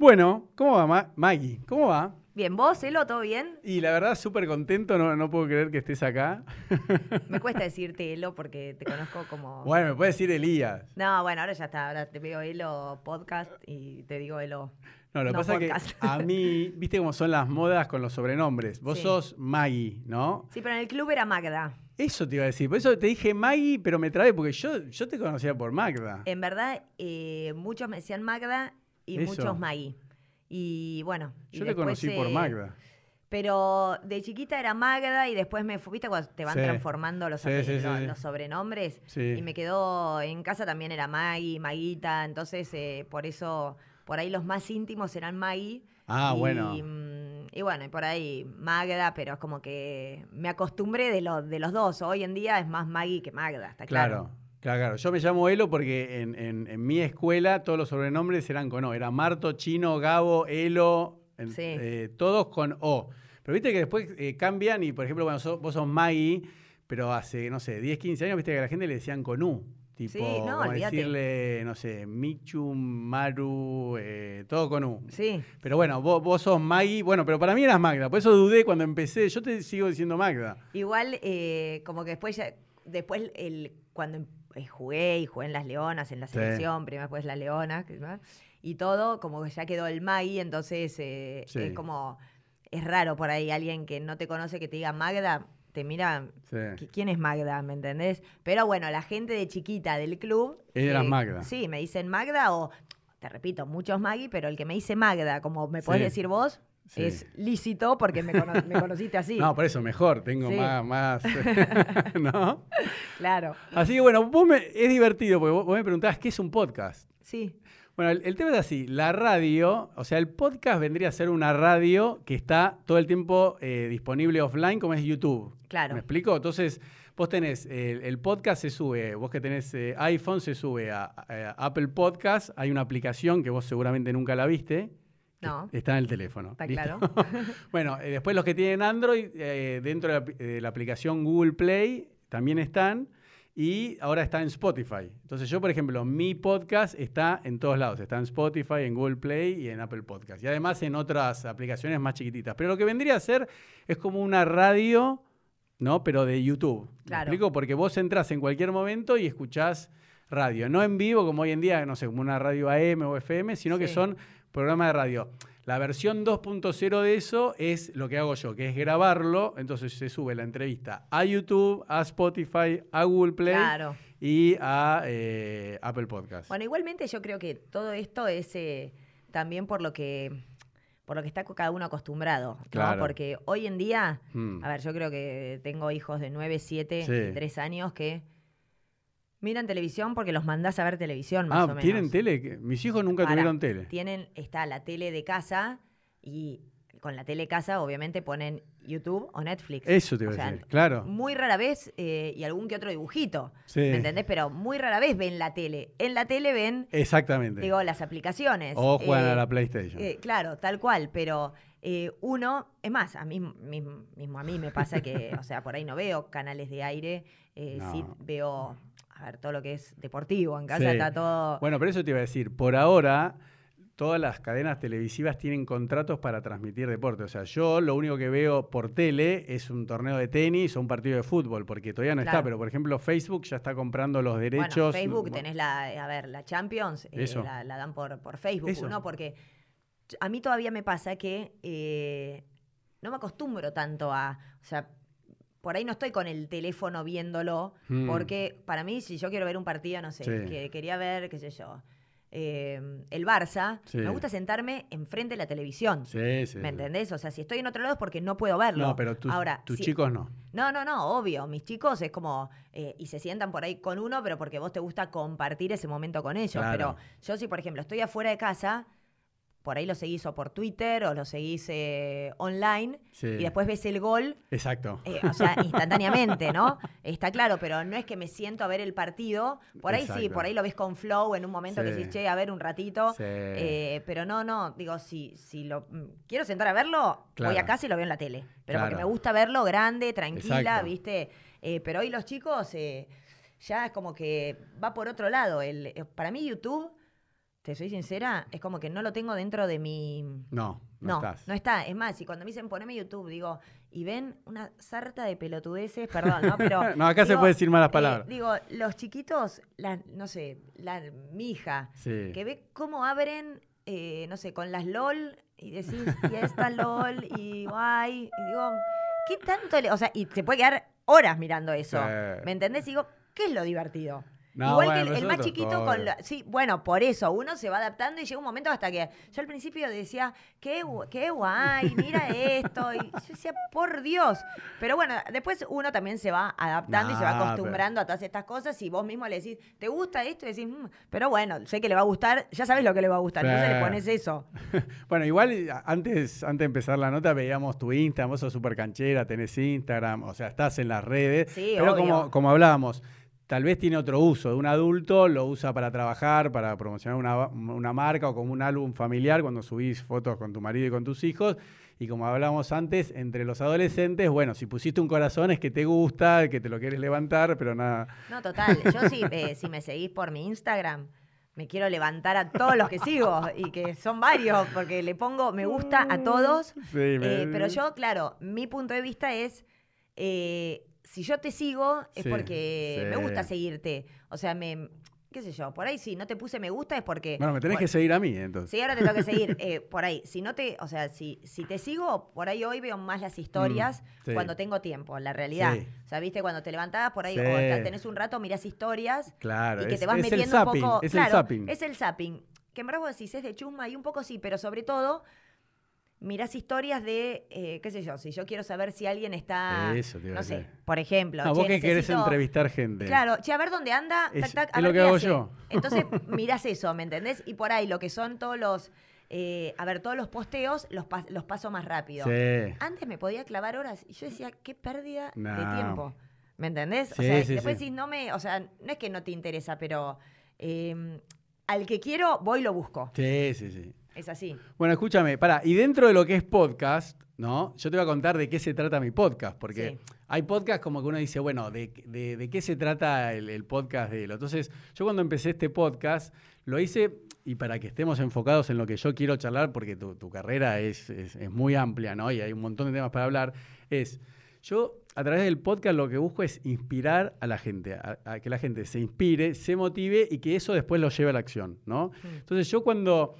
Bueno, ¿cómo va, Ma- Maggie? ¿Cómo va? Bien, ¿vos, Elo, todo bien? Y la verdad, súper contento, no, no puedo creer que estés acá. Me cuesta decirte Elo porque te conozco como... Bueno, me puedes decir Elías. No, bueno, ahora ya está, ahora te veo Elo podcast y te digo Elo. No, lo que No, pasa podcast. es que a mí, viste cómo son las modas con los sobrenombres. Vos Sí. sos Maggie, ¿no? Sí, pero en el club era Magda. Eso te iba a decir. Por eso te dije Maggie, pero me trabé porque yo, yo te conocía por Magda. En verdad, eh, muchos me decían Magda y Eso. muchos Maggie. Y bueno. y yo te después, conocí por eh, Magda. Pero de chiquita era Magda y después me fui, ¿viste cuando te van Sí. transformando los, Sí, apellidos- sí, sí, los- sí. los sobrenombres? Y me quedó, en casa también era Maggie, Maguita, entonces eh, por eso, por ahí los más íntimos eran Maggie. Ah, y, bueno. mm, Y bueno, y por ahí Magda, pero es como que me acostumbré de, lo- de los dos. Hoy en día es más Maggie que Magda, está claro. Claro, claro, claro. Yo me llamo Elo porque en, en- en mi escuela todos los sobrenombres eran con O. Era Marto, Chino, Gabo, Elo, Sí. eh, todos con O. Pero viste que después eh, cambian y, por ejemplo, sos- vos sos Maggie, pero hace, no sé, 10, 15 años, viste que a la gente le decían con U. Tipo, Sí, no, como decirle, no sé, Michu, Maru, eh, todo con U. Sí, Pero bueno, vos, vos sos Maggie, bueno, pero para mí eras Magda, por eso dudé cuando empecé. Yo te sigo diciendo Magda. igual eh, como que después, ya- después el, cuando eh, jugué y jugué en las Leonas, en la Sí. selección, primero después las Leonas, y todo, como que ya quedó el Maggie, entonces eh, Sí. es como, es raro por ahí alguien que no te conoce que te diga Magda, te mira, Sí. ¿qui- ¿quién es Magda? ¿Me entendés? Pero bueno, la gente de chiquita del club... Eras Magda. Sí, me dicen Magda o, te repito, muchos Maggie, pero el que me dice Magda, como me podés Sí. decir vos, Sí. es lícito porque me, cono- me conociste así. No, por eso mejor, tengo Sí. más, más ¿no? Claro, Así que bueno, vos me- es divertido porque vos, vos me preguntabas qué es un podcast. sí. Bueno, el, el tema es así, la radio, o sea, el podcast vendría a ser una radio que está todo el tiempo eh, disponible offline como es YouTube. Claro. ¿Me explico? Entonces, vos tenés, el, el podcast se sube, vos que tenés eh, iPhone se sube a, a Apple Podcast, hay una aplicación que vos seguramente nunca la viste. No. Está en el teléfono. Está ¿listo? claro. bueno, eh, después los que tienen Android, eh, dentro de la, de la aplicación Google Play también están. Y ahora está en Spotify. Entonces yo, por ejemplo, mi podcast está en todos lados. Está en Spotify, en Google Play y en Apple Podcast. Y además en otras aplicaciones más chiquititas. Pero lo que vendría a ser es como una radio, ¿no? Pero de YouTube. ¿Me Claro. explico? Porque vos entras en cualquier momento y escuchás radio. No en vivo como hoy en día, no sé, como una radio AM o FM, sino que son programas de radio. La versión 2.0 de eso es lo que hago yo, que es grabarlo. Entonces se sube la entrevista a YouTube, a Spotify, a Google Play Claro. y a eh, Apple Podcast. Bueno, igualmente yo creo que todo esto es eh, también por lo que por lo que está cada uno acostumbrado, ¿no? Claro. Porque hoy en día, Mm. a ver, yo creo que tengo hijos de 9, 7 Sí. y 3 años que miran televisión porque los mandás a ver televisión más ah, o menos. ¿tienen tele? Mis hijos nunca tuvieron tele. Tienen, está la tele de casa y con la tele casa obviamente ponen YouTube o Netflix. Eso te iba O a decir, claro. Muy rara vez, eh, y algún que otro dibujito, Sí. ¿me entendés? Pero muy rara vez ven la tele. En la tele ven, Exactamente. digo, las aplicaciones. o juegan Eh, a la PlayStation. eh, claro, tal cual, pero eh, uno, es más, a mí mismo, mismo a mí me pasa que, o sea, por ahí no veo canales de aire, eh, sí veo, a ver, todo lo que es deportivo, en casa Sí. está todo... Bueno, pero eso te iba a decir, por ahora todas las cadenas televisivas tienen contratos para transmitir deporte. O sea, yo lo único que veo por tele es un torneo de tenis o un partido de fútbol, porque todavía no está, pero por ejemplo Facebook ya está comprando los Bueno, derechos. Facebook Bueno, tenés la, a ver, la Champions, eh, Eso. la, la dan por, por Facebook, Eso. ¿no? Porque a mí todavía me pasa que eh, no me acostumbro tanto a, o sea, por ahí no estoy con el teléfono viéndolo, Mm. porque para mí si yo quiero ver un partido, no sé, Sí. que quería ver, qué sé yo, eh, el Barça, Sí. me gusta sentarme enfrente de la televisión. Sí, sí. ¿Me entendés? O sea, si estoy en otro lado es porque no puedo verlo. No, pero tus, Ahora, tus si- chicos no. no, no, no, obvio. Mis chicos es como. eh, y se sientan por ahí con uno, pero porque vos te gusta compartir ese momento con ellos. Claro. Pero yo, si por ejemplo estoy afuera de casa, por ahí lo seguís o por Twitter o lo seguís eh, online Sí. y después ves el gol, Exacto. eh, o sea, instantáneamente, ¿no? Está claro, pero no es que me siento a ver el partido. Por ahí sí, por ahí lo ves con flow en un momento que decís, che, a ver un ratito. Sí. Eh, pero no, no, digo, si, si lo mm, quiero sentar a verlo, Claro. voy a casa y lo veo en la tele. Pero porque me gusta verlo grande, tranquila, Exacto. ¿viste? Eh, pero hoy los chicos eh, ya es como que va por otro lado. El, para mí YouTube te soy sincera, es como que no lo tengo dentro de mi... No, no, No, estás. no está. Es más, y cuando me dicen poneme YouTube, digo, y ven una sarta de pelotudeces, perdón, ¿no? Pero. No, acá se puede decir malas eh, palabras. digo, los chiquitos, la, no sé, la, mi hija, Sí. que ve cómo abren, eh, no sé, con las LOL, y decís, y esta LOL, y guay, y digo, ¿qué tanto le.? O sea, y se puede quedar horas mirando eso. Sí. ¿Me entendés? Y digo, ¿qué es lo divertido? No, Igual bueno, que el, más chiquito con la- Sí, bueno, por eso, uno se va adaptando y llega un momento hasta que yo al principio decía, qué, qué guay, mira esto. Y yo decía, por Dios. Pero bueno, después uno también se va adaptando y se va acostumbrando a todas estas cosas y vos mismo le decís, ¿te gusta esto? Y decís, "Mm", pero bueno, sé que le va a gustar, ya sabes lo que le va a gustar, entonces le pones eso. Bueno, igual eh, antes, antes de empezar la nota veíamos tu Instagram, vos sos súper canchera, tenés Instagram, o sea, estás en las redes. Sí, pero obvio. como, como hablábamos, tal vez tiene otro uso. De un adulto lo usa para trabajar, para promocionar una, una marca o como un álbum familiar cuando subís fotos con tu marido y con tus hijos. Y como hablábamos antes, entre los adolescentes, bueno, si pusiste un corazón es que te gusta, que te lo quieres levantar, pero nada. No, total. Yo sí, eh, si me seguís por mi Instagram, me quiero levantar a todos los que sigo y que son varios, porque le pongo me gusta a todos. Sí, me- Eh, pero yo, claro, mi punto de vista es, eh, si yo te sigo es Sí, porque me gusta seguirte. O sea, me, qué sé yo, por ahí si no te puse me gusta es porque... Bueno, me tenés por- que seguir a mí, entonces. Sí, ahora te tengo que seguir. eh, por ahí, si no te, o sea, si, si te sigo, por ahí hoy veo más las historias Mm, sí. cuando tengo tiempo, la realidad. Sí. O sea, viste, cuando te levantás por ahí Sí. o te- tenés un rato, mirás historias Claro, y que es, te vas es el metiendo un zapping, poco. es claro, el zapping. Es el zapping. Que en verdad vos decís, es de chusma y un poco sí, pero sobre todo mirás historias de, eh, qué sé yo, si yo quiero saber si alguien está, Eso te iba a no sé, decir. por ejemplo. No, che, vos que querés necesito- entrevistar gente. Claro, che, a ver dónde anda, Es- tac, tac, a es ver lo que qué hago hace. yo. Entonces mirás eso, ¿me entendés? Y por ahí lo que son todos los, eh, a ver, todos los posteos los, pas- los paso más rápido. Sí. Antes me podía clavar horas y yo decía, qué pérdida No. de tiempo. ¿Me entendés? Sí, o sea, sí, después sí. decís, no me, o sea, no es que no te interesa, pero eh, al que quiero, voy y lo busco. Sí, sí, sí. Es así. Bueno, escúchame, para, y dentro de lo que es podcast, ¿no? Yo te voy a contar de qué se trata mi podcast, porque Sí. hay podcasts como que uno dice, bueno, ¿de, de- de qué se trata el, el podcast de él? Entonces, yo cuando empecé este podcast, lo hice, y para que estemos enfocados en lo que yo quiero charlar, porque tu, tu carrera es, es- es muy amplia, ¿no? Y hay un montón de temas para hablar, es, yo a través del podcast lo que busco es inspirar a la gente, a, a que la gente se inspire, se motive y que eso después lo lleve a la acción, ¿no? Mm. Entonces yo cuando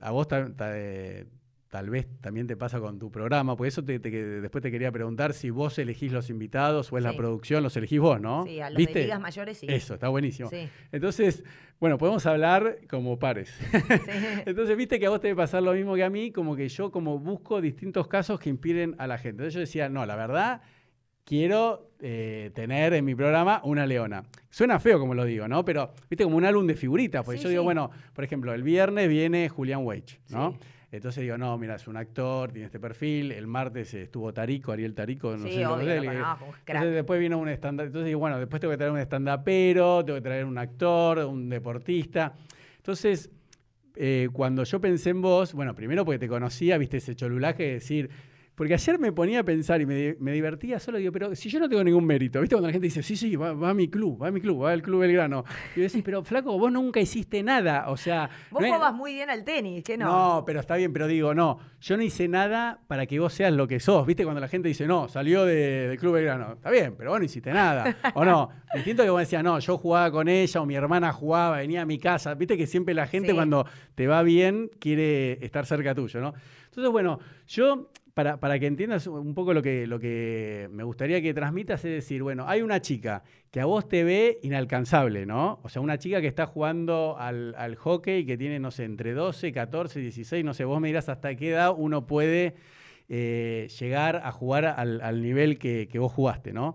a vos ta- ta- eh, tal vez también te pasa con tu programa, por eso te, te- que- después te quería preguntar si vos elegís los invitados o es la producción, los elegís vos, ¿no? Sí, a los ¿Viste? de ligas mayores sí. Eso, está buenísimo. Sí. Entonces, bueno, podemos hablar como pares. sí. Entonces, viste que a vos te debe pasar lo mismo que a mí, como que yo como busco distintos casos que inspiren a la gente. Entonces yo decía, no, la verdad, quiero eh, tener en mi programa una leona. Suena feo como lo digo, ¿no? Pero, viste, como un álbum de figuritas, porque Sí, yo digo, sí. bueno, por ejemplo, el viernes viene Julián Weich, ¿no? Sí. Entonces digo, no, mira, es un actor, tiene este perfil. El martes estuvo Tarico, Ariel Tarico, no Sí, sé obvio, lo conozco, entonces después vino un stand Entonces digo, bueno, después tengo que traer un stand-upero, tengo que traer un actor, un deportista. Entonces, eh, cuando yo pensé en vos, bueno, primero porque te conocía, viste ese cholulaje de decir. Porque ayer me ponía a pensar y me, di- me divertía solo, digo, pero si yo no tengo ningún mérito, ¿viste? Cuando la gente dice, sí, sí, va, va a mi club, va a mi club, va al Club Belgrano. Y yo decís, pero flaco, vos nunca hiciste nada, o sea... Vos no es- jugabas muy bien al tenis, ¿qué no? no, pero está bien, pero digo, no, yo no hice nada para que vos seas lo que sos. ¿Viste? Cuando la gente dice, no, salió de- del Club Belgrano. Está bien, pero vos no hiciste nada. o no. Distinto que vos decías, no, yo jugaba con ella o mi hermana jugaba, venía a mi casa. Viste que siempre la gente Sí. cuando te va bien quiere estar cerca tuyo, ¿no? Entonces, bueno, yo, para, para que entiendas un poco lo que, lo que me gustaría que transmitas, es decir, bueno, hay una chica que a vos te ve inalcanzable, ¿no? O sea, una chica que está jugando al, al hockey que tiene, no sé, entre 12, 14, 16, no sé, vos me dirás hasta qué edad uno puede eh, llegar a jugar al, al nivel que, que vos jugaste, ¿no?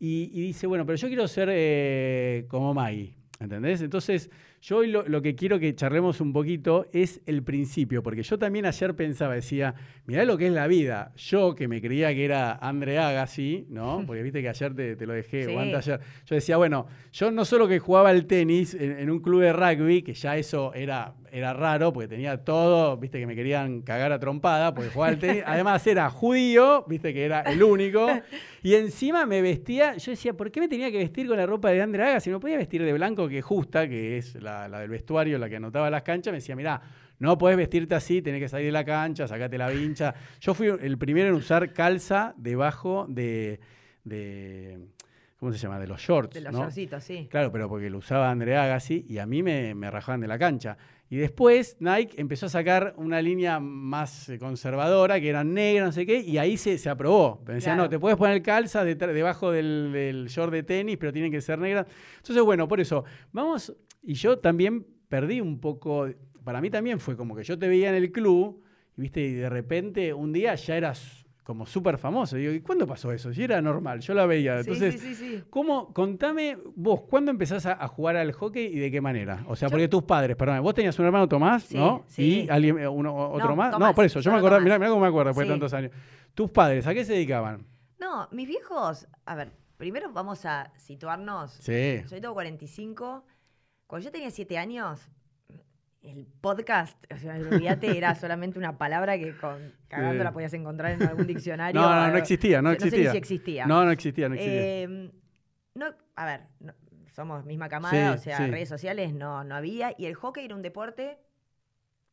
Y, dice, bueno, pero yo quiero ser eh, como Maggie, ¿entendés? Entonces, yo hoy lo, lo que quiero que charlemos un poquito es el principio, porque yo también ayer pensaba, decía, mirá lo que es la vida. Yo que me creía que era Andre Agassi, ¿no? Porque viste que ayer te, te lo dejé, Sí. ayer. Yo decía, bueno, yo no solo que jugaba al tenis en, en un club de rugby, que ya eso era, era raro, porque tenía todo, viste que me querían cagar a trompada, porque jugaba al tenis. Además era judío, viste que era el único. Y encima me vestía, yo decía, ¿por qué me tenía que vestir con la ropa de Andre Agassi? No podía vestir de blanco, que justa, que es la del vestuario, la que anotaba las canchas, me decía, mirá, no podés vestirte así, tenés que salir de la cancha, sacate la vincha. Yo fui el primero en usar calza debajo de, de ¿cómo se llama? De los shorts. De los ¿no? shortcitos, sí. Claro, pero porque lo usaba André Agassi y a mí me, me rajaban de la cancha. Y después Nike empezó a sacar una línea más eh, conservadora, que era negra, no sé qué, y ahí se, se aprobó. Decían, Claro. no, te puedes poner calza detrás- debajo del, del short de tenis, pero tienen que ser negras. Entonces, bueno, por eso, vamos, y yo también perdí un poco, para mí también fue como que yo te veía en el club, y viste, y de repente un día ya eras como súper famoso. Y digo, ¿y cuándo pasó eso? Si era normal, yo la veía. Entonces, sí, sí, sí. ¿Cómo, contame vos, ¿cuándo empezás a, a jugar al hockey y de qué manera? O sea, Yo- porque tus padres, perdón, vos tenías un hermano Tomás, ¿no? sí. Y alguien, eh, uno, otro No, más. Tomás, no, por eso, yo me Tomás. mirá, mirá cómo me acuerdo después de tantos años. Tus padres, ¿a qué se dedicaban? No, mis viejos, a ver, primero vamos a situarnos. Sí. Yo tengo 45. Cuando yo tenía 7 años, el podcast, o sea, el olvídate, era solamente una palabra que con cagando la podías encontrar en algún diccionario. No, no, no existía, no sé ni existía. si existía. No, no existía, no existía. Eh, no, a ver, no- somos misma camada, Sí, o sea, sí. redes sociales no, no había. Y el hockey era un deporte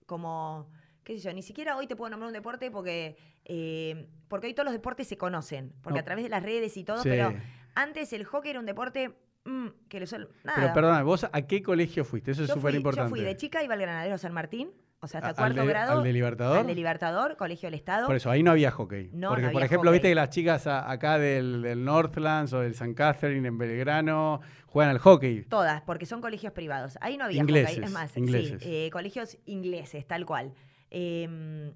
como, qué sé yo, ni siquiera hoy te puedo nombrar un deporte porque, eh, porque hoy todos los deportes se conocen, porque No. a través de las redes y todo, Sí. pero antes el hockey era un deporte mm, que sol- nada. Pero perdona, ¿vos a qué colegio fuiste? Eso es yo, súper yo importante. fui de chica, iba al Granadero San Martín, o sea, hasta al cuarto de- grado. ¿Al de Libertador? al de Libertador, Colegio del Estado. Por eso, ahí no había hockey. No, Porque, no por había ejemplo, hockey. viste que las chicas a- acá del, del Northlands o del San Catherine en Belgrano juegan al hockey. Todas, porque son colegios privados. Ahí no había Ingleses, hockey. Es más, ingleses. sí, eh, colegios ingleses, tal cual. Eh,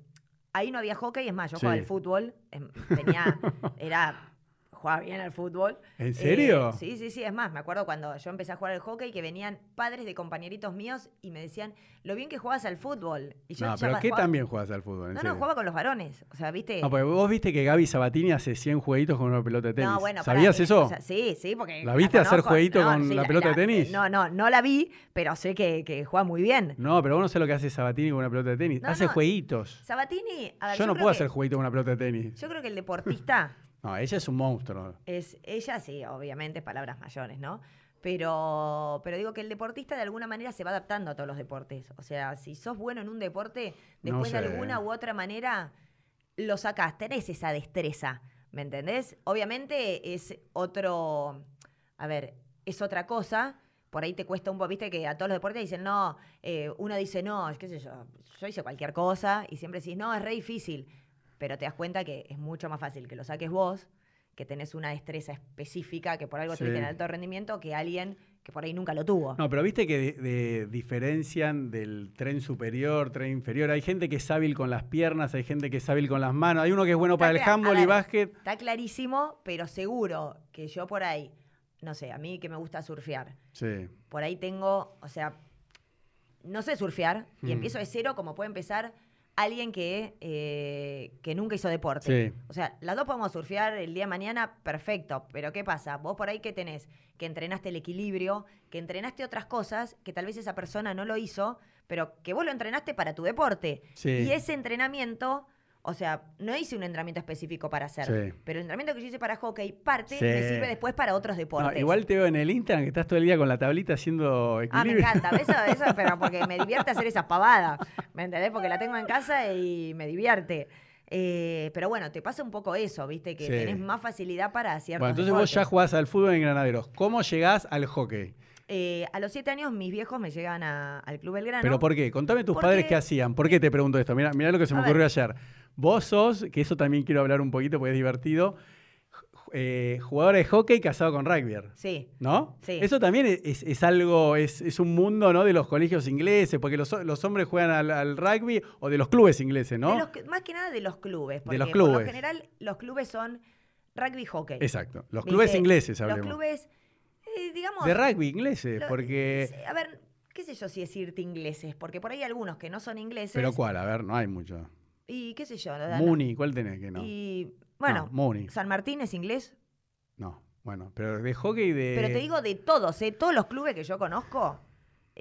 ahí no había hockey, es más, yo Sí. jugaba al fútbol. em, Tenía, era, jugaba bien al fútbol. ¿En serio? Eh, sí, sí, sí, es más, me acuerdo cuando yo empecé a jugar al hockey que venían padres de compañeritos míos y me decían, lo bien que juegas al fútbol. Y yo no, ya pero ¿qué jugaba- también juegas al fútbol? No, serio? no, jugaba con los varones. O sea, viste. No, porque vos viste que Gaby Sabatini hace 100 jueguitos con una pelota de tenis. No, bueno, ¿Sabías eh, eso? o sea, sí, sí, porque. ¿La viste hacer conozco. jueguito con la pelota de tenis? No, no, no la vi, pero sé que, que juega muy bien. No, pero vos no sé lo que hace Sabatini con una pelota de tenis. Hace jueguitos. Sabatini. a ver, Yo no puedo que- hacer jueguitos con una pelota de tenis. Yo creo que el deportista No, ella es un monstruo. es. Ella sí, obviamente, palabras mayores, ¿no? Pero, pero digo que el deportista de alguna manera se va adaptando a todos los deportes. O sea, si sos bueno en un deporte, No después de alguna u otra manera lo sacás, tenés esa destreza, ¿me entendés? Obviamente es otro, a ver, es otra cosa. Por ahí te cuesta un poco, viste que a todos los deportes dicen, no, eh, uno dice, no, qué sé yo, yo hice cualquier cosa y siempre decís, no, es re difícil. Pero te das cuenta que es mucho más fácil que lo saques vos, que tenés una destreza específica, que por algo Sí. te en alto rendimiento, que alguien que por ahí nunca lo tuvo. No, pero viste que de- de- diferencian del tren superior, tren inferior. Hay gente que es hábil con las piernas, hay gente que es hábil con las manos. Hay uno que es bueno para el handball y básquet. Está clarísimo, pero seguro que yo por ahí, no sé, a mí que me gusta surfear, Sí. por ahí tengo, o sea, no sé surfear y Mm. empiezo de cero como puede empezar alguien que, eh, que nunca hizo deporte. Sí. O sea, las dos podemos surfear el día de mañana, perfecto, pero ¿qué pasa? Vos por ahí que tenés, que entrenaste el equilibrio, que entrenaste otras cosas, que tal vez esa persona no lo hizo, pero que vos lo entrenaste para tu deporte. Sí. Y ese entrenamiento, o sea, no hice un entrenamiento específico para hacer, Sí. pero el entrenamiento que yo hice para hockey, parte, Sí. me sirve después para otros No, deportes. igual te veo en el Instagram que estás todo el día con la tablita haciendo Ah, me equilibrio. encanta, eso, eso, pero porque me divierte hacer esas pavadas, ¿me entendés? Porque la tengo en casa y me divierte. Eh, pero bueno, te pasa un poco eso, ¿viste? Que Sí. tenés más facilidad para ciertos Bueno, entonces vos ya jugás al fútbol en Granaderos. ¿Cómo llegás al hockey? Eh, a los siete años mis viejos me llegan a- al Club Belgrano. ¿Pero por qué? Contame tus Porque- padres qué hacían. ¿Por qué te pregunto esto? Mira, mira lo que se me ocurrió ayer. Vos sos, que eso también quiero hablar un poquito porque es divertido, eh, jugadora de hockey casado con rugby. Sí. ¿No? Sí. Eso también es, es algo, es, es un mundo ¿no? de los colegios ingleses, porque los, los hombres juegan al, al rugby o de los clubes ingleses, ¿no? De los más que nada de los clubes. Porque los por lo clubes. general los clubes son rugby hockey. Exacto. Los ¿Viste? clubes ingleses, Los hablemos. clubes, eh, digamos... De rugby ingleses, lo- porque... A ver, qué sé yo si decirte ingleses, porque por ahí hay algunos que no son ingleses. ¿Pero cuál? A ver, no hay mucho. Y qué sé yo. la- la- Muni, ¿cuál tenés que no? Y bueno, No. San Martín es inglés, No, bueno, pero de hockey de... pero te digo de todos, ¿eh? todos los clubes que yo conozco.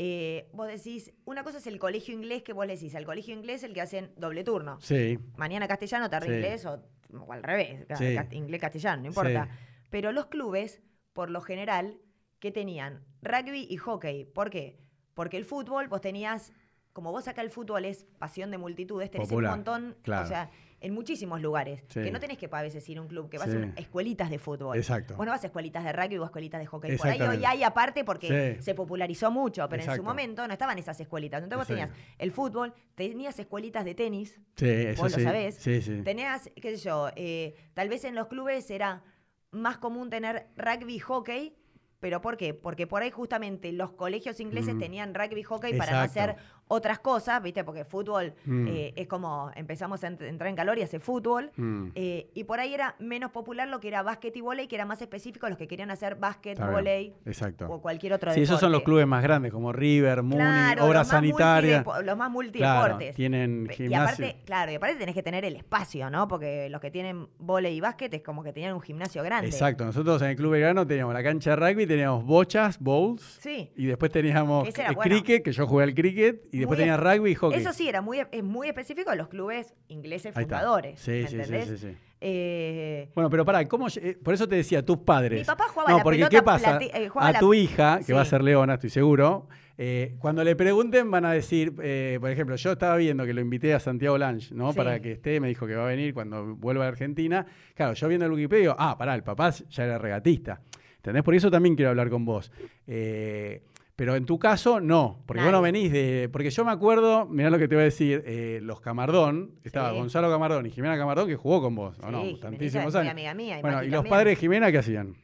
eh, vos decís, una cosa es el colegio inglés que vos le decís, al colegio inglés el que hacen doble turno. Sí, Mañana castellano, tarde Sí. inglés o, o al revés, Sí. inglés castellano, no importa. Sí. Pero los clubes, por lo general, que tenían rugby y hockey. ¿Por qué? Porque el fútbol, vos tenías, como vos acá el fútbol es pasión de multitudes, tenés Popular, un montón, claro. o sea, en muchísimos lugares. Sí. Que no tenés que a veces ir a un club, que vas Sí. a escuelitas de fútbol. Exacto. Vos no vas a escuelitas de rugby o escuelitas de hockey. Por ahí hoy hay aparte porque Sí. se popularizó mucho, pero en su momento no estaban esas escuelitas. Entonces vos tenías el fútbol, tenías escuelitas de tenis, Sí, eso Vos lo sabés. Sí, sí. Tenías, qué sé yo, eh, tal vez en los clubes era más común tener rugby y hockey, pero ¿por qué? Porque por ahí justamente los colegios ingleses Mm. tenían rugby y hockey para no hacer otras cosas, ¿viste? Porque fútbol Mm. eh, es como empezamos a ent- entrar en calor y hace fútbol. Mm. eh, y por ahí era menos popular lo que era básquet y volei, que era más específico los que querían hacer básquet, volei Exacto. o cualquier otro Sí, esos son los deporte. clubes más grandes, como River, Muni, Claro, Obras los multidepo- Los más Claro, multideportes. tienen Pe- Y gimnasio. aparte, claro, y aparte tenés que tener el espacio, ¿no? Porque los que tienen vóley y básquet es como que tenían un gimnasio grande. Exacto, nosotros en el club vegano teníamos la cancha de rugby, teníamos bochas, bowls, Sí. y después teníamos era eh, bueno. cricket, que yo jugué al cricket, y después Muy tenía rugby y hockey. Eso sí, era muy, es muy específico de los clubes ingleses fundadores. Sí, ¿me sí, sí, entendés? sí, sí. Eh, Bueno, pero pará, ¿cómo, eh, por eso te decía, tus padres. Mi papá jugaba no, la porque pelota ¿qué pasa? eh, a la- tu hija, que Sí. va a ser Leona, estoy seguro, eh, cuando le pregunten van a decir, por ejemplo, yo estaba viendo que lo invité a Santiago Lange, ¿no? Sí. Para que esté, me dijo que va a venir cuando vuelva a Argentina. Claro, yo viendo el Wikipedia ah, pará, el papá ya era regatista. ¿Entendés? Por eso también quiero hablar con vos. Eh, pero en tu caso, no, porque vos no venís de... Porque yo me acuerdo, mirá lo que te voy a decir, eh, los Camardón, estaba Sí. Gonzalo Camardón y Jimena Camardón que jugó con vos, ¿o sí, no? Jimenita Tantísimos años. amiga mía. y Bueno, Mati ¿y los también. padres de Jimena qué hacían?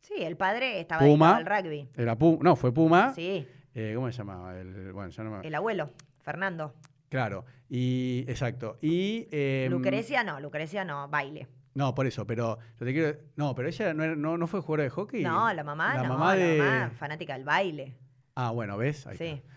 Sí, el padre estaba Puma. al rugby. Era Puma, no, fue Puma. Sí, Eh, ¿Cómo se llamaba? El, bueno, ya no me... el abuelo, Fernando. Claro, y exacto. Y em, Lucrecia no, Lucrecia no, baile. No, por eso, pero yo te quiero. No, pero ella no, era- no, no fue jugadora de hockey. No, la mamá, la no, mamá de. la mamá fanática del baile. Ah, bueno, ¿ves? Ahí Sí. está.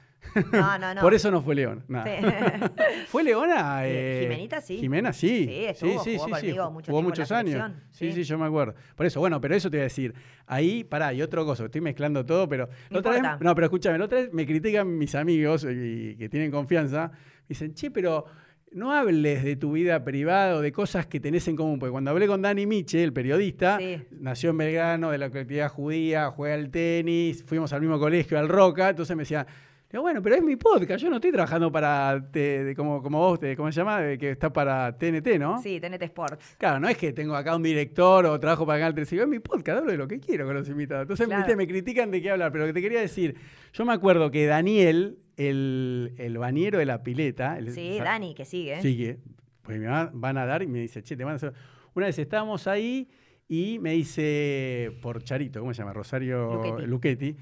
No, no, no. Por eso no fue León. nada. Sí. ¿Fue Leona? Eh, eh, Jimenita sí. Jimena sí. Sí, estuvo, jugó conmigo mucho Jugó la muchos años. Sí, sí. sí, yo me acuerdo. Por eso, bueno, pero eso te iba a decir. Ahí, pará, y otra cosa, estoy mezclando todo, pero. No otra vez- no, pero escúchame, la otra vez me critican mis amigos y, que tienen confianza. Dicen, che, pero no hables de tu vida privada o de cosas que tenés en común. Porque cuando hablé con Dani Miche, el periodista, Sí. nació en Belgrano, de la colectividad judía, juega al tenis, fuimos al mismo colegio, al Roca, entonces me decía, digo, bueno, pero es mi podcast, yo no estoy trabajando para, te- de- como, como vos, te- ¿cómo se llama? De que está para TNT, ¿no? Sí, TNT Sports. Claro, no es que tengo acá un director o trabajo para Canal 13, es mi podcast, hablo de lo que quiero con los invitados. Entonces, Claro. viste, me critican de qué hablar, pero lo que te quería decir, yo me acuerdo que Daniel, el, el bañero de la pileta, el- Sí, Dani, que sigue. Sigue. Pues me va- van a dar y me dice, che, te van a hacer. Una vez estábamos ahí y me dice, por Charito, ¿cómo se llama? Rosario Luchetti.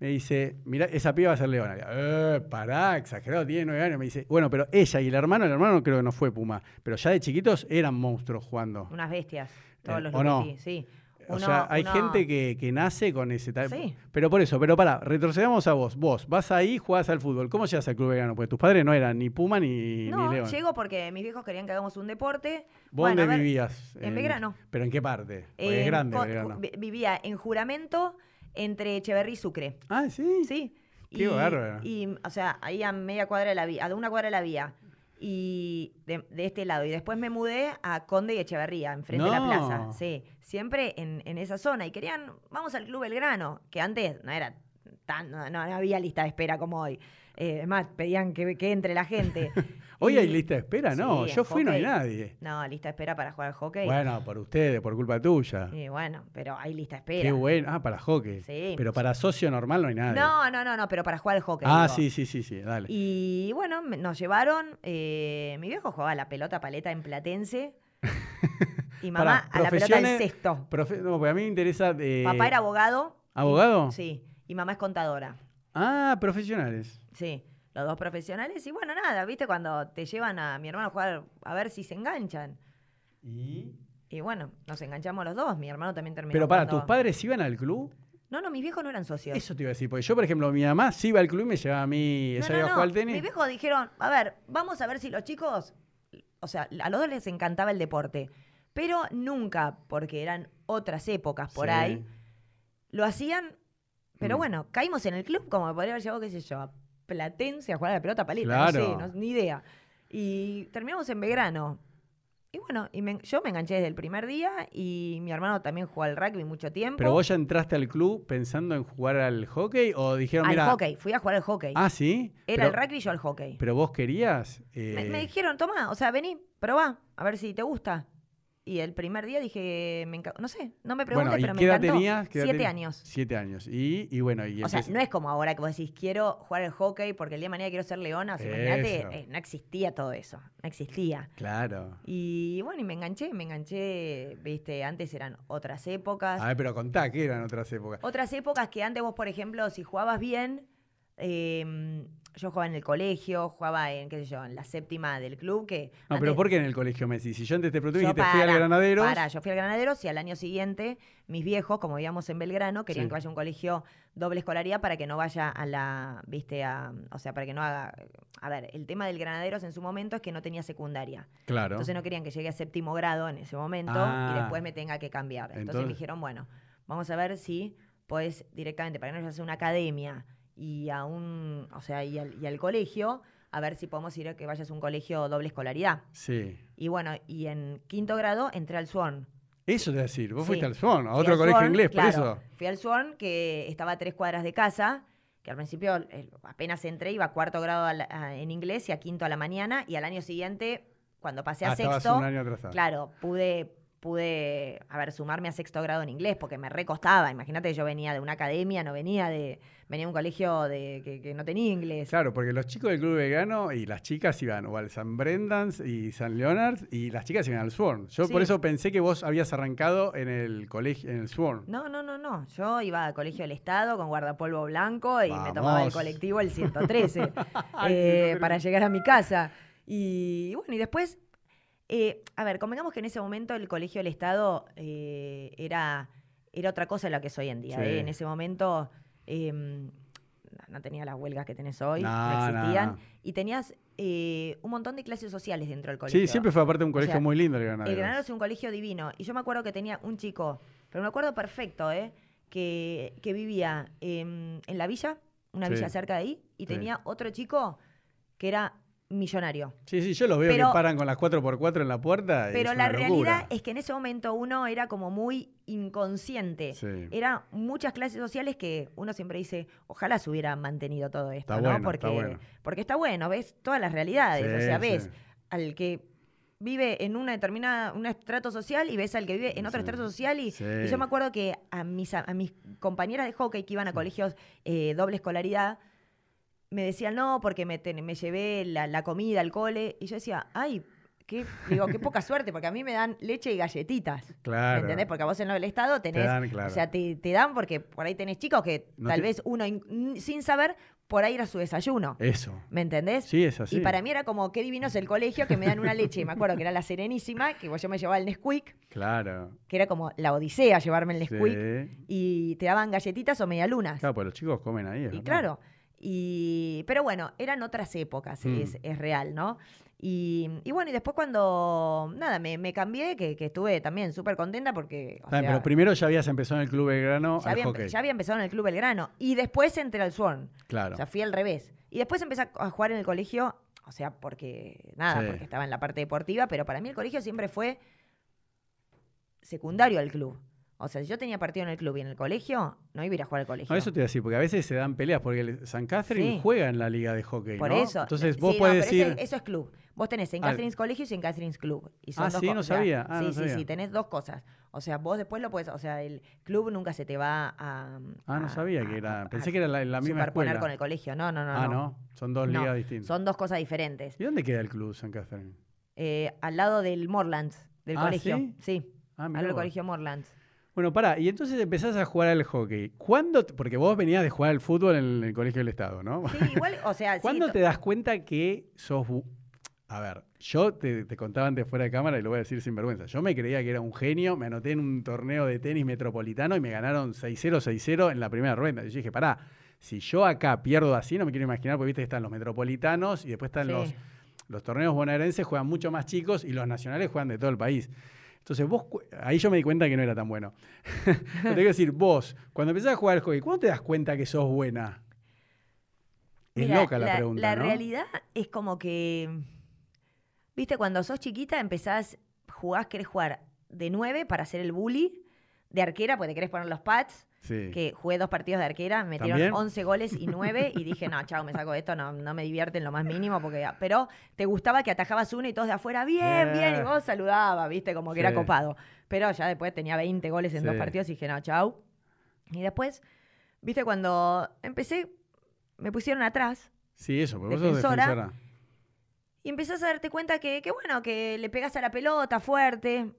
Me dice, mira, esa piba va a ser Leona. Digo, Eh, pará, exagerado, tiene nueve años. Me dice, bueno, pero ella y el hermano, el hermano creo que no fue Puma, pero ya de chiquitos eran monstruos jugando. Unas bestias. Todos Eh, los ¿o no? Sí. o sea, hay uno- gente que, que nace con ese tal. Sí. Pero por eso, pero pará, retrocedamos a vos. Vos vas ahí, jugás al fútbol. ¿Cómo llegas al club vegano? Porque tus padres no eran ni Puma ni, No, ni León. llego porque mis viejos querían que hagamos un deporte. ¿Vos Bueno, dónde ver, vivías? en Belgrano. ¿Pero en qué parte? Porque eh, es grande con- Belgrano. vi- Vivía en juramento entre Echeverrí y Sucre. Ah, sí. Sí. Qué bárbaro. Y, o sea, ahí a media cuadra de la vía, a una cuadra de la vía. Y de, de este lado. Y después me mudé a Conde y Echeverría, enfrente de la plaza. Sí. Siempre en, en esa zona. Y querían, vamos al Club Belgrano, que antes no era tan, no, no había lista de espera como hoy. Eh, es más, pedían que, que entre la gente. Hoy Y- hay lista de espera, ¿no? Sí, en Yo fui y no hay hockey. nadie. No, lista de espera para jugar al hockey. Bueno, por ustedes, por culpa tuya. Y bueno, pero hay lista de espera. Qué bueno. Ah, para hockey. Sí. Pero para socio normal no hay nadie. No, no, no, no, pero para jugar al hockey. ah, digo. sí, sí, sí, sí, dale. Y bueno, nos llevaron. eh, mi viejo jugaba la pelota paleta en Platense. Y mamá a la pelota del profesiones- cesto. Profe- no, porque a mí me interesa. eh, Papá era abogado. y- ¿Abogado? sí. Y mamá es contadora. Ah, profesionales. Sí. Los dos profesionales. Y bueno, nada, ¿viste? Cuando te llevan a mi hermano a jugar a ver si se enganchan. Y... Y bueno, nos enganchamos los dos. Mi hermano también terminó. Pero para, jugando- ¿tus padres iban al club? No, no, mis viejos no eran socios. Eso te iba a decir. Porque yo, por ejemplo, mi mamá sí iba al club y me llevaba a mí. No, Ella no, iba a no. jugar al tenis. Mis viejos dijeron, a ver, vamos a ver si los chicos, o sea, a los dos les encantaba el deporte, pero nunca, porque eran otras épocas por Sí. ahí, lo hacían, pero Mm. bueno, caímos en el club como me podría haber llevado, qué sé yo, a Platense a jugar a la pelota paleta, Claro. no sé, no- ni idea. Y terminamos en Belgrano. y bueno, y me- yo me enganché desde el primer día y mi hermano también jugó al rugby mucho tiempo. ¿Pero vos ya entraste al club pensando en jugar al hockey o dijeron, al mira... hockey, fui a jugar al hockey. Ah, sí. Era pero, el rugby y yo al hockey. Pero vos querías... Me, eh, me dijeron, toma, o sea, vení, probá, a ver si te gusta. Y el primer día dije, me no sé, no me preguntes, bueno, ¿y pero me qué edad encantó. tenías? ¿Qué edad Siete años. Siete años. Y, y bueno, y O sea, no es como ahora que vos decís, quiero jugar al hockey porque el día de mañana quiero ser leona. O sea, imagínate, eh, no existía todo eso. No existía. Claro. Y bueno, y me enganché, me enganché, viste, antes eran otras épocas. A ver, pero contá, que eran otras épocas? Otras épocas que antes vos, por ejemplo, si jugabas bien, eh, yo jugaba en el colegio, jugaba en, qué sé yo, en la séptima del club, que... No, pero antes- ¿por qué en el colegio Messi? Si yo antes te pregunté y fui al Granaderos... para, yo fui al Granaderos y al año siguiente mis viejos, como vivíamos en Belgrano, querían Sí. que vaya a un colegio doble escolaridad para que no vaya a la, viste, a, o sea, para que no haga... A ver, el tema del Granaderos en su momento es que no tenía secundaria. Claro. Entonces no querían que llegue a séptimo grado en ese momento Ah. y después me tenga que cambiar. Entonces, Entonces- me dijeron, bueno, vamos a ver si puedes directamente, para que no a una academia y a un, o sea, y al, y al colegio, a ver si podemos ir a que vayas a un colegio doble escolaridad. Sí. Y bueno, y en quinto grado entré al Swan. Eso te decir. Vos Sí. fuiste al Swan, a Fui otro colegio Swan, inglés, claro. por eso. Fui al Swan, que estaba a tres cuadras de casa, que al principio eh, apenas entré, iba a cuarto grado a la- a- en inglés y a quinto a la mañana, y al año siguiente, cuando pasé a Ah, sexto, un año atrasado. claro, pude, pude, a ver, sumarme a sexto grado en inglés, porque me recostaba. Imagínate yo venía de una academia, no venía de, venía de un colegio de, que, que no tenía inglés. Claro, porque los chicos del Club Vegano y las chicas iban o al San Brendan's y San Leonard's y las chicas iban al Swan. Yo por eso pensé que vos habías arrancado en el colegio, en el Swan. No, no, no, no. Yo iba al colegio del Estado con guardapolvo blanco y me tomaba el colectivo el 113 Ay, eh, 113. para llegar a mi casa. Y bueno, y después, eh, a ver, convengamos que en ese momento el colegio del Estado eh, era, era otra cosa de la que es hoy en día. Sí. ¿eh? En ese momento eh, no tenía las huelgas que tenés hoy, no, existían. no. Y tenías eh, un montón de clases sociales dentro del colegio. Sí, siempre fue aparte de un colegio sea, muy lindo el Granadero. El Granadero es un colegio divino. Y yo me acuerdo que tenía un chico, pero me acuerdo perfecto, ¿eh? Que, que vivía em, en la villa, una Sí. villa cerca de ahí, y Sí. tenía otro chico que era millonario. Sí, sí, yo los veo Pero- que paran con las 4x4 en la puerta. y Pero es la realidad es que en ese momento uno era como muy inconsciente. Sí. Era muchas clases sociales que uno siempre dice, ojalá se hubiera mantenido todo esto, Está ¿no? bueno, porque, está bueno. porque está bueno, ves todas las realidades. o sea, sí. ves al que vive en una determinada, un estrato social y ves al que vive en otro Sí. estrato social. Y, Sí. y yo me acuerdo que a mis, a, mis compañeras de hockey que iban a colegios eh, doble escolaridad, me decían, no, porque me, ten- me llevé la, la comida al cole. Y yo decía, ay, qué, digo, qué poca suerte, porque a mí me dan leche y galletitas. Claro. ¿Me entendés? Porque a vos en el estado tenés. dan, claro. O sea, te, te dan porque por ahí tenés chicos que No tal te- vez uno in- sin saber, por ahí era su desayuno. Eso. ¿Me entendés? Sí, es así. Y para mí era como, qué divino es el colegio, que me dan una leche. Me acuerdo que era la Serenísima, que yo me llevaba el Nesquik, Claro. que era como la odisea llevarme el Nesquik. Sí. Y te daban galletitas o medialunas. Claro, pues los chicos comen ahí. Y verdad. claro. Y, pero bueno, eran otras épocas, Mm. es, es real, ¿no? Y, y bueno, y después cuando, nada, me, me cambié, que, que estuve también súper contenta porque... o sea, pero primero ya habías empezado en el Club Belgrano ya al había, hockey. ya había empezado en el Club Belgrano. Y después entré al Swan. Claro. O sea, fui al revés. Y después empecé a a jugar en el colegio, o sea, porque, nada, Sí. porque estaba en la parte deportiva, pero para mí el colegio siempre fue secundario al club. O sea, si yo tenía partido en el club y en el colegio, no iba a ir a jugar al colegio. No, eso te iba a decir, porque a veces se dan peleas, porque el San Catherine Sí. juega en la liga de hockey, Por ¿no? eso. Entonces Sí, vos no, puedes pero ese- decir... eso es club. Vos tenés en Ah. Catherine's Colegio y en Catherine's Club. Y son Ah, dos sí, no sabía. Ah, sí, no sí, sabía. sí, tenés dos cosas. O sea, vos después lo puedes, o sea, el club nunca se te va a. Ah, no a- sabía que a- era... a- Pensé que era la, la misma escuela. con el colegio. No, no, no. ah, no. Son dos No, ligas distintas. Son dos cosas diferentes. ¿Y dónde queda el club San Catherine? Eh, al lado del Morlands, del Ah, colegio. ¿sí? Sí, Ah, al lado del colegio Morlands. Bueno, pará, y entonces empezás a jugar al hockey. ¿Cuándo? Porque vos venías de jugar al fútbol en el Colegio del Estado, ¿no? Sí, igual, o sea, ¿Cuándo te das cuenta que sos... A ver, yo te, te contaba antes fuera de cámara y lo voy a decir sin vergüenza. Yo me creía que era un genio, me anoté en un torneo de tenis metropolitano y me ganaron 6-0, 6-0 en la primera ronda. Y yo dije, pará, si yo acá pierdo así, no me quiero imaginar, porque viste que están los metropolitanos y después están Sí. los, los torneos bonaerenses, juegan mucho más chicos y los nacionales juegan de todo el país. Entonces vos, ahí yo me di cuenta que no era tan bueno. Pero te quiero decir, vos, cuando empezás a jugar al hockey, ¿cuándo te das cuenta que sos buena? Es Mira, loca la, pregunta, La ¿no? realidad es como que, viste, cuando sos chiquita empezás jugás, querés jugar de 9 para hacer el bully, de arquera, porque te querés poner los pads, Sí. que jugué dos partidos de arquera, me metieron ¿También? 11 goles y 9 y dije, no, chao, me saco esto, no, no me divierte en lo más mínimo, porque pero te gustaba que atajabas uno y todos de afuera, bien, bien, y Yeah. vos saludabas, viste, como que era copado. Pero ya después tenía 20 goles en dos partidos y dije, no, chao. Y después, viste, cuando empecé, me pusieron atrás Sí, eso, porque vos sos Defensora. defensora. y empezás a darte cuenta que, que, bueno, que le pegas a la pelota fuerte,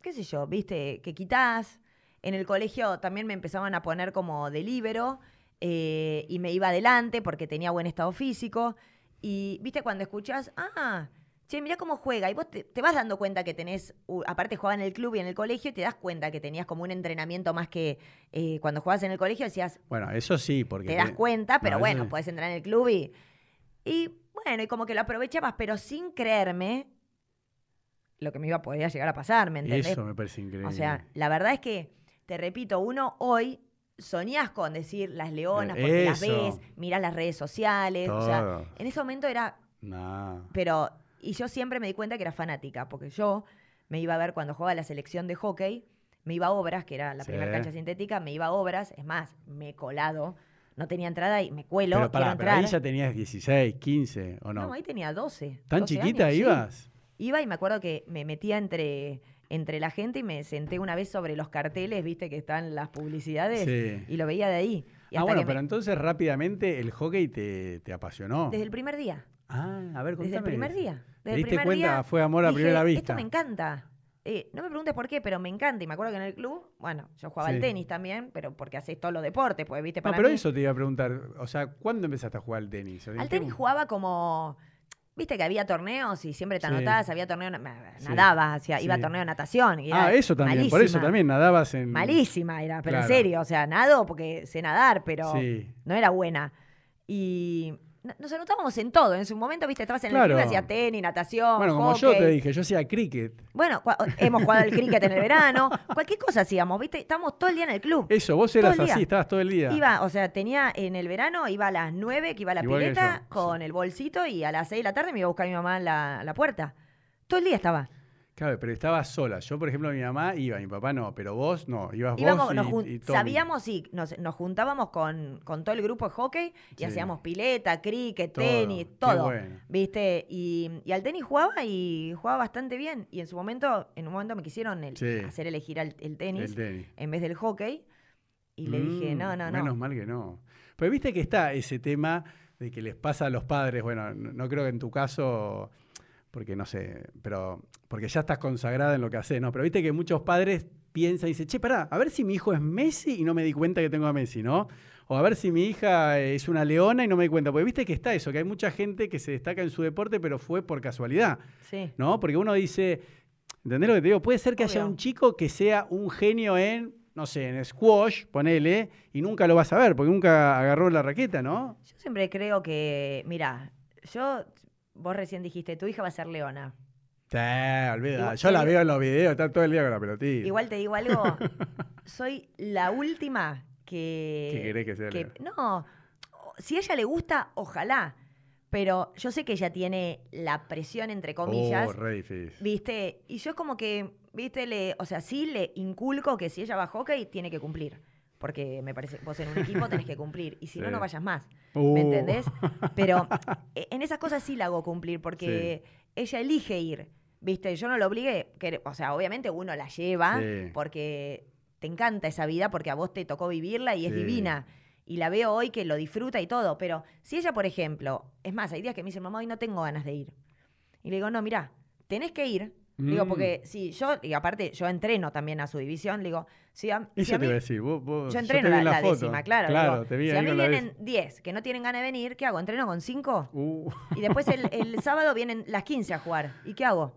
qué sé yo, viste, que quitás. En el colegio también me empezaban a poner como de líbero eh, y me iba adelante porque tenía buen estado físico. Y, viste, cuando escuchás, ah, che, mirá cómo juega. Y vos te, te vas dando cuenta que tenés, aparte jugaba en el club y en el colegio, y te das cuenta que tenías como un entrenamiento más que eh, cuando jugabas en el colegio decías, Bueno, eso sí, porque. te das cuenta, pero No, bueno, sí. puedes entrar en el club y. Y bueno, y como que lo aprovechabas, pero sin creerme lo que me iba a poder llegar a pasar, ¿me entendés? Eso me parece increíble. o sea, la verdad es que, te repito, uno hoy soñás con decir las leonas porque las Eso. ves, mirás las redes sociales. O sea, Todo. en ese momento era. No. Pero. Y yo siempre me di cuenta que era fanática, porque yo me iba a ver cuando jugaba la selección de hockey, me iba a obras, que era la Sí. primera cancha sintética, me iba a obras, es más, me he colado, no tenía entrada y me cuelo, Pero, pará, quiero pero ahí ya tenías 16, 15, ¿o no? no? ahí tenía 12. ¿Tan 12 chiquita años, sí. ibas? Iba y me acuerdo que me metía entre, entre la gente y me senté una vez sobre los carteles, viste, que están las publicidades, Sí. y lo veía de ahí. Y Ah, bueno, me- pero entonces rápidamente el hockey te, te apasionó. Desde el primer día. Ah, a ver, contame. Desde el primer día. Desde ¿Te el diste primer cuenta? día Fue amor a dije, primera vista. Esto me encanta. Eh, no me preguntes por qué, pero me encanta. Y me acuerdo que en el club, bueno, yo jugaba Sí. al tenis también, pero porque haces todos los deportes, pues, viste, No, para pero mí. eso te iba a preguntar. O sea, ¿cuándo empezaste a jugar al tenis? ¿En Al tenis jugaba como. Viste que había torneos y siempre te Sí. anotabas, había torneo, na- Sí. nadaba, hacía, iba a Sí. torneo de natación. y Ah, eso también, por eso también nadabas en. Malísima era, pero Claro. en serio, o sea, nado porque sé nadar, pero Sí. no era buena. Y nos anotábamos en todo. En su momento, viste, estabas en el Claro. club, hacía tenis, natación, Bueno, como yo te dije, yo hacía cricket. Bueno, hemos jugado al cricket en el verano, cualquier cosa hacíamos, ¿viste? Estábamos todo el día en el club. Eso, vos eras el así, estabas todo el día. Iba, o sea, tenía en el verano, iba a las 9, que iba a la Igual pileta, con el bolsito, y a las 6 de la tarde me iba a buscar mi mamá en la, a la puerta. Todo el día estaba. Claro, pero estabas sola. Yo, por ejemplo, mi mamá iba, mi papá no, pero vos no. Ibas Íbamos, vos nos jun- y Tommy. sabíamos y nos, nos juntábamos con, con todo el grupo de hockey y Sí. hacíamos pileta, cricket, Todo, tenis, todo. bueno. ¿Viste? Y, y al tenis jugaba y jugaba bastante bien. Y en su momento, en un momento me quisieron el- Sí. hacer elegir al- el tenis El tenis. en vez del hockey. Y le dije, Mm, no, no, no. Menos mal que no. Pero viste que está ese tema de que les pasa a los padres, bueno, no, no creo que en tu caso, porque no sé, pero porque ya estás consagrada en lo que haces, ¿no? Pero viste que muchos padres piensan y dicen, che, pará, a ver si mi hijo es Messi y no me di cuenta que tengo a Messi, ¿no? O a ver si mi hija es una leona y no me di cuenta. Porque viste que está eso, que hay mucha gente que se destaca en su deporte, pero fue por casualidad. Sí. ¿no? Porque uno dice, ¿entendés lo que te digo? Puede ser que haya un chico que sea un genio en, no sé, en squash, ponele, y nunca lo vas a ver, porque nunca agarró la raqueta, ¿no? Yo siempre creo que, mira, yo, vos recién dijiste, tu hija va a ser leona. Sí, olvida. Igual- Yo la veo en los videos, está todo el día con la pelotita. Igual te digo algo, soy la última que... ¿Qué querés que sea que- no, si a ella le gusta, ojalá. Pero yo sé que ella tiene la presión, entre comillas, Oh, re difícil. ¿viste? Y yo es como que, ¿viste? Le, o sea, sí le inculco que si ella va a hockey, tiene que cumplir. Porque me parece, vos en un equipo tenés que cumplir. Y si no, no vayas más. Uh. ¿Me entendés? Pero eh, en esas cosas sí la hago cumplir porque ella elige ir. ¿Viste? Yo no lo obligué. que- o sea, obviamente uno la lleva Sí. porque te encanta esa vida, porque a vos te tocó vivirla y es Sí. divina. Y la veo hoy que lo disfruta y todo. Pero si ella, por ejemplo, es más, hay días que me dicen, mamá, hoy no tengo ganas de ir. Y le digo, no, mira, tenés que ir. Digo, Mm. porque si yo, y aparte yo entreno también a su división, digo, si a, si a te mí- iba a decir. Vos, vos- yo te entreno vi la, la foto. décima, claro. Claro, digo, te vi si a mí la vienen décima. 10 que no tienen ganas de venir, ¿qué hago? ¿Entreno con 5? Uh. Y después el, el sábado vienen las 15 a jugar. ¿Y qué hago?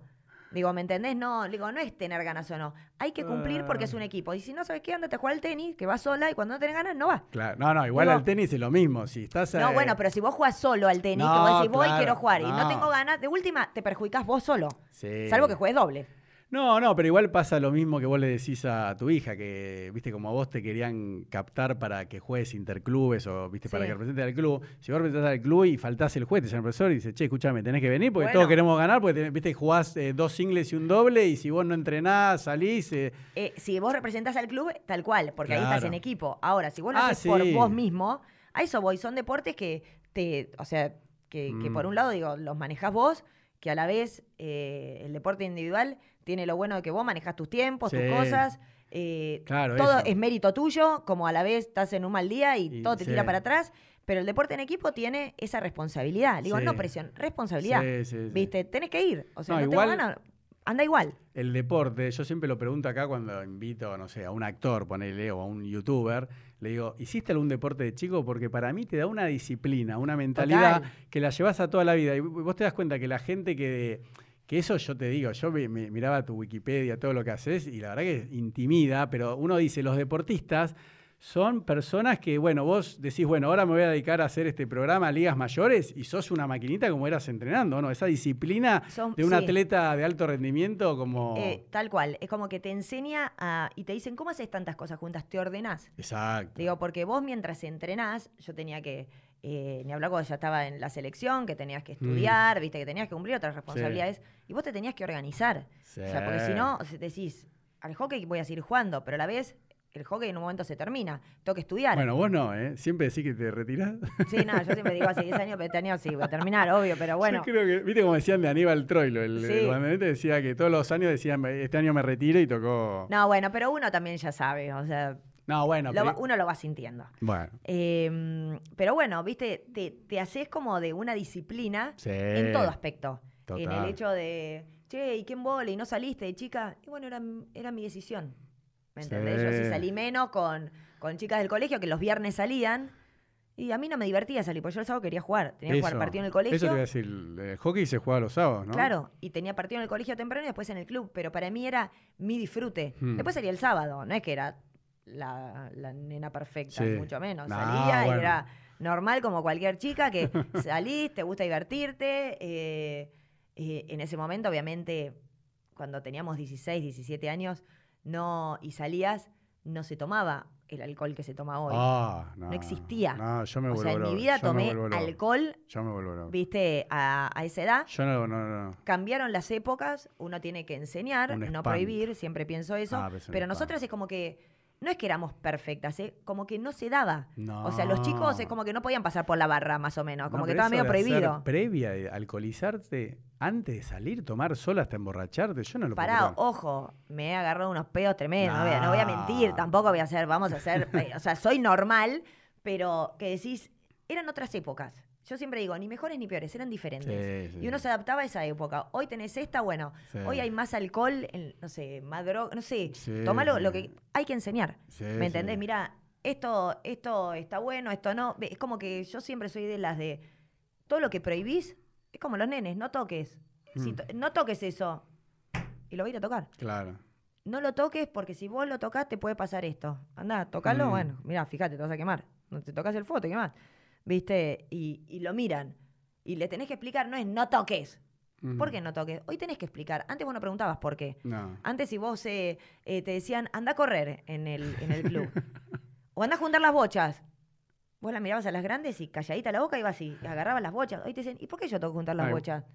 Digo, ¿me entendés? No, digo, no es tener ganas o no. Hay que cumplir porque es un equipo. Y si no sabes qué, andate a jugar al tenis, que vas sola y cuando no tenés ganas, no vas. Claro. No, no, igual Digo- al tenis es lo mismo. Si estás No, eh, bueno, pero si vos jugás solo al tenis, No, que vos decís, voy, claro, quiero jugar, y no no. tengo ganas, de última te perjudicás vos solo. sí. Salvo que juegues doble. No, no, pero igual pasa lo mismo que vos le decís a tu hija, que, viste, como a vos te querían captar para que juegues interclubes o, viste, para que representes al club. Si vos representás al club y faltás el juez, te llama el profesor y dice, che, escúchame, tenés que venir porque Bueno. todos queremos ganar, porque, tenés- viste, jugás eh, dos singles y un doble y si vos no entrenás, salís... eh, Eh, si vos representás al club, tal cual, porque ahí estás en equipo. Ahora, si vos lo Ah, haces por vos mismo, a eso voy. Son deportes que te, o sea, que, que Mm. por un lado, digo, los manejás vos, que a la vez el deporte individual tiene lo bueno de que vos manejás tus tiempos, tus cosas. eh, Claro, todo eso. es mérito tuyo, como a la vez estás en un mal día y, Y- todo te sí. tira para atrás. Pero el deporte en equipo tiene esa responsabilidad. Digo, Sí. no presión, responsabilidad. Sí, sí, sí. ¿Viste? Tenés que ir. O sea, No, no, igual- tengo ganas, anda igual. El deporte, yo siempre lo pregunto acá cuando invito, no sé, a un actor, ponele, o a un youtuber, le digo, ¿hiciste algún deporte de chico? Porque para mí te da una disciplina, una mentalidad Total. que la llevas a toda la vida. Y vos te das cuenta que la gente que, que eso yo te digo, yo me- me- miraba tu Wikipedia, todo lo que haces, y la verdad que intimida, pero uno dice, los deportistas son personas que, bueno, vos decís, bueno, ahora me voy a dedicar a hacer este programa Ligas Mayores y sos una maquinita como eras entrenando, ¿no? Esa disciplina Son- de un sí. atleta de alto rendimiento como... Eh, tal cual. Es como que te enseña a, y te dicen, ¿cómo haces tantas cosas juntas? Te ordenás. Exacto. Digo, porque vos mientras entrenás, yo tenía que, eh, ni hablar cuando ya estaba en la selección, que tenías que Mm. estudiar, viste, que tenías que cumplir otras responsabilidades, y vos te tenías que organizar. O sea, porque si no, decís, al hockey voy a seguir jugando, pero a la vez el hockey en un momento se termina, tengo que estudiar. Bueno, vos no, ¿eh? Siempre decís que te retirás. Sí, no, yo siempre digo hace 10 años, pero este año sí, voy a terminar, obvio, pero bueno. Yo creo que, viste como decían de Aníbal Troilo, el, Sí. el banderete decía que todos los años decían, este año me retiro y tocó... No, bueno, pero uno también ya sabe, o sea, No, bueno, lo pero- uno lo va sintiendo. bueno, Eh, pero bueno, viste, te, te haces como de una disciplina sí. en todo aspecto. En total. el hecho de, che, ¿y quién vole? ¿Y no saliste de chica? Y bueno, era, era mi decisión. ¿Me entendés? Yo sí salí menos con, con chicas del colegio que los viernes salían. Y a mí no me divertía salir, porque yo el sábado quería jugar. Tenía que jugar partido en el colegio. Eso te voy a decir, el hockey se juega los sábados, ¿no? Claro, y tenía partido en el colegio temprano y después en el club, pero para mí era mi disfrute. Hmm. Después salía el sábado, no es que era la, la nena perfecta, Sí. mucho menos. No, Salía bueno. y era normal como cualquier chica que salís, te gusta divertirte. eh, eh, en ese momento, obviamente, cuando teníamos 16, 17 años no y salías, no se tomaba el alcohol que se toma hoy. Ah, no, No existía. No, yo me o sea, en mi vida tomé alcohol, Yo me vuelvo viste, a, a esa edad. Yo no, no, no. Cambiaron las épocas, uno tiene que enseñar, Un no prohibir, siempre pienso eso. Ah, pero nosotras es como que, no es que éramos perfectas, ¿eh? como que no se daba. No. O sea, los chicos es como que no podían pasar por la barra, más o menos, como No, que estaba medio prohibido. Previa de alcoholizarte antes de salir, tomar sola hasta emborracharte, yo no lo puedo Pará, ojo, me he agarrado unos pedos tremendos, no, voy a, no voy a mentir, tampoco voy a hacer, vamos a hacer, eh, o sea, soy normal, pero que decís, eran otras épocas. Yo siempre digo, ni mejores ni peores, eran diferentes. Sí, sí, Y uno se adaptaba a esa época. Hoy tenés esta, bueno, hoy hay más alcohol, en- no sé, más droga, no sé. Tomalo lo que hay que enseñar. ¿Me entendés? Mira, esto, esto está bueno, esto no. Es como que yo siempre soy de las de todo lo que prohibís, es como los nenes, no toques. Si Mm. to- no toques eso. Y lo voy a ir a tocar. Claro. No lo toques porque si vos lo tocas te puede pasar esto. Anda, tocalo, Mm. bueno, mira, fíjate, te vas a quemar. No te tocas el fuego, te quemás. ¿Viste? Y, y lo miran. Y le tenés que explicar, no es no toques. ¿Por qué no toques? Hoy tenés que explicar. Antes vos no preguntabas por qué. No. Antes si vos eh, eh, te decían, anda a correr en el, en el club. o anda a juntar las bochas. Vos la mirabas a las grandes y calladita la boca ibas y agarrabas las bochas. Hoy te dicen, ¿y por qué yo tengo que juntar las Ay. bochas?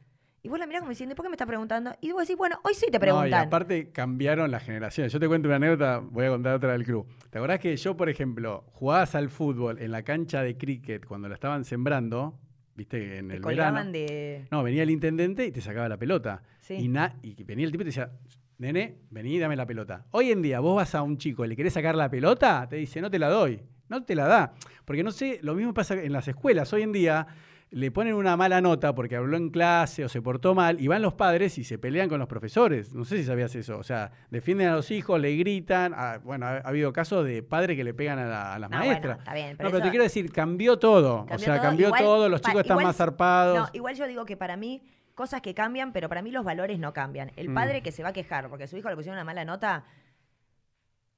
Y vos la mirás como diciendo, ¿por qué me estás preguntando? Y vos decís, bueno, hoy sí te No, y preguntan. aparte cambiaron las generaciones. Yo te cuento una anécdota, voy a contar otra del club. ¿Te acordás que yo, por ejemplo, jugabas al fútbol en la cancha de cricket cuando la estaban sembrando? ¿Viste? En Te el verano. de... No, venía el intendente y te sacaba la pelota. Sí. Y, na- y venía el tipo y te decía, nene, vení, dame la pelota. Hoy en día vos vas a un chico y le querés sacar la pelota, te dice, no te la doy. No te la da. Porque no sé, lo mismo pasa en las escuelas. Hoy en día le ponen una mala nota porque habló en clase o se portó mal y van los padres y se pelean con los profesores. No sé si sabías eso. O sea, defienden a los hijos, le gritan. Ah, bueno, ha, ha habido casos de padres que le pegan a, la- a las No, maestras. bueno, está bien, no, pero pero te quiero decir, cambió todo. o sea, todo. cambió Igual, todo, los chicos están igual más zarpados. No, igual yo digo que para mí, cosas que cambian, pero para mí los valores no cambian. El Mm. padre que se va a quejar porque a su hijo le pusieron una mala nota,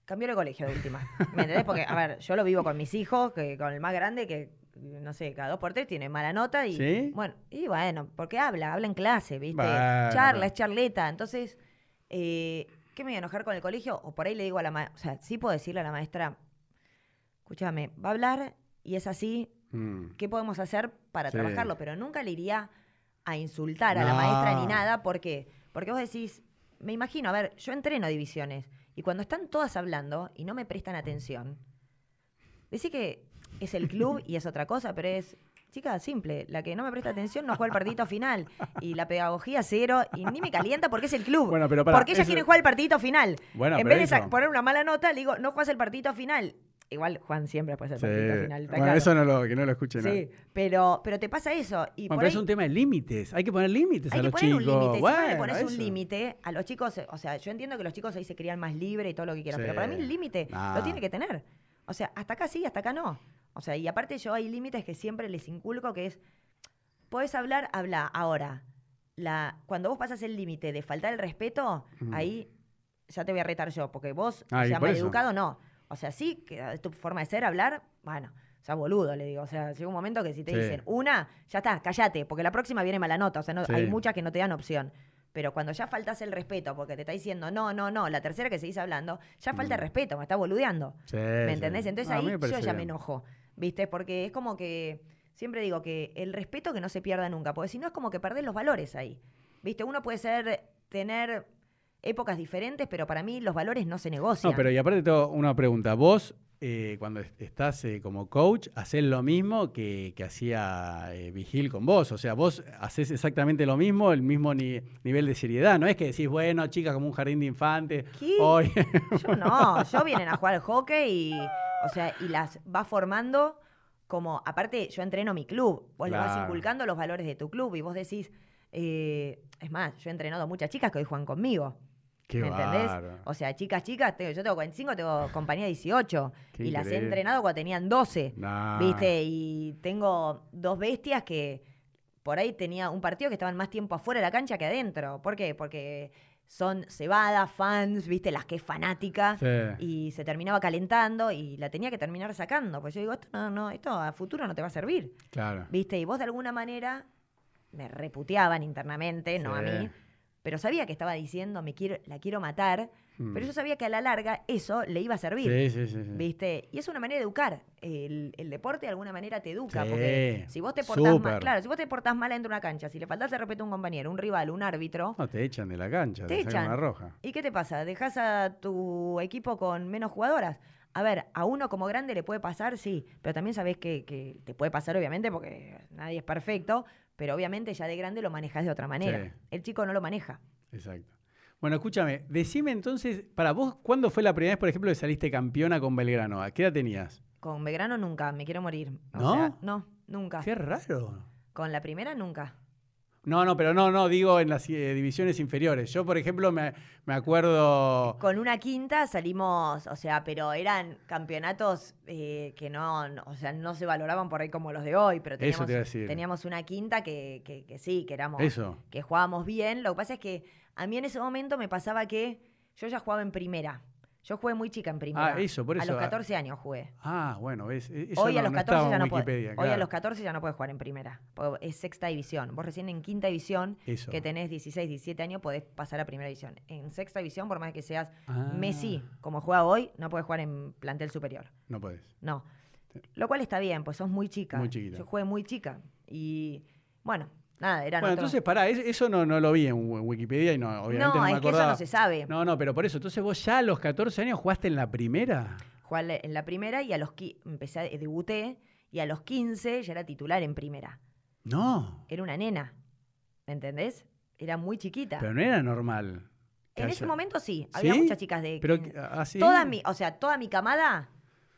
cambió de colegio de última. ¿Me entendés? Porque, a ver, yo lo vivo con mis hijos, que con el más grande, que, no sé, cada dos por tres tiene mala nota y. ¿Sí? Bueno, y bueno, porque habla, habla en clase, ¿viste? Bueno, Charla, es charleta. Entonces. eh, ¿qué me voy a enojar con el colegio? O por ahí le digo a la maestra, o sea, sí puedo decirle a la maestra, escúchame, va a hablar y es así, Mm. ¿qué podemos hacer para Sí. trabajarlo? Pero nunca le iría a insultar a la maestra ni nada, ¿por qué? Porque vos decís, me imagino, a ver, yo entreno divisiones y cuando están todas hablando y no me prestan atención, decís que es el club y es otra cosa, pero es, chica, simple, la que no me presta atención no juega el partidito final y la pedagogía cero y ni me calienta porque es el club. Bueno, pero porque ellas eso- quieren jugar el partidito final. Bueno, en vez de eso- poner una mala nota, le digo, no juegas el partidito final. Igual Juan siempre puede ser el partidito Sí. final. Bueno, claro. eso no lo, que no lo escuche Sí, nadie. pero, pero te pasa eso. Y Bueno, por pero ahí es un tema de límites. Hay que poner límites hay a que los poner chicos. un límite. Si vos le Bueno, pones un límite a los chicos, o sea, yo entiendo que los chicos ahí se crían más libre y todo lo que quieran, pero para mí Sí. el límite Nah. lo tiene que tener. O sea, hasta acá sí, hasta acá no. O sea, y aparte yo hay límites que siempre les inculco que es, podés hablar, habla. Ahora, la, cuando vos pasas el límite de faltar el respeto, ahí ya te voy a retar yo, porque vos, Ah, o sea, por eso. maleducado no. O sea, sí, que es tu forma de ser, hablar, bueno, o sea, boludo, le digo. O sea, llega un momento que si te Sí. dicen una, ya está, cállate, porque la próxima viene mala nota. O sea, no, Sí. hay muchas que no te dan opción. Pero cuando ya faltas el respeto, porque te está diciendo no, no, no, la tercera que seguís hablando, ya falta el respeto, me está boludeando. Sí, ¿Me entendés? Entonces Ah, ahí yo ya me enojo, ¿viste? Porque es como que, siempre digo que el respeto que no se pierda nunca, porque si no es como que perdés los valores ahí, ¿viste? Uno puede ser, tener épocas diferentes, pero para mí los valores no se negocian. No, pero y aparte tengo una pregunta. Vos, eh, cuando est- estás eh, como coach, haces lo mismo que, que hacía eh, Vigil con vos. O sea, vos haces exactamente lo mismo, el mismo ni- nivel de seriedad. No es que decís, bueno, chicas, como un jardín de infantes. ¿Qué? Hoy. Yo no, yo vienen a jugar al hockey y, o sea, y las va formando como, aparte yo entreno mi club, vos le vas Claro. inculcando los valores de tu club y vos decís, eh, es más, yo he entrenado muchas chicas que hoy juegan conmigo. Qué ¿Me entendés? O sea, chicas, chicas, tengo- yo tengo 45, tengo compañía 18 Qué y las he entrenado cuando tenían 12. Nah. ¿Viste? Y tengo dos bestias que por ahí tenía un partido que estaban más tiempo afuera de la cancha que adentro. ¿Por qué? Porque son cebadas, fans, ¿viste? Las que es fanática. Sí. Y se terminaba calentando y la tenía que terminar sacando. Pues yo digo, esto no, no, esto a futuro no te va a servir. Claro. ¿Viste? Y vos de alguna manera me reputeaban internamente, no a mí. Pero sabía que estaba diciendo, me quiero, la quiero matar. Mm. Pero yo sabía que a la larga eso le iba a servir. Sí, sí, sí. ¿Viste? Y es una manera de educar. El, el deporte de alguna manera te educa. Sí, porque si vos te portás mal, claro, si vos te portás mal dentro de una cancha, si le faltás el respeto a un compañero, un rival, un árbitro, No, te echan de la cancha, Te echan. una roja. ¿y qué te pasa? ¿Dejás a tu equipo con menos jugadoras? A ver, a uno como grande le puede pasar, sí, pero también sabés que, que te puede pasar, obviamente, porque nadie es perfecto, pero obviamente ya de grande lo manejas de otra manera. El chico no lo maneja. Exacto. Bueno, escúchame, decime entonces, para vos, ¿cuándo fue la primera vez, por ejemplo, que saliste campeona con Belgrano? ¿A qué edad tenías? Con Belgrano nunca, me quiero morir. O ¿No? sea, no, nunca. Qué raro. Con la primera nunca. No, no, pero no, no, digo en las eh, divisiones inferiores. Yo, por ejemplo, me, me acuerdo. Con una quinta salimos, o sea, pero eran campeonatos eh, que no, no- o sea, no se valoraban por ahí como los de hoy, pero Eso teníamos, te iba a decir. teníamos una quinta que, que- que sí, que éramos, Eso. que jugábamos bien. Lo que pasa es que a mí en ese momento me pasaba que yo ya jugaba en primera. Yo jugué muy chica en primera. Ah, eso, por A eso, los ah. 14 años jugué. Ah, bueno, ves. e- Eso Hoy no, a los no 14 estaba ya no puedes. Wikipedia. Hoy claro. a los 14 ya no puedes jugar en primera. Es sexta división. Vos recién en quinta división, Eso. que tenés 16, 17 años, podés pasar a primera división. En sexta división, por más que seas Ah, Messi, como juega hoy, no puedes jugar en plantel superior. No podés. No. Lo cual está bien, pues sos muy chica. Muy chiquita. Yo jugué muy chica. Y bueno, nada, era Bueno, entonces, pará, es- eso no, no lo vi en Wi- Wikipedia y no, obviamente No, no, me es que eso acordaba. no se sabe. No, no, pero por eso. Entonces, vos ya a los 14 años jugaste en la primera. Jugué en la primera y a los qui- empecé a debuté y a los 15 ya era titular en primera. No, Era una nena. ¿Me entendés? Era muy chiquita. pero no era normal. que en haya- ese momento sí, había ¿Sí? muchas chicas de Pero, 15. así. Toda mi, o sea, toda mi camada,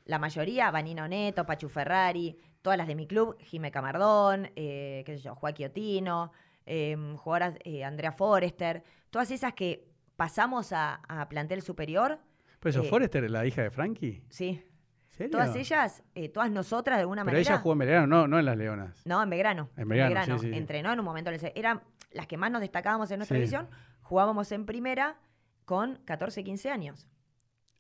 la mayoría, Vanino Neto, Pachu Ferrari, todas las de mi club, Jime Camardón, eh, qué sé yo, Joaquín Otino, eh, jugadoras, eh, Andrea Forrester, todas esas que pasamos a, a plantel superior, Por eso, eh, Forrester, la hija de Frankie. sí. Todas ellas, eh, todas nosotras de alguna Pero manera. ella jugó en Belgrano, no, no en las Leonas. No, en Belgrano. En Belgrano, sí, sí. Entrenó en un momento. Eran las que más nos destacábamos en nuestra Sí. división. Jugábamos en primera con 14, 15 años.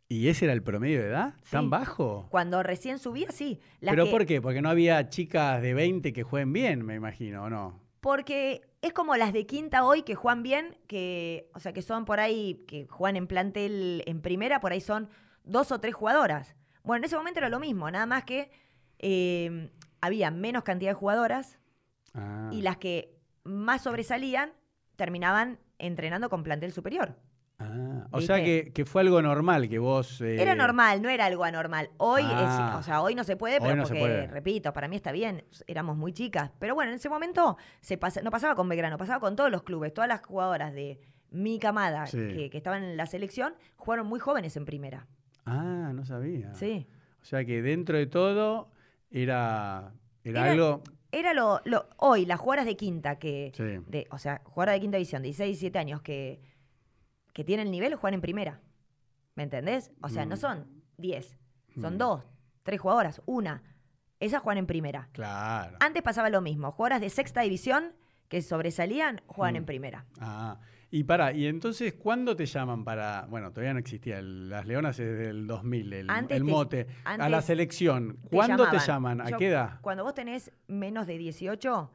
¿Y ese era el promedio de edad? ¿Tan Sí. bajo? Cuando recién subía, sí. Las ¿Pero que- por qué? Porque no había chicas de 20 que jueguen bien, me imagino, ¿o no? Porque es como las de quinta hoy que juegan bien, que, o sea, que son por ahí, que juegan en plantel en primera, por ahí son dos o tres jugadoras. Bueno, en ese momento era lo mismo, nada más que eh, había menos cantidad de jugadoras Ah. y las que más sobresalían terminaban entrenando con plantel superior. Ah, o sea que, que fue algo normal que vos. eh, Era normal, no era algo anormal. Hoy Ah. es, o sea, hoy no se puede, pero no porque, puede. repito, para mí está bien, éramos muy chicas. Pero bueno, en ese momento se pasa, no pasaba con Belgrano, pasaba con todos los clubes, todas las jugadoras de mi camada Sí. que, que estaban en la selección, jugaron muy jóvenes en primera. Ah, no sabía. Sí. O sea que dentro de todo era, era, Era- algo. Era lo, lo- hoy, las jugadoras de quinta que, Sí. de, o sea, jugadoras de quinta división, 16, 17 años que, que tienen el nivel, juegan en primera. ¿Me entendés? O sea, no Mm. son 10, son Mm. dos, tres jugadoras, una. Esas juegan en primera. Claro. Antes pasaba lo mismo. Jugadoras de sexta división que sobresalían juegan Mm. en primera. Ah, y para, y entonces, ¿cuándo te llaman para.? Bueno, todavía no existía. el- las Leonas es del 2000, el, Antes el te- mote. a la antes selección. ¿Cuándo te llaman? ¿A Yo- qué edad? Cuando vos tenés menos de 18,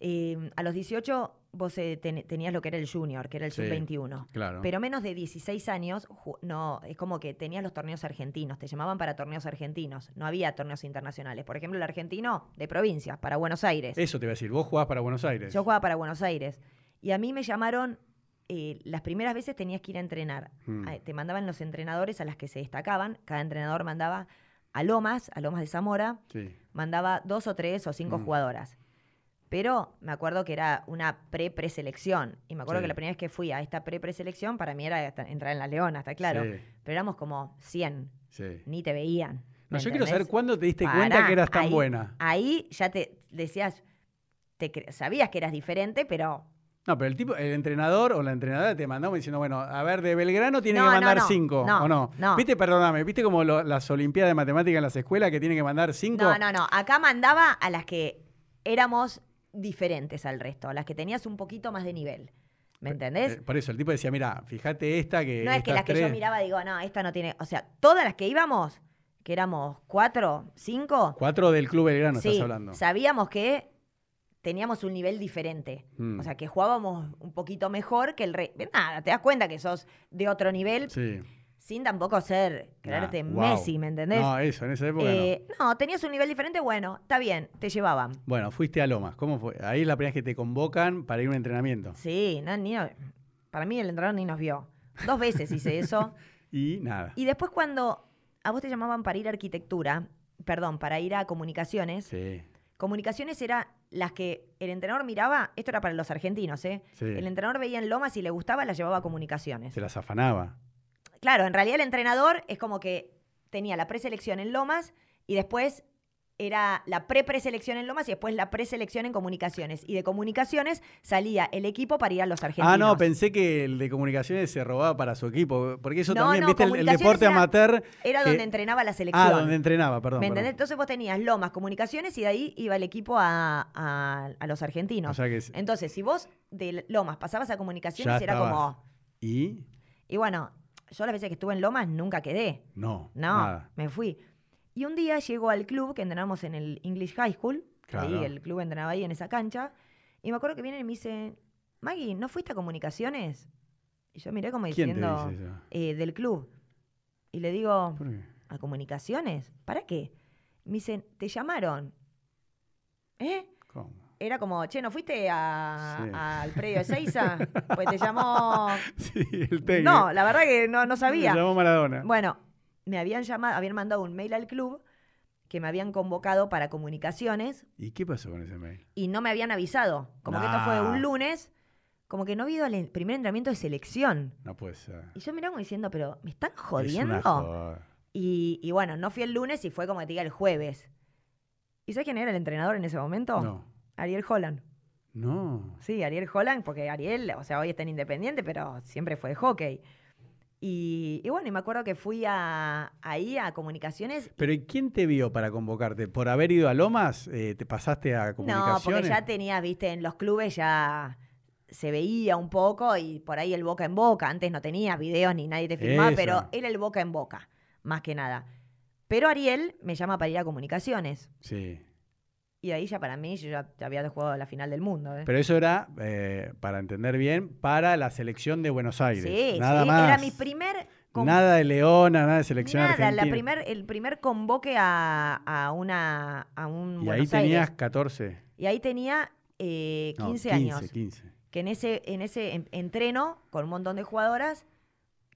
eh, a los 18 vos eh, ten- tenías lo que era el junior, que era el Sí, sub-21. Claro. Pero menos de 16 años, no, es como que tenías los torneos argentinos, te llamaban para torneos argentinos, no había torneos internacionales. Por ejemplo, el argentino de provincia, para Buenos Aires. Eso te iba a decir. Vos jugás para Buenos Aires. Yo jugaba para Buenos Aires. Y a mí me llamaron, eh, las primeras veces tenías que ir a entrenar. Mm. Ah, Te mandaban los entrenadores a las que se destacaban. Cada entrenador mandaba a Lomas, a Lomas de Zamora, Sí. mandaba dos o tres o cinco Mm. jugadoras. Pero me acuerdo que era una pre-preselección. Y me acuerdo Sí. que la primera vez que fui a esta pre-preselección, para mí era entrar en la Leona, está claro. Sí, Pero éramos como 100, sí. ni te veían. No, ¿me yo quiero saber cuándo te diste cuenta que eras tan ahí- buena. Ahí ya te decías, te sabías que eras diferente, pero No, pero el tipo, el entrenador o la entrenadora te mandaba diciendo, bueno, a ver, de Belgrano tiene No, que no, mandar no, cinco, no, ¿o no? no. ¿Viste, perdóname, viste como lo- las Olimpiadas de Matemáticas en las escuelas que tienen que mandar cinco? No, no, no. Acá mandaba a las que éramos diferentes al resto, a las que tenías un poquito más de nivel. ¿Me entendés? Por eso, el tipo decía, mira, fíjate esta que. no es que las que yo miraba digo, no, esta no tiene. O sea, todas las que íbamos, que éramos cuatro, cinco, Cuatro del Club Belgrano sí, estás hablando. sabíamos que teníamos un nivel diferente. Mm. O sea, que jugábamos un poquito mejor que el rey. Nada, te das cuenta que sos de otro nivel Sí. Sin tampoco ser, creerte Nah, wow. Messi, ¿me entendés? No, eso, en esa época Eh, no, tenías un nivel diferente, bueno, está bien, te llevaban. no. Bueno, fuiste a Lomas. ¿Cómo fue? Ahí es la primera vez que te convocan para ir a un entrenamiento. Sí, no, ni no- para mí el entrenador ni nos vio. Dos veces hice eso. Y nada. Y después cuando a vos te llamaban para ir a arquitectura, perdón, para ir a comunicaciones, Sí, comunicaciones era las que el entrenador miraba, esto era para los argentinos, ¿eh? sí. El entrenador veía en Lomas y le gustaba, la llevaba a comunicaciones. Se las afanaba. Claro, en realidad el entrenador es como que tenía la preselección en Lomas y después era la pre-preselección en Lomas y después la preselección en comunicaciones. Y de comunicaciones salía el equipo para ir a los argentinos. Ah, no, pensé que el de comunicaciones se robaba para su equipo. Porque eso No, también, no, viste, el- deporte era- amateur. Era que- donde entrenaba la selección. Ah, donde entrenaba, perdón. ¿Me perdón. entendés? Entonces vos tenías Lomas, comunicaciones y de ahí iba el equipo a, a- a los argentinos. O sea que. es- Entonces, si vos de Lomas pasabas a comunicaciones, Ya era estabas. como. ¿Y? Y bueno, yo las veces que estuve en Lomas nunca quedé. No. No, Nada. me fui. Y un día llegó al club que entrenamos en el English High School. Claro. Ahí el club entrenaba ahí en esa cancha. Y me acuerdo que vienen y me dicen, Maggie, ¿no fuiste a comunicaciones? Y yo miré como ¿Quién te diciendo, dice? "Eh, del club. Y le digo. ¿a comunicaciones? ¿Para qué? Me dicen, te llamaron. ¿Eh? ¿Cómo? Era como, che, ¿no fuiste a- Sí. al predio de Seiza? Pues te llamó... Sí, el técnico. No, la verdad que no, no sabía. Me llamó Maradona. Bueno, me habían llamado, habían mandado un mail al club que me habían convocado para comunicaciones ¿Y qué pasó con ese mail? y no me habían avisado. Como que esto fue Nah. un lunes, como que no había ido al primer entrenamiento de selección. No puede ser. Y yo miraba como diciendo, pero ¿me están Es una jodiendo? Y, y bueno, no fui el lunes y fue como que te diga el jueves. ¿Y sabes quién era el entrenador en ese momento? No. Ariel Holland. No. Sí, Ariel Holland, porque Ariel, o sea, hoy está en Independiente, pero siempre fue de hockey. Y, y bueno, y me acuerdo que fui a, ahí a comunicaciones. Pero ¿y quién te vio para convocarte? ¿Por haber ido a Lomas? eh, ¿Te pasaste a No, comunicaciones? porque ya tenías, viste, en los clubes ya se veía un poco y por ahí el boca en boca. Antes no tenías videos ni nadie te filmaba, Eso. pero era el boca en boca, más que nada. Pero Ariel me llama para ir a comunicaciones. Sí. Y ahí ya para mí, yo ya ya había jugado la final del mundo. ¿eh? Pero eso era, eh, para entender bien, para la selección de Buenos Aires. sí, nada sí, más. era mi primer... Nada de Leona, nada de selección Nada, argentina. la primer, el primer convoque a, a una, a un y ahí tenías Aires. 14. Y ahí tenía eh, No, 15, 15, años. 15. Que en ese, en ese en- entreno con un montón de jugadoras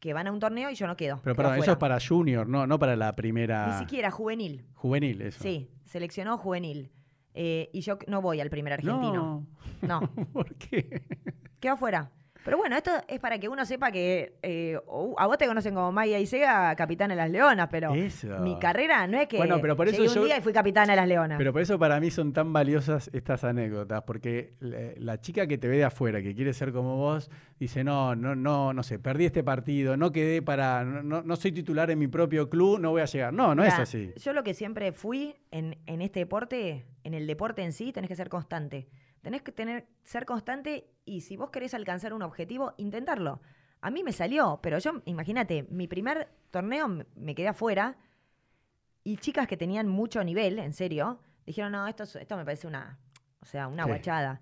que van a un torneo y yo no quedo. Pero perdón, eso es para Junior, no, no para la primera. Ni siquiera juvenil. Juvenil, eso. Sí, seleccionó juvenil. Eh, y yo no voy al primer argentino. No. No, ¿Por qué? afuera. Pero bueno, esto es para que uno sepa que eh, a vos te conocen como Maya Isega, capitana de las Leonas, pero Eso. mi carrera no es que Bueno, pero por eso llegué un yo- día y fui capitana de las Leonas. Pero por eso para mí son tan valiosas estas anécdotas, porque la, la chica que te ve de afuera, que quiere ser como vos, dice, no, no, no, no sé, perdí este partido, no quedé para, no, no- soy titular en mi propio club, no voy a llegar. No, no es así. Yo lo que siempre fui en, en este deporte, en el deporte en sí, tenés que ser constante. Tenés que tener, ser constante y si vos querés alcanzar un objetivo, intentarlo. A mí me salió, pero yo, imagínate, mi primer torneo me quedé afuera y chicas que tenían mucho nivel, en serio, dijeron, no, esto, es- esto me parece una, o sea, una Sí. guachada.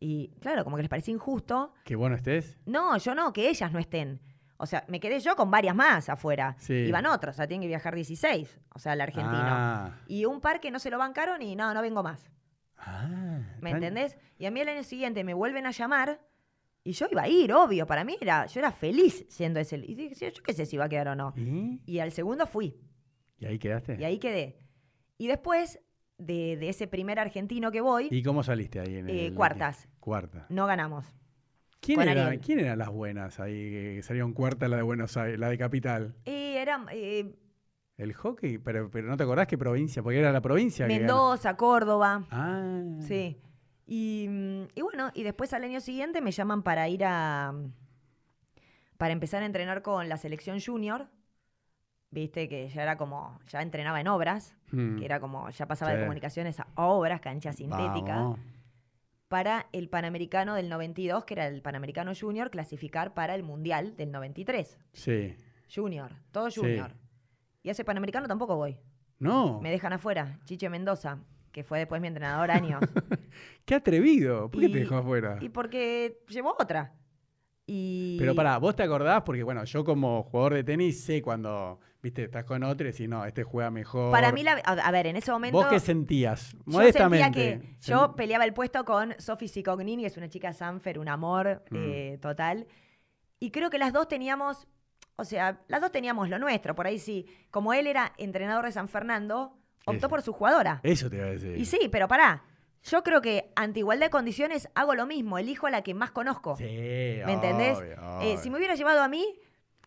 Y claro, como que les parecía injusto. Que bueno estés. No, yo no, que ellas no estén. O sea, me quedé yo con varias más afuera. Sí. Iban otros, o sea, tienen que viajar 16, o sea, el argentino. Ah, Y un par que no se lo bancaron y no, no vengo más. Ah, ¿Me tan- entendés? Y a mí el año siguiente me vuelven a llamar y yo iba a ir, obvio. Para mí era, yo era feliz siendo ese. Y dije, yo qué sé si iba a quedar o no. ¿Y? Y al segundo fui. ¿Y ahí quedaste? Y ahí quedé. Y después de, de ese primer argentino que voy, ¿Y cómo saliste ahí en eh, el cuartas. Cuarta. No ganamos. ¿Quién, era-. ¿Quién eran las buenas ahí que salieron cuarta la de Buenos Aires, la de Capital? Eh, El hockey, pero, pero no te acordás qué provincia, porque era la provincia que. Mendoza, Córdoba. Ah. Sí. Y, mm, y bueno, y después al año siguiente me llaman para ir a. para empezar a entrenar con la selección junior. Viste que ya era como. ya entrenaba en obras, Mm. que era como. ya pasaba Sí. de comunicaciones a obras, cancha sintética. Vamos. Para el Panamericano del 92, que era el Panamericano Junior, clasificar para el Mundial del 93. Sí. Junior, todo Sí. Y a ese Panamericano tampoco voy. No. Me dejan afuera. Chiche Mendoza, que fue después mi entrenador años. Qué atrevido. ¿Por qué te dejó afuera? Y porque llevó otra. Y Pero pará, vos te acordás, porque bueno, yo como jugador de tenis sé cuando, viste, estás con otro y no, este juega mejor. para mí, la- a, ver, en ese momento. ¿Vos qué sentías? yo Modestamente. sentía que yo peleaba el puesto con Sofi Sicognini, que es una chica Sanfer, un amor Mm. eh, total. Y creo que las dos teníamos, o sea, las dos teníamos lo nuestro. Por ahí sí, como él era entrenador de San Fernando, optó Eso. por su jugadora. Eso te iba a decir. Y sí, pero pará. Yo creo que ante igualdad de condiciones hago lo mismo, elijo a la que más conozco. Sí, ¿Me entendés? obvio, Eh, obvio. si me hubiera llevado a mí,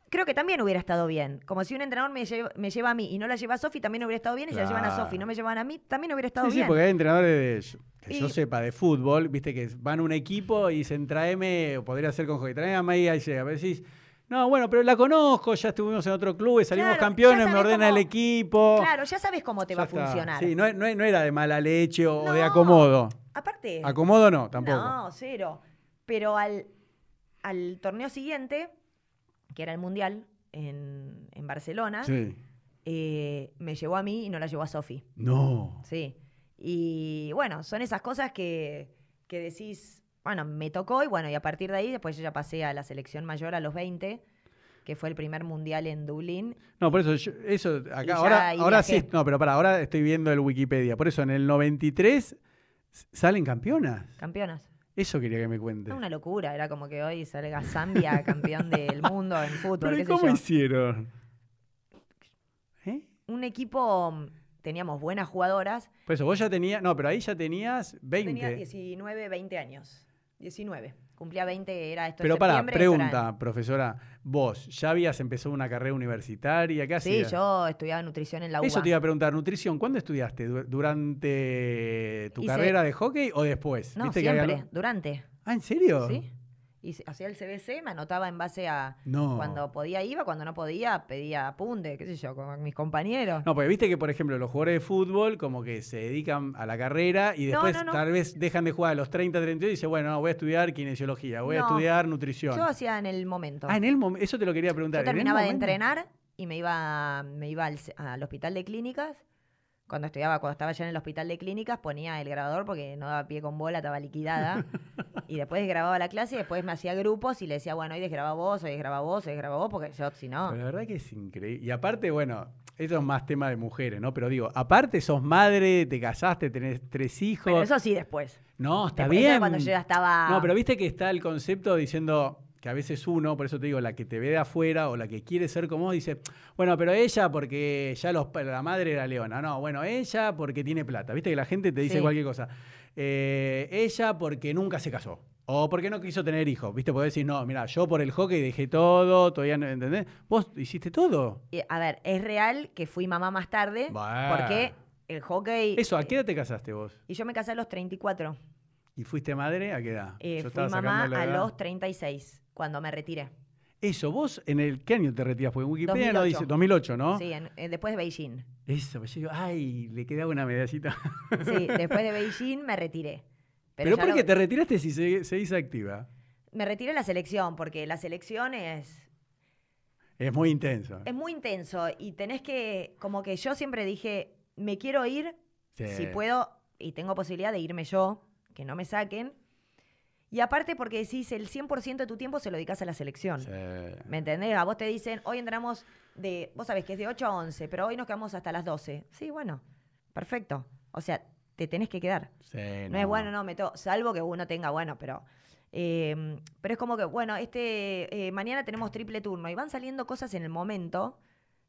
creo que también hubiera estado bien. Como si un entrenador me, lleva- me lleva a mí y no la lleva a Sofi, también hubiera estado bien. Y si la llevan a. Sofi y no me llevan a mí, también hubiera estado Sí, sí, bien. porque hay entrenadores de, que yo sepa de fútbol, viste, que van a un equipo y dicen, tráeme, o podría ser con hockey, tráeme a May y a ver decís, no, bueno, pero la conozco, ya estuvimos en otro club, y salimos Claro, campeones, me ordena el equipo. Claro, ya sabes cómo te ya va a funcionar. Sí, no, no- no era de mala leche o, de acomodo. Aparte. Acomodo no, tampoco. No, cero. Pero al, al torneo siguiente, que era el Mundial en, en Barcelona, Sí. eh, me llevó a mí y no la llevó a Sofi. No. Sí. Y bueno, son esas cosas que, que decís, bueno, me tocó y bueno, y a partir de ahí después yo ya pasé a la selección mayor a los 20, que fue el primer mundial en Dublín. No, por eso, yo- eso, acá, ahora, ahora sí, no, pero para, ahora estoy viendo el Wikipedia. Por eso, en el 93 s- salen campeonas. Campeonas. Eso quería que me cuente. Era una locura, era como que hoy salga Zambia campeón del mundo en fútbol, Pero ¿y qué sé cómo yo. hicieron? ¿Eh? Un equipo, mm, teníamos buenas jugadoras. Por eso, vos ya tenías, no, pero ahí ya tenías 20. Tenía 19, 20 años. 19. Cumplía 20, era esto en pero para, pregunta, profesora, vos ya habías empezado una carrera universitaria, ¿qué Sí, hacías? yo estudiaba nutrición en la UBA. Eso te iba a preguntar, nutrición, ¿cuándo estudiaste? ¿Du- ¿Durante tu Hice- carrera de hockey o después? No, ¿Viste que había siempre, durante. Ah, ¿en serio? ¿Sí? Y hacía el CBC, me anotaba en base a No. cuando podía iba, cuando no podía pedía apunte, qué sé yo, con mis compañeros. No, porque viste que, por ejemplo, los jugadores de fútbol como que se dedican a la carrera y después no, no. tal vez dejan de jugar a los 30, 32 y dicen, bueno, no, voy a estudiar kinesiología, voy a estudiar nutrición. Yo hacía en el momento. Ah, en el momento, eso te lo quería preguntar. Yo ¿en el terminaba de entrenar y me iba, me iba al hospital de clínicas cuando estudiaba, cuando estaba ya en el hospital de clínicas, ponía el grabador porque no daba pie con bola, estaba liquidada. y después grababa la clase y después me hacía grupos y le decía, bueno, hoy desgraba vos, hoy desgraba vos, hoy desgraba vos, porque yo, si no. Pero la verdad que es increíble. Y aparte, bueno, eso es más tema de mujeres, ¿no? Pero digo, aparte sos madre, te casaste, tenés tres hijos. Pero eso sí después. No, está Después, eso bien. cuando yo ya estaba. No, pero viste que está el concepto diciendo que a veces uno, por eso te digo, la que te ve de afuera o la que quiere ser como vos, dice, bueno, pero ella porque ya los, la madre era leona. No, bueno, ella porque tiene plata. Viste que la gente te dice Sí. cualquier cosa. Eh, ella porque nunca se casó. O porque no quiso tener hijos. Viste, podés decir, no, mira, yo por el hockey dejé todo, todavía no, ¿entendés? Vos hiciste todo. A ver, es real que fui mamá más tarde Bueno. porque el hockey. Eso, ¿a qué edad te casaste vos? Y yo me casé a los 34. ¿Y fuiste madre a qué edad? Eh, Yo fui mamá a los 36, cuando me retiré. Eso, vos en el ¿qué año te retiras? Porque en Wikipedia no 2008. dice 2008, ¿no? Sí, en- eh, después de Beijing. Eso, pues yo digo, ay, le quedaba una medallita. Sí, después de Beijing me retiré. Pero, ¿por lo- qué te retiraste si se, seguís activa? Me retiré la selección porque la selección es, Es muy intenso. es muy intenso y tenés que, como que yo siempre dije, me quiero ir Sí. si puedo y tengo posibilidad de irme yo, que no me saquen. Y aparte porque decís, el 100% de tu tiempo se lo dedicas a la selección. Sí. ¿Me entendés? A vos te dicen, hoy entramos de, vos sabés que es de 8 a 11, pero hoy nos quedamos hasta las 12. Sí, bueno, perfecto. O sea, te tenés que quedar. Sí, No, es bueno, no, me to salvo que uno tenga, bueno, pero... eh, pero es como que, bueno, este eh, mañana tenemos triple turno y van saliendo cosas en el momento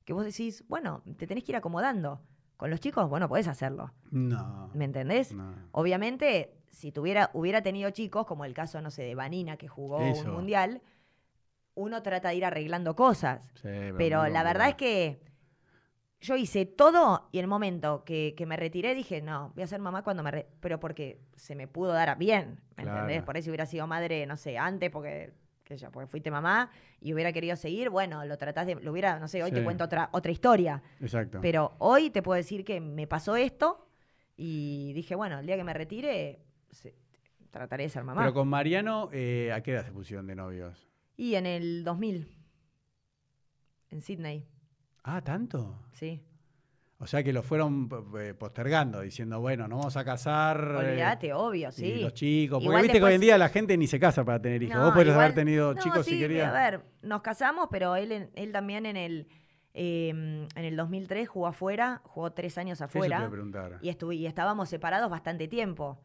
que vos decís, bueno, te tenés que ir acomodando. Con los chicos, bueno, podés hacerlo. No. ¿Me entendés? no. Obviamente, si tuviera, hubiera tenido chicos, como el caso, no sé, de Vanina, que jugó Eso. un mundial, uno trata de ir arreglando cosas. Sí, Pero la verdad es que yo hice todo y el momento que, que me retiré dije, no, voy a ser mamá cuando me... re-". Pero porque se me pudo dar bien, ¿me Claro. entendés? Por eso hubiera sido madre, no sé, antes, porque, qué sé yo, porque fuiste mamá y hubiera querido seguir, bueno, lo tratás de... Lo hubiera, no sé, hoy te cuento otra, otra historia. Exacto. Pero hoy te puedo decir que me pasó esto y dije, bueno, el día que me retire, se- trataré de ser mamá. Pero con Mariano, eh, ¿a qué edad se pusieron de novios? Y en el 2000, en Sydney, Ah, ¿tanto? sí. O sea que lo fueron eh, postergando, diciendo, bueno, nos vamos a casar. eh, Olvídate, obvio, y sí. los chicos. Porque Igual viste que hoy en día la gente ni se casa para tener hijos. No, Vos podés igual- haber tenido no, chicos sí, si querías. A ver, nos casamos, pero él, él también en el, eh, en el 2003 jugó afuera, jugó tres años Eso te iba a afuera preguntar. y, y estábamos separados bastante tiempo.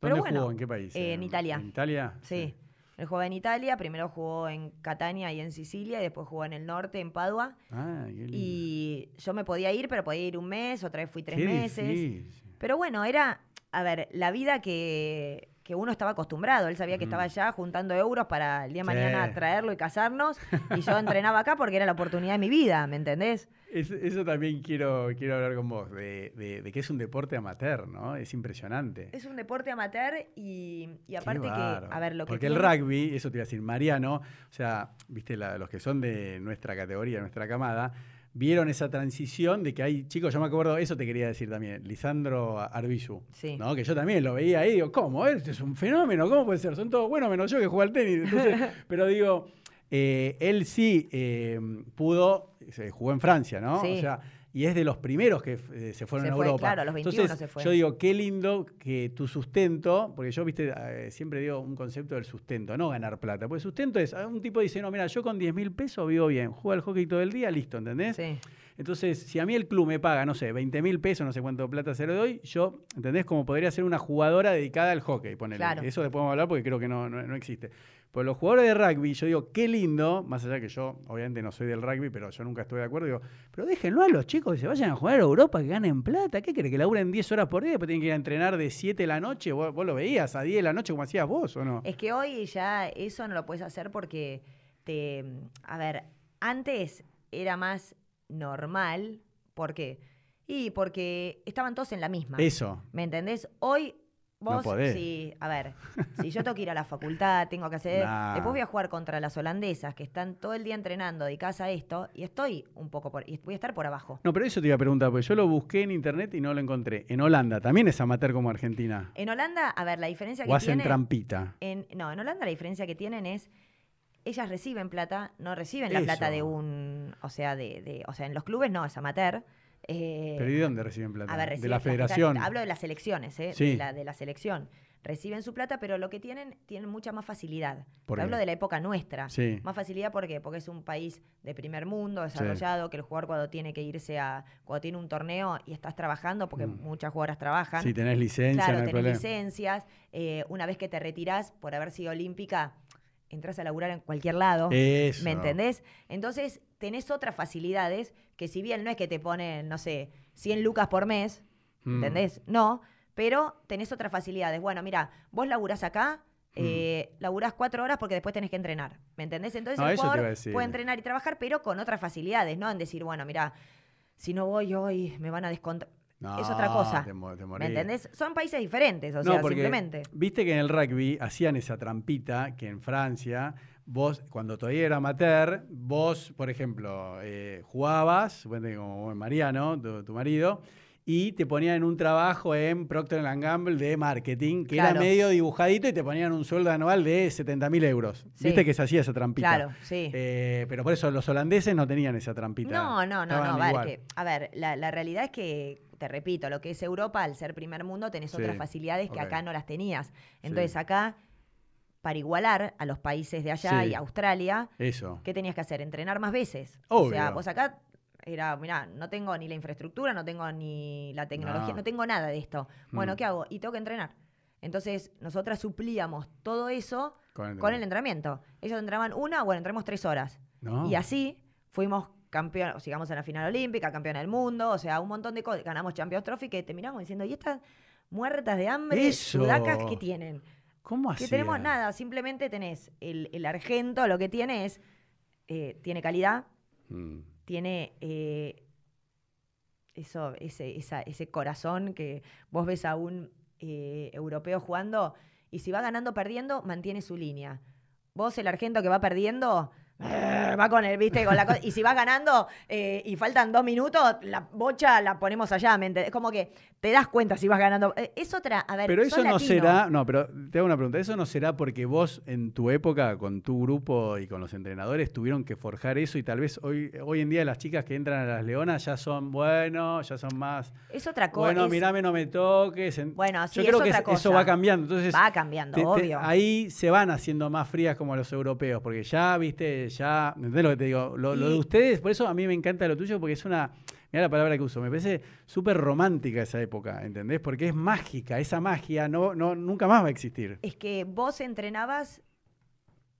Pero ¿Dónde bueno, jugó? ¿En qué país? eh, en Italia. ¿En Italia? Sí. Él jugaba en Italia, primero jugó en Catania y en Sicilia, y después jugó en el norte, en Padua. Ah, qué lindo. Y yo me podía ir, pero podía ir un mes, otra vez fui tres Qué meses. difícil. Pero bueno, era, a ver, la vida que, que uno estaba acostumbrado. Él sabía que estaba allá juntando euros para el día de Sí. mañana traerlo y casarnos. Y yo entrenaba acá porque era la oportunidad de mi vida, ¿me entendés? Es- eso también quiero, quiero hablar con vos, de, de- de que es un deporte amateur, ¿no? Es impresionante. Es un deporte amateur y, aparte que, a ver, lo que Porque el tiene- rugby, eso te iba a decir, Mariano, o sea, viste, la- los que son de nuestra categoría, nuestra camada, vieron esa transición de que hay chicos, yo me acuerdo, eso te quería decir también, Lisandro Arbizu, Sí. ¿no? Que yo también lo veía ahí, digo, ¿cómo? Este es un fenómeno, ¿cómo puede ser? Son todos buenos menos yo que juego al tenis. Entonces, pero digo, eh, él sí eh, pudo, se jugó en Francia, ¿no? Sí. O sea, y es de los primeros que eh, se fueron Se a fue, Europa. claro, a los 21 Entonces, se fue. yo digo, qué lindo que tu sustento, porque yo, viste, eh, siempre digo un concepto del sustento, no ganar plata. Porque sustento es, ah, un tipo dice, no, mira, yo con 10 mil pesos vivo bien, juego al hockey todo el día, listo, ¿entendés? Sí. Entonces, si a mí el club me paga, no sé, 20 mil pesos, no sé cuánto plata se lo doy, yo, ¿entendés? Como podría ser una jugadora dedicada al hockey, ponele. Claro. Eso después vamos a hablar porque creo que no, no, no existe. Pues los jugadores de rugby, yo digo, qué lindo, más allá que yo, obviamente no soy del rugby, pero yo nunca estuve de acuerdo, digo, pero déjenlo a los chicos que se vayan a jugar a Europa, que ganen plata, ¿qué creen? Que laburen 10 horas por día, después tienen que ir a entrenar de 7 de la noche, vos, vos lo veías a 10 de la noche como hacías vos, ¿o no? Es que hoy ya eso no lo puedes hacer porque te. A ver, antes era más normal. ¿Por qué? Y porque estaban todos en la misma. Eso. ¿Me entendés? Hoy No vos, podés. sí, a ver, si yo tengo que ir a la facultad, tengo que hacer. Nah. Después voy a jugar contra las holandesas que están todo el día entrenando, dedicadas a esto, y estoy un poco por. y voy a estar por abajo. No, pero eso te iba a preguntar, porque yo lo busqué en internet y no lo encontré. En Holanda, también es amateur como Argentina. En Holanda, a ver, la diferencia que O hacen tiene. trampita. En, no, en Holanda la diferencia que tienen es ellas reciben plata, no reciben la Eso. plata de un, o sea, de, de- o sea, en los clubes no, es amateur. Eh, ¿Pero y de dónde reciben plata? a ver, de reciben la plata. federación. Hablo de las elecciones, ¿eh? Sí. de, la, de la selección. Reciben su plata, pero lo que tienen, tienen mucha más facilidad. ¿Por Te hablo de la época nuestra. Sí. Más facilidad ¿por qué? porque es un país de primer mundo, desarrollado, que el jugador cuando tiene que irse a, cuando tiene un torneo y estás trabajando, porque Mm. muchas jugadoras trabajan. Si tenés licencia, claro, no tenés licencias. eh, una vez que te retirás por haber sido olímpica, entras a laburar en cualquier lado. Eso. ¿Me entendés? Entonces, tenés otras facilidades que si bien no es que te ponen, no sé, 100 lucas por mes, Mm. ¿entendés? No, pero tenés otras facilidades. Bueno, mira, vos laburás acá, eh, laburás cuatro horas porque después tenés que entrenar, ¿me entendés? Entonces Mm. No, el eso te iba a jugador decir. puede entrenar y trabajar, pero con otras facilidades, ¿no? En decir, bueno, mira, si no voy hoy me van a descontar. Es otra cosa. te mo- te ¿Me entendés? Son países diferentes, o No, sea, porque simplemente. Viste que en el rugby hacían esa trampita que en Francia, vos, cuando todavía era amateur, vos, por ejemplo, eh, jugabas, como Mariano, tu, tu marido, y te ponían en un trabajo en Procter Gamble de marketing, que era medio dibujadito y te ponían un sueldo anual de 70 mil euros. Sí. Viste que se hacía esa trampita. Claro, sí. Eh, pero por eso los holandeses no tenían esa trampita. No, no, no, Estaban no. A ver, igual. que- a ver, la, la realidad es que, te repito, lo que es Europa, al ser primer mundo, tenés Sí, otras facilidades que acá no las tenías. Entonces Sí. acá, para igualar a los países de allá Sí. y Australia, Eso. ¿qué tenías que hacer? Entrenar más veces. O sea, vos acá era, mirá, no tengo ni la infraestructura, no tengo ni la tecnología, No. no, tengo nada de esto. Bueno, Mm. ¿qué hago? Y tengo que entrenar. Entonces, nosotras suplíamos todo eso Con el, con el entrenamiento. Ellos entraban una, bueno, entramos tres horas. No. Y así fuimos campeones, llegamos a la final olímpica, campeona del mundo, o sea, un montón de cosas. Ganamos Champions Trophy que terminamos diciendo, ¿y estas muertas de hambre, Eso. sudacas que tienen? ¿Cómo Que hacían? tenemos nada, simplemente tenés el, el argento, lo que tiene es, eh, tiene calidad, Mm. tiene eh, eso, ese, esa- ese corazón que vos ves a un eh, europeo jugando y si va ganando o perdiendo, mantiene su línea. Vos, el argento que va perdiendo, eh, va con el, viste, con la co- Y si va ganando eh, y faltan dos minutos, la bocha la ponemos allá, ¿me entendés? Como que te das cuenta si vas ganando. Eh, es otra, a ver, Pero eso no latino. será, no, pero te hago una pregunta, ¿eso no será porque vos en tu época, con tu grupo y con los entrenadores, tuvieron que forjar eso y tal vez hoy, hoy en día las chicas que entran a las leonas ya son, bueno, ya son más, Es otra cosa. bueno, es- mirame, no me toques. en- Bueno, sí, Yo creo es que otra es- eso cosa. va cambiando, entonces Va cambiando, te- te- obvio. ahí se van haciendo más frías como los europeos, porque ya, viste, ya, ¿entendés lo que te digo? Lo, lo de ustedes, por eso a mí me encanta lo tuyo, porque es una, mira la palabra que uso, me parece súper romántica esa época, ¿entendés? Porque es mágica, esa magia no, no, nunca más va a existir. Es que vos entrenabas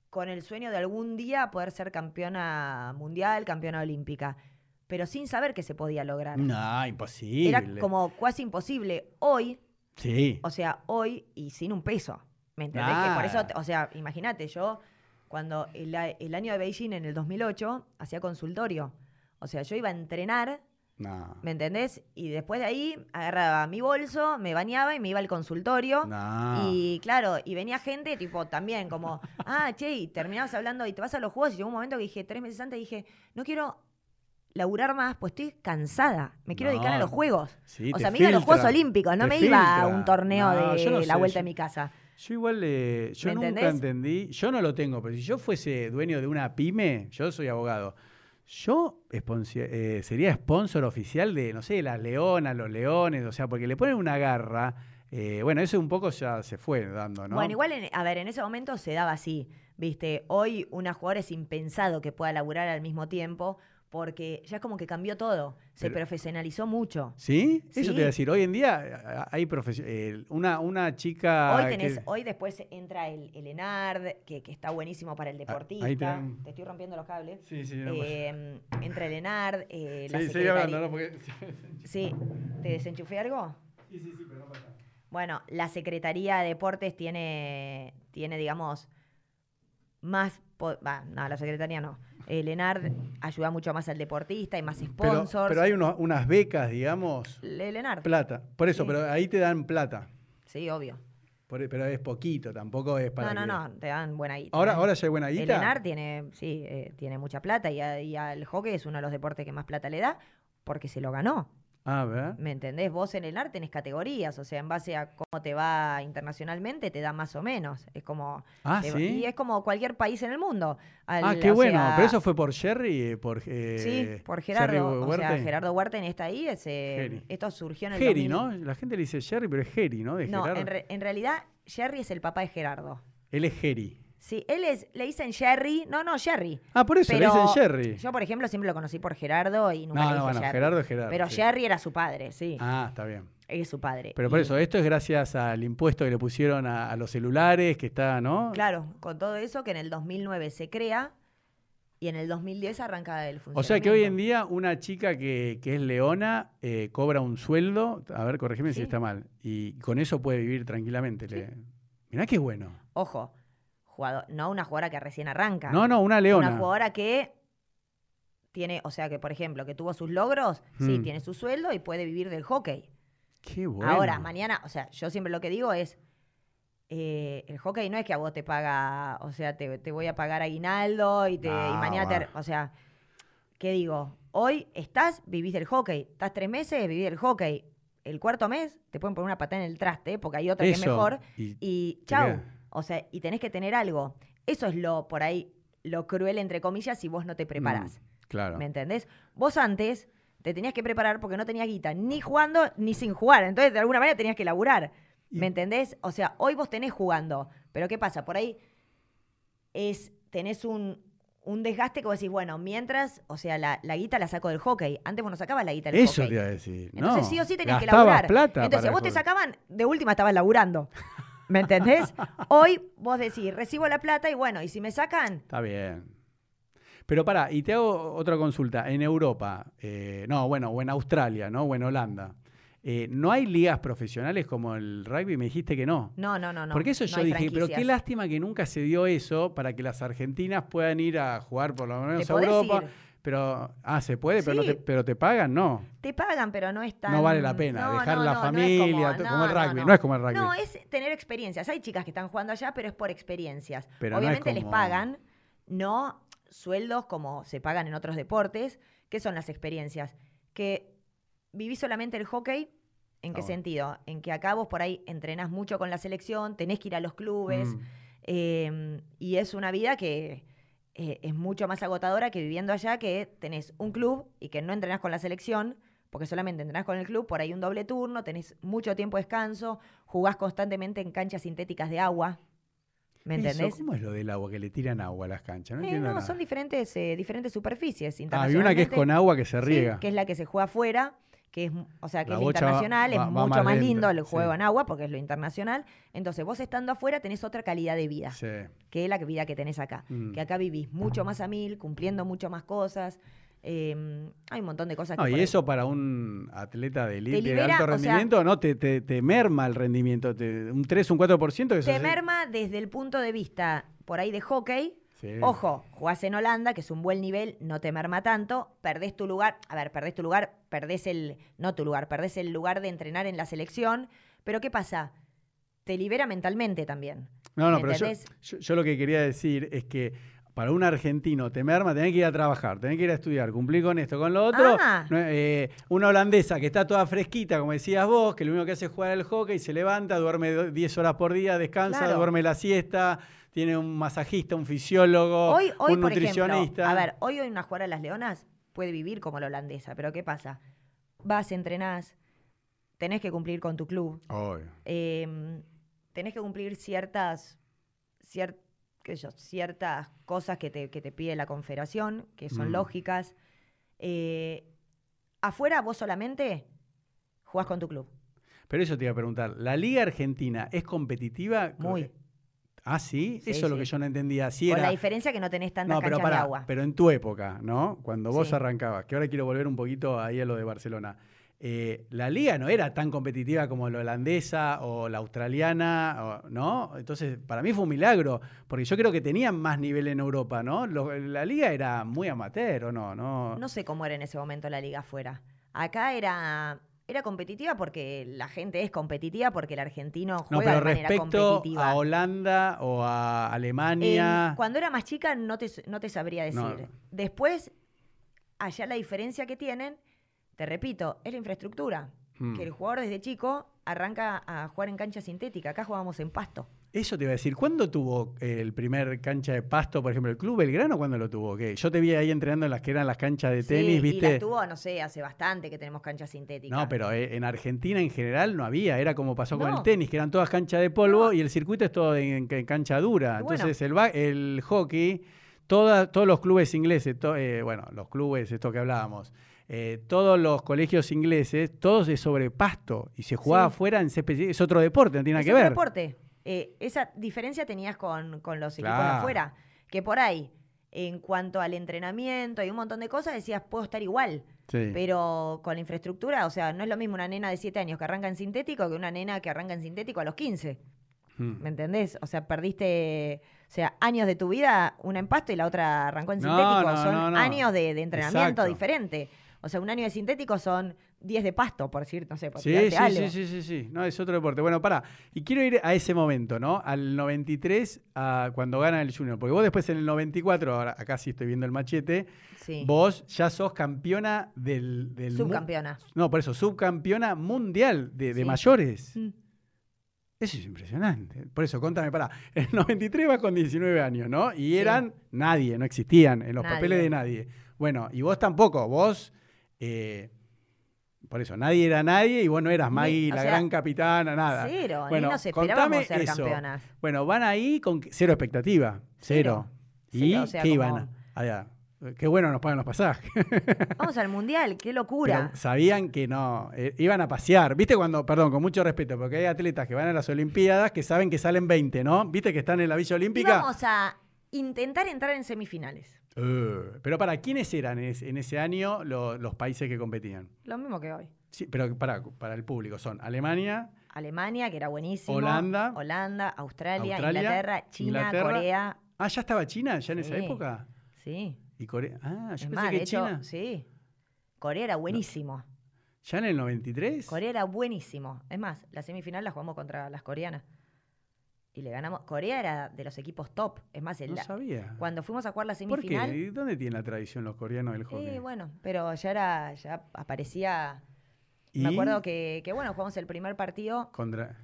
con el sueño de algún día poder ser campeona mundial, campeona olímpica, pero sin saber que se podía lograr. No, imposible. Era como casi imposible. Hoy, Sí. o sea, hoy y sin un peso. ¿Me entendés? Que por eso, o sea, imagínate, yo cuando el, año de Beijing en el 2008 hacía consultorio. O sea, yo iba a entrenar, No. ¿me entendés? Y después de ahí agarraba mi bolso, me bañaba y me iba al consultorio. No. Y claro, y venía gente tipo también como, ah, che, y terminabas hablando y te vas a los juegos y llegó un momento que dije, tres meses antes dije, no quiero laburar más, pues estoy cansada, me quiero dedicar a los juegos. Sí, o sea, me iba a los Juegos Olímpicos, no te me iba a un torneo No, de no la sé, vuelta yo- de mi casa. Yo igual, eh, yo ¿Me nunca entendés? entendí, yo no lo tengo, pero si yo fuese dueño de una pyme, yo soy abogado, yo eh, sería sponsor oficial de, no sé, las leonas, los leones, o sea, porque le ponen una garra. eh, bueno, eso un poco ya se fue dando, ¿no? Bueno, igual, en- a ver, en ese momento se daba así, ¿viste? Hoy una jugadora es impensado que pueda laburar al mismo tiempo porque ya es como que cambió todo, se Pero- profesionalizó mucho. ¿Sí? Eso te iba a decir, hoy en día hay eh, una, una chica... Hoy que- tenés, hoy después entra el, el ENARD, que, que está buenísimo para el deportista. Ah, ahí tenés- Te estoy rompiendo los cables. Sí, sí, no, Eh, entra el ENARD, eh, la sí, sigue secretaría- hablando, ¿no? Porque... Sí, ¿te desenchufé algo? sí, sí, sí, pero no pasa. Bueno, la Secretaría de Deportes tiene, tiene digamos, más... po- va, no, la Secretaría no. El ENARD ayuda mucho más al deportista, hay más Pero, sponsors. pero hay unos- unas becas, digamos, El ENARD. plata. Por eso, Sí. pero ahí te dan plata. Sí, obvio. Por- pero es poquito, tampoco es para. No, no, que- no, te dan buena guita. Ahora, ¿eh? ahora ya hay buena El guita. ENAR tiene, sí, eh, tiene mucha plata y, a- y al hockey es uno de los deportes que más plata le da porque se lo ganó. A ver. ¿Me entendés? Vos en el arte tenés categorías, o sea, en base a cómo te va internacionalmente, te da más o menos. Es como. Ah, te ¿sí? Y es como cualquier país en el mundo. Al- Ah, qué bueno. sea, Pero eso fue por Jerry, por. eh, Sí, por Gerardo. O sea. Gerardo Huerten está ahí. Ese, Jerry. esto surgió en el Jerry, 2000. ¿no? La gente le dice Jerry, pero es Jerry, ¿no? De No, en, re- en realidad, Jerry es el papá de Gerardo. Él es Jerry. Sí, él es, le dicen Jerry. No, no, Jerry. Ah, por eso Pero le dicen Jerry. Yo, por ejemplo, siempre lo conocí por Gerardo y nunca no, le no, dije bueno, Jerry. Gerardo es Gerardo. Pero sí. Jerry era su padre, sí. Ah, está bien. Es su padre. Pero por Y, eso, esto es gracias al impuesto que le pusieron a, a los celulares, que está, ¿no? Claro, con todo eso que en el 2009 se crea y en el 2010 arranca el funcionamiento. O sea que hoy en día una chica que, que es leona eh, cobra un sueldo, a ver, corregime si Sí. está mal, y con eso puede vivir tranquilamente. Le- Mirá qué bueno. Ojo, no una jugadora que recién arranca. No, no, una leona. Una jugadora que tiene, o sea, que por ejemplo, que tuvo sus logros, sí, Mm. tiene su sueldo y puede vivir del hockey. Qué bueno. Ahora, mañana, o sea, yo siempre lo que digo es, eh, el hockey no es que a vos te paga, o sea, te, te voy a pagar aguinaldo y, te, y mañana te... O sea, ¿qué digo? Hoy estás, vivís del hockey. Estás tres meses, vivís del hockey. El cuarto mes te pueden poner una patada en el traste, porque hay otra que es mejor. y- Y chau. O sea, y tenés que tener algo. Eso es lo, por ahí, lo cruel, entre comillas, si vos no te preparás. Mm, claro. ¿Me entendés? Vos antes te tenías que preparar porque no tenías guita, ni jugando ni sin jugar. Entonces, de alguna manera tenías que laburar. Y- ¿Me entendés? O sea, hoy vos tenés jugando. Pero ¿qué pasa? Por ahí es, tenés un, un desgaste que vos decís, bueno, mientras, o sea, la, la guita la saco del hockey. Antes vos no sacabas la guita del Eso hockey. te iba a decir. Entonces no, sí o sí tenías que laburar. plata Entonces vos te sacaban, de última estabas laburando. ¿Me entendés? Hoy vos decís, recibo la plata y bueno, y si me sacan, Está bien. Pero pará, y te hago otra consulta. En Europa, eh, no, bueno, o en Australia, ¿no? O en Holanda. eh, ¿No hay ligas profesionales como el rugby? Me dijiste que no. no, no, no, no. Porque eso no yo dije, pero qué lástima que nunca se dio eso para que las argentinas puedan ir a jugar por lo menos ¿Te a Europa. ir? Pero, ah, se puede, pero, no te, pero te pagan, no. Te pagan, pero no es tan... No vale la pena No, dejar no, la familia, como el rugby, no es como el rugby. No, es tener experiencias. Hay chicas que están jugando allá, pero es por experiencias. Pero Obviamente les pagan, no sueldos como se pagan en otros deportes. ¿Qué son las experiencias? Que vivís solamente el hockey. ¿En qué Ah, bueno. sentido? En que acá vos por ahí entrenás mucho con la selección, tenés que ir a los clubes. Mm. Eh, y es una vida que eh, es mucho más agotadora que viviendo allá, que tenés un club y que no entrenás con la selección, porque solamente entrenás con el club, por ahí un doble turno, tenés mucho tiempo de descanso, jugás constantemente en canchas sintéticas de agua. ¿Me Eso, entendés? ¿Cómo es lo del agua? Que le tiran agua a las canchas. No Eh, no, nada. son diferentes, eh, diferentes superficies. Ah, hay una que es con agua que se Sí, riega. que es la que se juega afuera, que es, o sea, que La es internacional, va- es va mucho más lindo el juego sí. en agua, porque es lo internacional. Entonces, vos estando afuera tenés otra calidad de vida Sí. que la vida que tenés acá. Mm. Que acá vivís mucho más a mil, cumpliendo mucho más cosas. eh, hay un montón de cosas que y ahí- eso para un atleta de elite de alto o sea- rendimiento, ¿no? Te, te, te merma el rendimiento. te- un 3, un 4%. Eso te merma desde el punto de vista por ahí de hockey. Sí. Ojo, jugás en Holanda, que es un buen nivel, no te merma tanto, perdés tu lugar, a ver, perdés tu lugar, perdés el, no tu lugar, perdés el lugar de entrenar en la selección, pero ¿qué pasa? Te libera mentalmente también. No, no, ¿Me pero yo, entendés? yo, yo lo que quería decir es que para un argentino te merma, tenés que ir a trabajar, tenés que ir a estudiar, cumplir con esto, con lo otro. Ah. Eh, una holandesa que está toda fresquita, como decías vos, que lo único que hace es jugar al hockey, se levanta, duerme do- 10 horas por día, descansa, Claro. duerme la siesta, tiene un masajista, un fisiólogo, Hoy, hoy un por nutricionista. ejemplo, a ver, hoy, hoy una jugadora de las Leonas puede vivir como la holandesa, pero ¿qué pasa? Vas, entrenás, tenés que cumplir con tu club, eh, tenés que cumplir ciertas, cier- qué sé yo, ciertas cosas que te, que te pide la confederación, que son Mm. lógicas. Eh, afuera vos solamente jugás con tu club. Pero eso te iba a preguntar, ¿la Liga Argentina es competitiva? Muy. Ah, sí, Sí, eso es lo sí. que yo no entendía. Si Con era... la diferencia que no tenés tantas No, pero canchas de agua. pero en tu época, ¿no? Cuando vos Sí. arrancabas, que ahora quiero volver un poquito ahí a lo de Barcelona. eh, la liga no era tan competitiva como la holandesa o la australiana, ¿no? Entonces, para mí fue un milagro, porque yo creo que tenían más nivel en Europa, ¿no? Lo- la liga era muy amateur, ¿o no? No, No sé cómo era en ese momento la liga afuera. Acá era, era competitiva porque la gente es competitiva porque el argentino No, juega pero de manera respecto competitiva. a Holanda o a Alemania. Cuando era más chica no te, no te sabría decir. No. Después, allá la diferencia que tienen, te repito, es la infraestructura. Mm. Que el jugador desde chico arranca a jugar en cancha sintética. Acá jugábamos en pasto. Eso te iba a decir, ¿cuándo tuvo el primer cancha de pasto, por ejemplo, el Club Belgrano? ¿Cuándo lo tuvo? ¿Qué? Yo te vi ahí entrenando en las que eran las canchas de tenis, sí, y ¿viste? las tuvo, no sé, hace bastante que tenemos canchas sintéticas. No, pero eh, en Argentina en general no había, era como pasó con el tenis, que eran todas canchas de polvo No. y el circuito es todo en, en cancha dura. Y bueno. Entonces el, hockey, toda- todos los clubes ingleses, to- eh, bueno, los clubes, esto que hablábamos, eh, todos los colegios ingleses, todos es sobre pasto y se jugaba Sí. afuera en césped, es otro deporte, no tiene nada Es que otro ver. deporte. Eh, esa diferencia tenías con, con los equipos de afuera. Que por ahí, en cuanto al entrenamiento y un montón de cosas, decías, puedo estar igual. Sí. Pero con la infraestructura, o sea, no es lo mismo una nena de 7 años que arranca en sintético que una nena que arranca en sintético a los 15. Mm. ¿Me entendés? O sea, perdiste, o sea, años de tu vida, una en pasto y la otra arrancó en No, sintético. no, son no. años de, de entrenamiento Exacto. diferente. O sea, un año de sintético son 10 de pasto, por decir, no sé, por Sí, sí, algo. sí, sí, sí. No, es otro deporte. Bueno, pará. Y quiero ir a ese momento, ¿no? Al 93, a cuando gana el Junior. Porque vos después en el 94, ahora acá sí estoy viendo el machete, Sí. vos ya sos campeona del... Subcampeona. No, por eso, subcampeona mundial de, de Sí. mayores. Mm. Eso es impresionante. Por eso, contame, pará. En el 93 vas con 19 años, ¿no? Y Sí. eran nadie, no existían en los Nadie. papeles de nadie. Bueno, y vos tampoco, vos... eh, por eso, nadie era nadie y vos no eras Maggie, la sea, gran capitana, nada. Cero, Bueno, ni nos esperábamos ser eso. campeonas. Bueno, van ahí con cero expectativa, cero. Cero. ¿Y Cero, o sea, qué como- iban? Allá. Qué bueno nos pagan los pasajes. Vamos al mundial, qué locura. Pero sabían que no, eh, iban a pasear. ¿Viste cuando, perdón, con mucho respeto, porque hay atletas que van a las Olimpiadas que saben que salen 20, ¿no? ¿Viste que están en la Villa Y Olímpica? vamos a intentar entrar en semifinales. Eh, pero para, ¿quiénes eran en ese, año lo- los países que competían? Lo mismo que hoy. Sí, pero para, para el público son Alemania, Alemania, que era buenísimo. Holanda. Holanda, Australia, Australia, Inglaterra, China, Inglaterra. Corea. Ah, ¿ya estaba China ya en esa época? Sí. Y Corea. Ah, yo Es pensé más, que de hecho, China. sí. Corea era buenísimo. ¿Ya en el 93? Corea era buenísimo. Es más, la semifinal la jugamos contra las coreanas. Y le ganamos. Corea era de los equipos top. Es más, el- No sabía. cuando fuimos a jugar la ¿Por qué? semifinal. ¿Y ¿Dónde tienen la tradición los coreanos del hockey? Eh, bueno, pero ya era, ya aparecía. ¿Y? Me acuerdo que, que, bueno, jugamos el primer partido. Contra...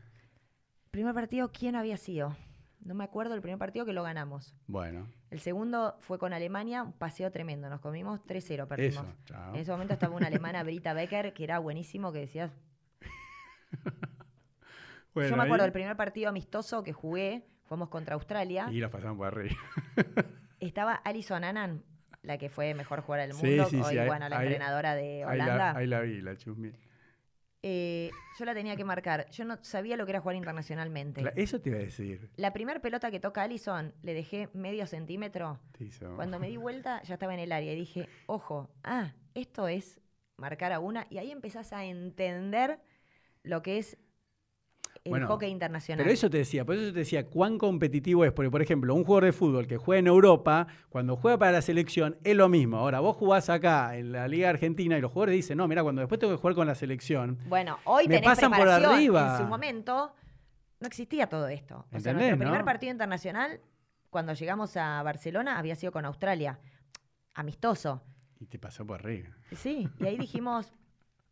Primer partido, ¿quién había sido? No me acuerdo el primer partido que lo ganamos. Bueno, El segundo fue con Alemania, un paseo tremendo. Nos comimos 3-0, perdimos. eso. chao. En ese momento estaba una alemana, Brita Becker, que era buenísimo, que decías. Bueno, Yo me acuerdo ahí- del primer partido amistoso que jugué, fuimos contra Australia. Y los pasamos por arriba. Estaba Alison Anan, la que fue mejor jugadora del mundo, sí, sí, hoy, bueno, la ahí- entrenadora de Holanda. la, ahí la vi, la chusmi. Eh, yo la tenía que marcar. Yo no sabía lo que era jugar internacionalmente. Eso te iba a decir. La primera pelota que toca Alison le dejé medio centímetro. Cuando me di vuelta ya estaba en el área y dije, ojo, ah, esto es marcar a una. Y ahí empezás a entender lo que es el Bueno, hockey internacional. Pero eso te decía, por eso te decía cuán competitivo es. Porque, por ejemplo, un jugador de fútbol que juega en Europa, cuando juega para la selección, es lo mismo. Ahora, vos jugás acá en la Liga Argentina y los jugadores dicen, no, mira, cuando después tengo que jugar con la selección. Bueno, hoy Me tenés pasan por arriba. En su momento no existía todo esto. O sea, ¿Entendés, nuestro primer partido internacional, cuando llegamos a Barcelona, había sido con Australia. Amistoso. Y te pasó por arriba. Sí, y ahí dijimos,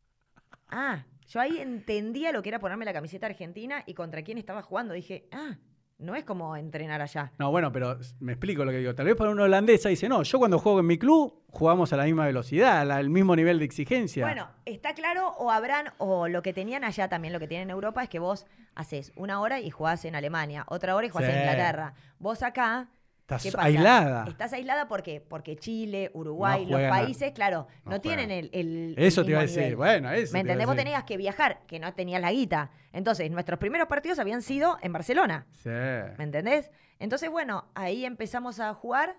ah, yo ahí entendía lo que era ponerme la camiseta argentina y contra quién estaba jugando. Dije, ah, no es como entrenar allá. No, bueno, pero me explico lo que digo. Tal vez para un holandesa dice, no, yo cuando juego en mi club jugamos a la misma velocidad, al- al mismo nivel de exigencia. Bueno, está claro, o habrán, o lo que tenían allá también, lo que tienen en Europa, es que vos haces una hora y jugás en Alemania, otra hora y jugás Sí. en Inglaterra. Vos acá Estás aislada. Estás aislada ¿por qué? porque Chile, Uruguay, No los a- países, claro, no no, tienen el, el- Eso el te iba a decir. nivel. Bueno, eso. ¿Me entendés? Vos tenías que viajar, que no tenías la guita. Entonces, nuestros primeros partidos habían sido en Barcelona. Sí. ¿Me entendés? Entonces, bueno, ahí empezamos a jugar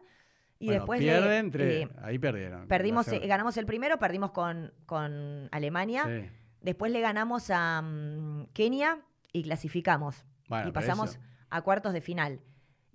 y Bueno, después eh, ahí perdieron. perdimos, eh, ganamos el primero, perdimos con, con Alemania. Sí. Después le ganamos a mm, Kenia y clasificamos. Bueno, y pasamos a cuartos de final.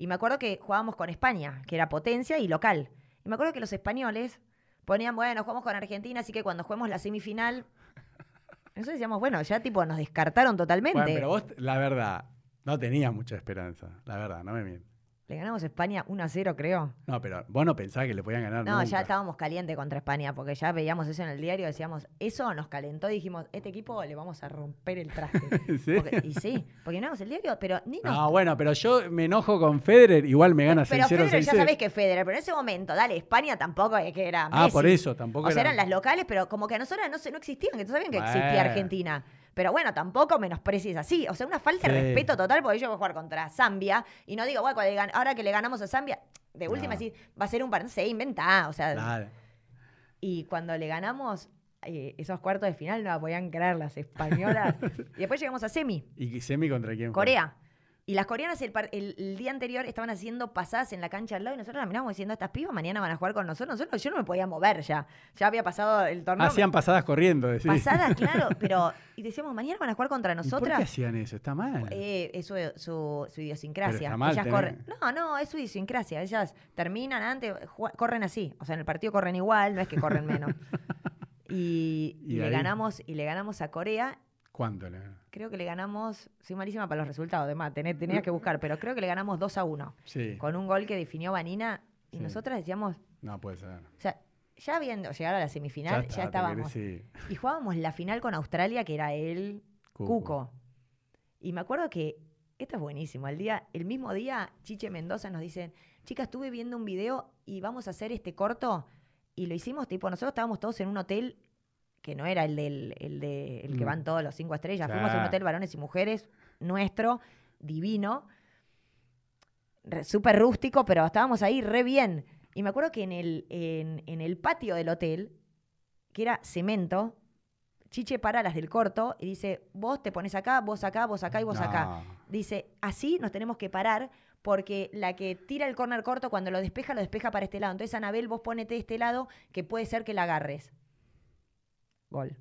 Y me acuerdo que jugábamos con España, que era potencia y local. Y me acuerdo que los españoles ponían, bueno, jugamos con Argentina, así que cuando juguemos la semifinal. Nosotros decíamos, bueno, ya tipo nos descartaron totalmente. Bueno, pero vos, la verdad, no tenías mucha esperanza. La verdad, no me mientas. Le ganamos a España 1 a 0, creo. No, pero vos no pensás que le podían ganar No, ya estábamos calientes contra España, porque ya veíamos eso en el diario, decíamos, eso nos calentó y dijimos, este equipo le vamos a romper el traste. ¿En serio? Porque- y sí, porque no vemos el diario, pero ni nos... No, bueno, pero yo me enojo con Federer, igual me gana 6-0, pero Federer ya 6-0. sabés que Federer, pero en ese momento, dale, España tampoco es que era Ah, Messi. por eso, tampoco O sea, era- eran las locales, pero como que a nosotros no, no existían, que tú sabían que existía. Argentina. Pero bueno, tampoco menosprecies así. O sea, una falta de Sí. respeto total, porque yo voy a jugar contra Zambia y no digo, bueno, ahora que le ganamos a Zambia, de última No. sí, va a ser un partido, se inventá. O sea, Claro. y cuando le ganamos eh, esos cuartos de final, no la podían creer las españolas. y después llegamos a semi, ¿Y semi contra quién fue? Corea. Y las coreanas el, el- el día anterior estaban haciendo pasadas en la cancha al lado y nosotros las miramos diciendo, estas pibas mañana van a jugar con nosotros. Nosotros yo no me podía mover ya. Ya había pasado el torneo. Hacían pasadas corriendo, decís. Pasadas, claro, pero... Y decíamos, mañana van a jugar contra ¿Y ¿Por qué nosotras. hacían eso? Está mal. Eh, es su, su- su idiosincrasia. Pero está mal Ellas tener- corren. No, no, es su idiosincrasia. Ellas terminan antes, corren así. O sea, en el partido corren igual, no es que corren menos. Y, Y y le ganamos, y le ganamos a Corea. ¿Cuánto le Creo que le ganamos, soy malísima para los resultados, además, tenés, tenías que buscar, pero creo que le ganamos 2 a 1. Sí. Con un gol que definió Vanina. Y Sí. nosotras decíamos, No puede ser. o sea, ya viendo llegar a la semifinal, ya, está, te estábamos. Y jugábamos la final con Australia, que era el Cuco. Cuco. Y me acuerdo que, esto es buenísimo, el, día, el mismo día Chiche Mendoza nos dicen, chicas, estuve viendo un video y vamos a hacer este corto. Y lo hicimos, tipo, nosotros estábamos todos en un hotel que no era el del el de, el que Mm. van todos los cinco estrellas. Fuimos a un hotel varones y mujeres, nuestro, divino, súper rústico, pero estábamos ahí re bien. Y me acuerdo que en el, en, en el patio del hotel, que era cemento, Chiche para las del corto y dice, vos te pones acá, vos acá, vos acá y vos acá. Dice, así nos tenemos que parar porque la que tira el corner corto cuando lo despeja, lo despeja para este lado. Entonces, Anabel, vos ponete de este lado que puede ser que la agarres. Gol.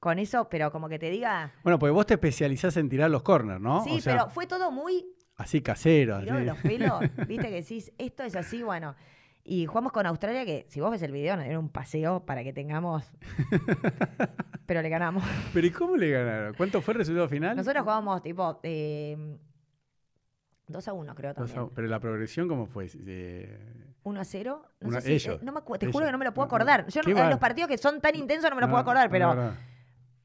Con eso, pero como que te diga... Bueno, pues vos te especializás en tirar los corners, ¿no? Sí, O sea, pero fue todo muy así casero. tiró así. los pelos. Viste que decís, esto es así, bueno. Y jugamos con Australia, que si vos ves el video, era un paseo para que tengamos. pero le ganamos. Pero ¿y cómo le ganaron? ¿Cuánto fue el resultado final? Nosotros jugábamos tipo eh, 2 a 1, creo también. a- Pero la progresión, ¿cómo fue? Eh, 1 a 0. No Una- sé si, ellos, eh, no me acu- te ellos. juro que no me lo puedo acordar. Yo no- los partidos que son tan intensos no me lo no, puedo acordar, pero no,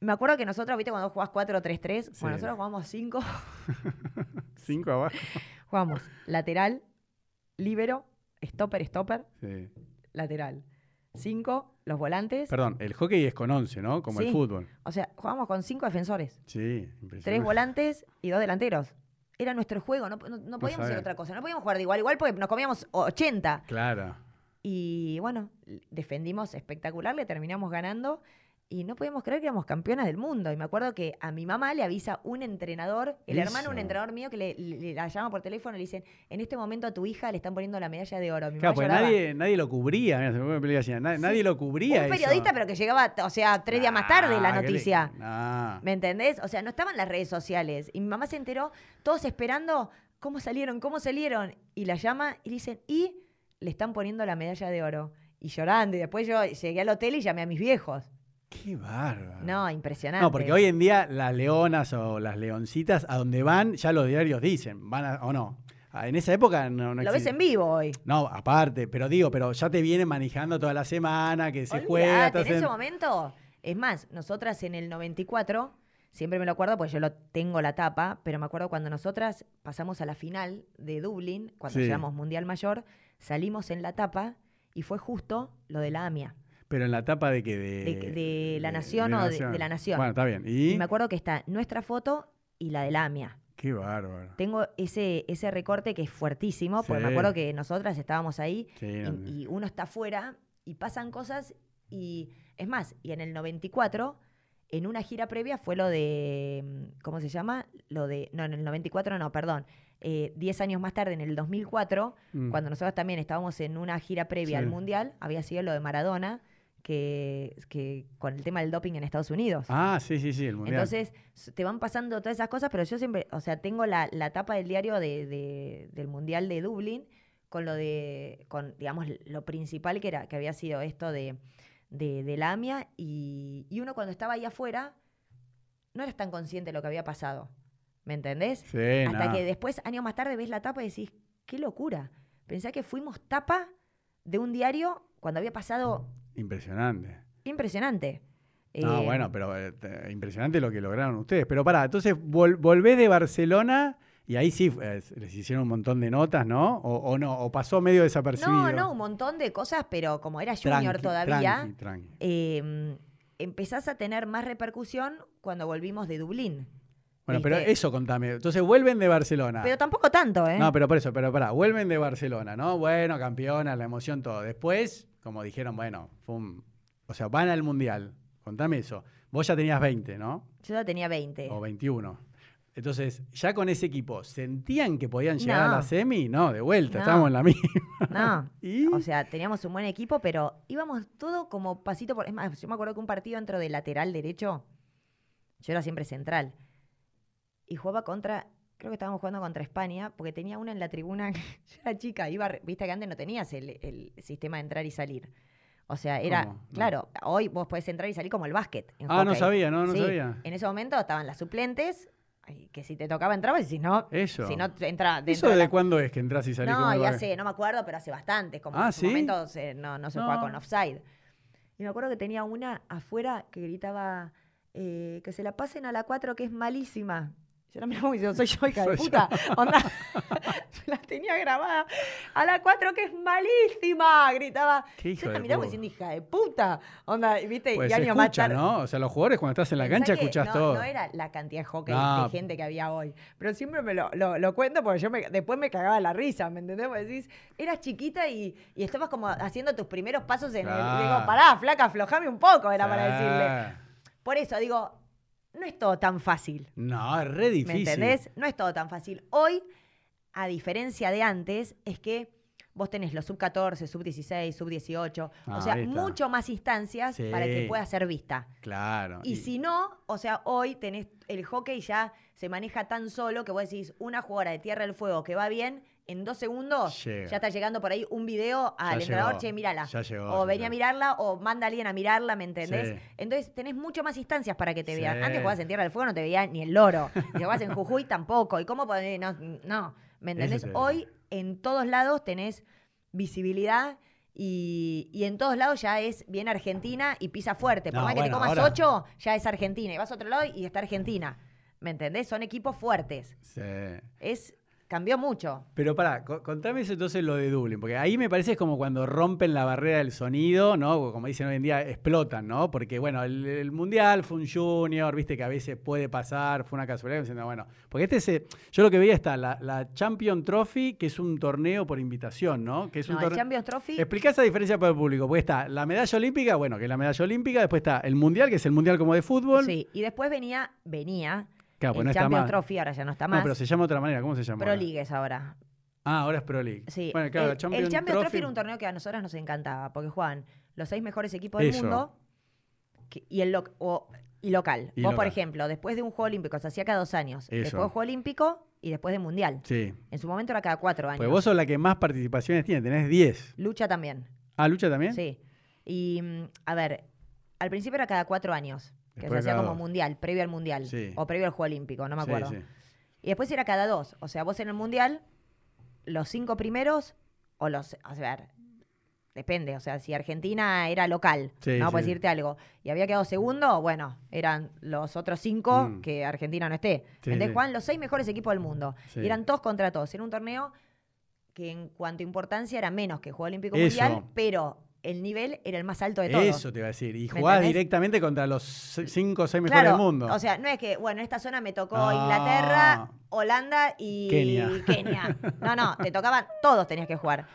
me acuerdo que nosotros, viste, cuando jugás 4-3-3, Sí. bueno, nosotros jugamos 5, Cinco abajo. jugamos lateral, líbero, stopper, stopper, Sí. lateral. 5, los volantes. Perdón, el hockey es con 11, ¿no? Como el fútbol. O sea, jugábamos con 5 defensores, Sí, tres impresionante. volantes y dos delanteros. Era nuestro juego, no, no- no podíamos hacer otra cosa, no podíamos jugar de igual, igual porque nos comíamos 80. Claro. Y bueno, defendimos espectacular, le terminamos ganando y no podíamos creer que éramos campeonas del mundo. Y me acuerdo que a mi mamá le avisa un entrenador, el hermano de un Eso. entrenador mío que le, le- la llama por teléfono y le dicen, en este momento a tu hija le están poniendo la medalla de oro. Mi Claro, lloraba. nadie, nadie lo cubría. Se me Nadie, lo cubría. un eso. periodista, pero que llegaba, o sea, tres días más tarde la le- noticia. ¿Me entendés? O sea, no estaban las redes sociales. Y mi mamá se enteró, todos esperando cómo salieron, cómo salieron. Y la llama y le dicen, y le están poniendo la medalla de oro. Y llorando. Y después yo llegué al hotel y llamé a mis viejos. Qué bárbaro. No, impresionante. No, porque hoy en día las leonas o las leoncitas, a donde van, ya los diarios dicen, van a- o no. Ah, En esa época no, no Lo ves en vivo hoy. No, aparte, pero digo, pero ya te vienen manejando toda la semana, que se juega. Olvidate, en ese momento, es más, nosotras en el 94, siempre me lo acuerdo porque yo lo tengo la tapa, pero me acuerdo cuando nosotras pasamos a la final de Dublín, cuando Sí. llegamos Mundial Mayor, salimos en la tapa y fue justo lo de la AMIA. Pero en la etapa de que de, De- de La Nación o de- de La Nación. Bueno, está bien. ¿Y? Y me acuerdo que está nuestra foto y la de la AMIA. Qué bárbaro. Tengo ese, ese recorte que es fuertísimo, porque me acuerdo que nosotras estábamos ahí Sí, y, no- y uno está afuera y pasan cosas y es más, y en el 94, en una gira previa fue lo de, mm, ¿cómo se llama? Lo de, no, en el 94 no, perdón, eh, 10 años más tarde, en el 2004, Mm. cuando nosotros también estábamos en una gira previa Sí. al Mundial, había sido lo de Maradona, que, que con el tema del doping en Estados Unidos. Ah, sí, sí, sí, el mundial. Entonces, te van pasando todas esas cosas, pero yo siempre, o sea, tengo la, la tapa del diario de, de- del Mundial de Dublín con lo de, con, digamos, lo principal que era, que había sido esto de, de, de la AMIA, y, y uno cuando estaba ahí afuera, no eras tan consciente de lo que había pasado. ¿Me entendés? sí, Hasta no. que después, años más tarde, ves la tapa y decís, qué locura. Pensá que fuimos tapa de un diario cuando había pasado Impresionante. impresionante. No, Eh, bueno, pero eh, te- impresionante lo que lograron ustedes. Pero pará, entonces vol- volvés de Barcelona y ahí sí eh, les hicieron un montón de notas, ¿no? O, o no, o pasó medio desapercibido. No, no, un montón de cosas, pero como era junior Tranqui, todavía, tranqui, tranqui. eh, empezás a tener más repercusión cuando volvimos de Dublín. Bueno, pero eso contame. Entonces vuelven de Barcelona. Pero tampoco tanto, ¿eh? No, pero por eso, pero pará, vuelven de Barcelona, ¿no? Bueno, campeona, la emoción, todo. Después, como dijeron, bueno, fue un- o sea, van al Mundial. Contame eso. Vos ya tenías 20, ¿no? Yo ya tenía 20. O 21. Entonces, ya con ese equipo, ¿sentían que podían llegar a la semi? No, de vuelta, No. estábamos en la misma. No. ¿Y? O sea, teníamos un buen equipo, pero íbamos todo como pasito por. Es más, yo me acuerdo que un partido dentro de lateral derecho, yo era siempre central. Y jugaba contra. Creo que estábamos jugando contra España, porque tenía una en la tribuna. yo era chica, iba. Viste que antes no tenías el, el sistema de entrar y salir. O sea, era. Claro, hoy vos podés entrar y salir como el básquet. en ah, no sabía, no, no Sí, sabía. En ese momento estaban las suplentes, que si te tocaba entrabas y si no. Eso. Si no entra ¿Eso de la- cuándo es que entras y salís no, ya sé, no me acuerdo, pero hace bastante. Como Ah, en ¿sí? momento se- no, no se juega No. con offside. Y me acuerdo que tenía una afuera que gritaba eh, que se la pasen a la 4 que es malísima. Yo la miraba y decía, soy yo, hija de puta. Onda, la tenía grabada. A la 4 que es malísima, gritaba. Qué hijo yo la miraba diciendo, hija de puta. Onda, viste, Pues y se años más tarde- ¿no? O sea, los jugadores cuando estás en la cancha escuchás no, todo. No era la cantidad de hockey No. de gente que había hoy. Pero siempre me lo, lo- lo cuento porque yo me- después me cagaba la risa, ¿me entendés? Porque decís, eras chiquita y, y estabas como haciendo tus primeros pasos en el. Claro. Digo, pará, flaca, aflojame un poco, era para decirle. Por eso digo, no es todo tan fácil. No, es re ¿Me difícil. entendés? No es todo tan fácil. Hoy, a diferencia de antes, es que vos tenés los sub 14, sub 16, sub 18, Ah, o sea, ahí está. mucho más instancias Sí. para que pueda ser vista. Claro. Y si no, o sea, hoy tenés el hockey ya se maneja tan solo que vos decís, una jugadora de Tierra del Fuego que va bien, en dos segundos Llega. ya está llegando por ahí un video al Ya entrenador, llegó, che, mírala. ya llegó, o ya vení a mirarla o manda a alguien a mirarla, ¿me entendés? Sí. Entonces tenés mucho más instancias para que te Sí. vean. Antes jugabas en Tierra del Fuego, no te veía ni el loro. Si jugabas en Jujuy tampoco. ¿Y cómo podés? No, no, ¿me entendés? te- Hoy en todos lados tenés visibilidad y, y en todos lados ya es bien Argentina y pisa fuerte. Por No, más que te comas ahora- ocho, ya es Argentina. Y vas a otro lado y está Argentina. ¿Me entendés? Son equipos fuertes. Sí. Es, cambió mucho. Pero pará, co- contame eso entonces lo de Dublín, porque ahí me parece es como cuando rompen la barrera del sonido, ¿no? Como dicen hoy en día, explotan, ¿no? Porque bueno, el, el Mundial fue un junior, viste que a veces puede pasar, fue una casualidad, diciendo, bueno, porque este se, yo lo que veía está la, la Champion Trophy, que es un torneo por invitación, ¿no? Que es un No, el torneo- Champions Trophy. Explicá esa diferencia para el público, porque está la medalla olímpica, bueno, que es la medalla olímpica, después está el Mundial, que es el Mundial como de fútbol. Sí, y después venía, venía Claro, pues el no está Champions. Trophy, ahora ya no está No, más. pero se llama de otra manera, ¿cómo se llama? Pro ahora? Ahora. Ah, ahora es Pro League. Sí, Bueno, claro, el, Champions el Champions Trophy, Trophy era un torneo que a nosotras nos encantaba, porque jugaban los seis mejores equipos del mundo que- y, el lo- o- y local. Y Vos, por ejemplo, después de un Juego Olímpico, se hacía cada dos años. Eso. Después de Juego Olímpico y después de Mundial. Sí. En su momento era cada cuatro años. Pues vos sos la que más participaciones tiene, tenés 10. Lucha también. Ah, lucha también. Sí. Y, mm, a ver, al principio era cada cuatro años. Que Después se hacía como dos. mundial, previo al mundial. Sí. O previo al Juego Olímpico, no me acuerdo. sí. Y después era cada dos. O sea, vos en el mundial, los cinco primeros, o los. A ver, depende. O sea, si Argentina era local, no por decirte algo, y había quedado segundo, bueno, eran los otros cinco Mm. que Argentina no esté. Entonces jugaban los seis mejores equipos del mundo. Sí. Y eran todos contra todos. Era un torneo que en cuanto a importancia era menos que el Juego Olímpico Eso. Mundial, pero el nivel era el más alto de todos. Eso te iba a decir. Y ¿Me jugás entendés? directamente contra los 5 o 6 mejores Claro, del mundo. o sea, no es que, bueno, en esta zona me tocó Ah. Inglaterra, Holanda y Kenia. Kenia. No, no, te tocaban, todos tenías que jugar.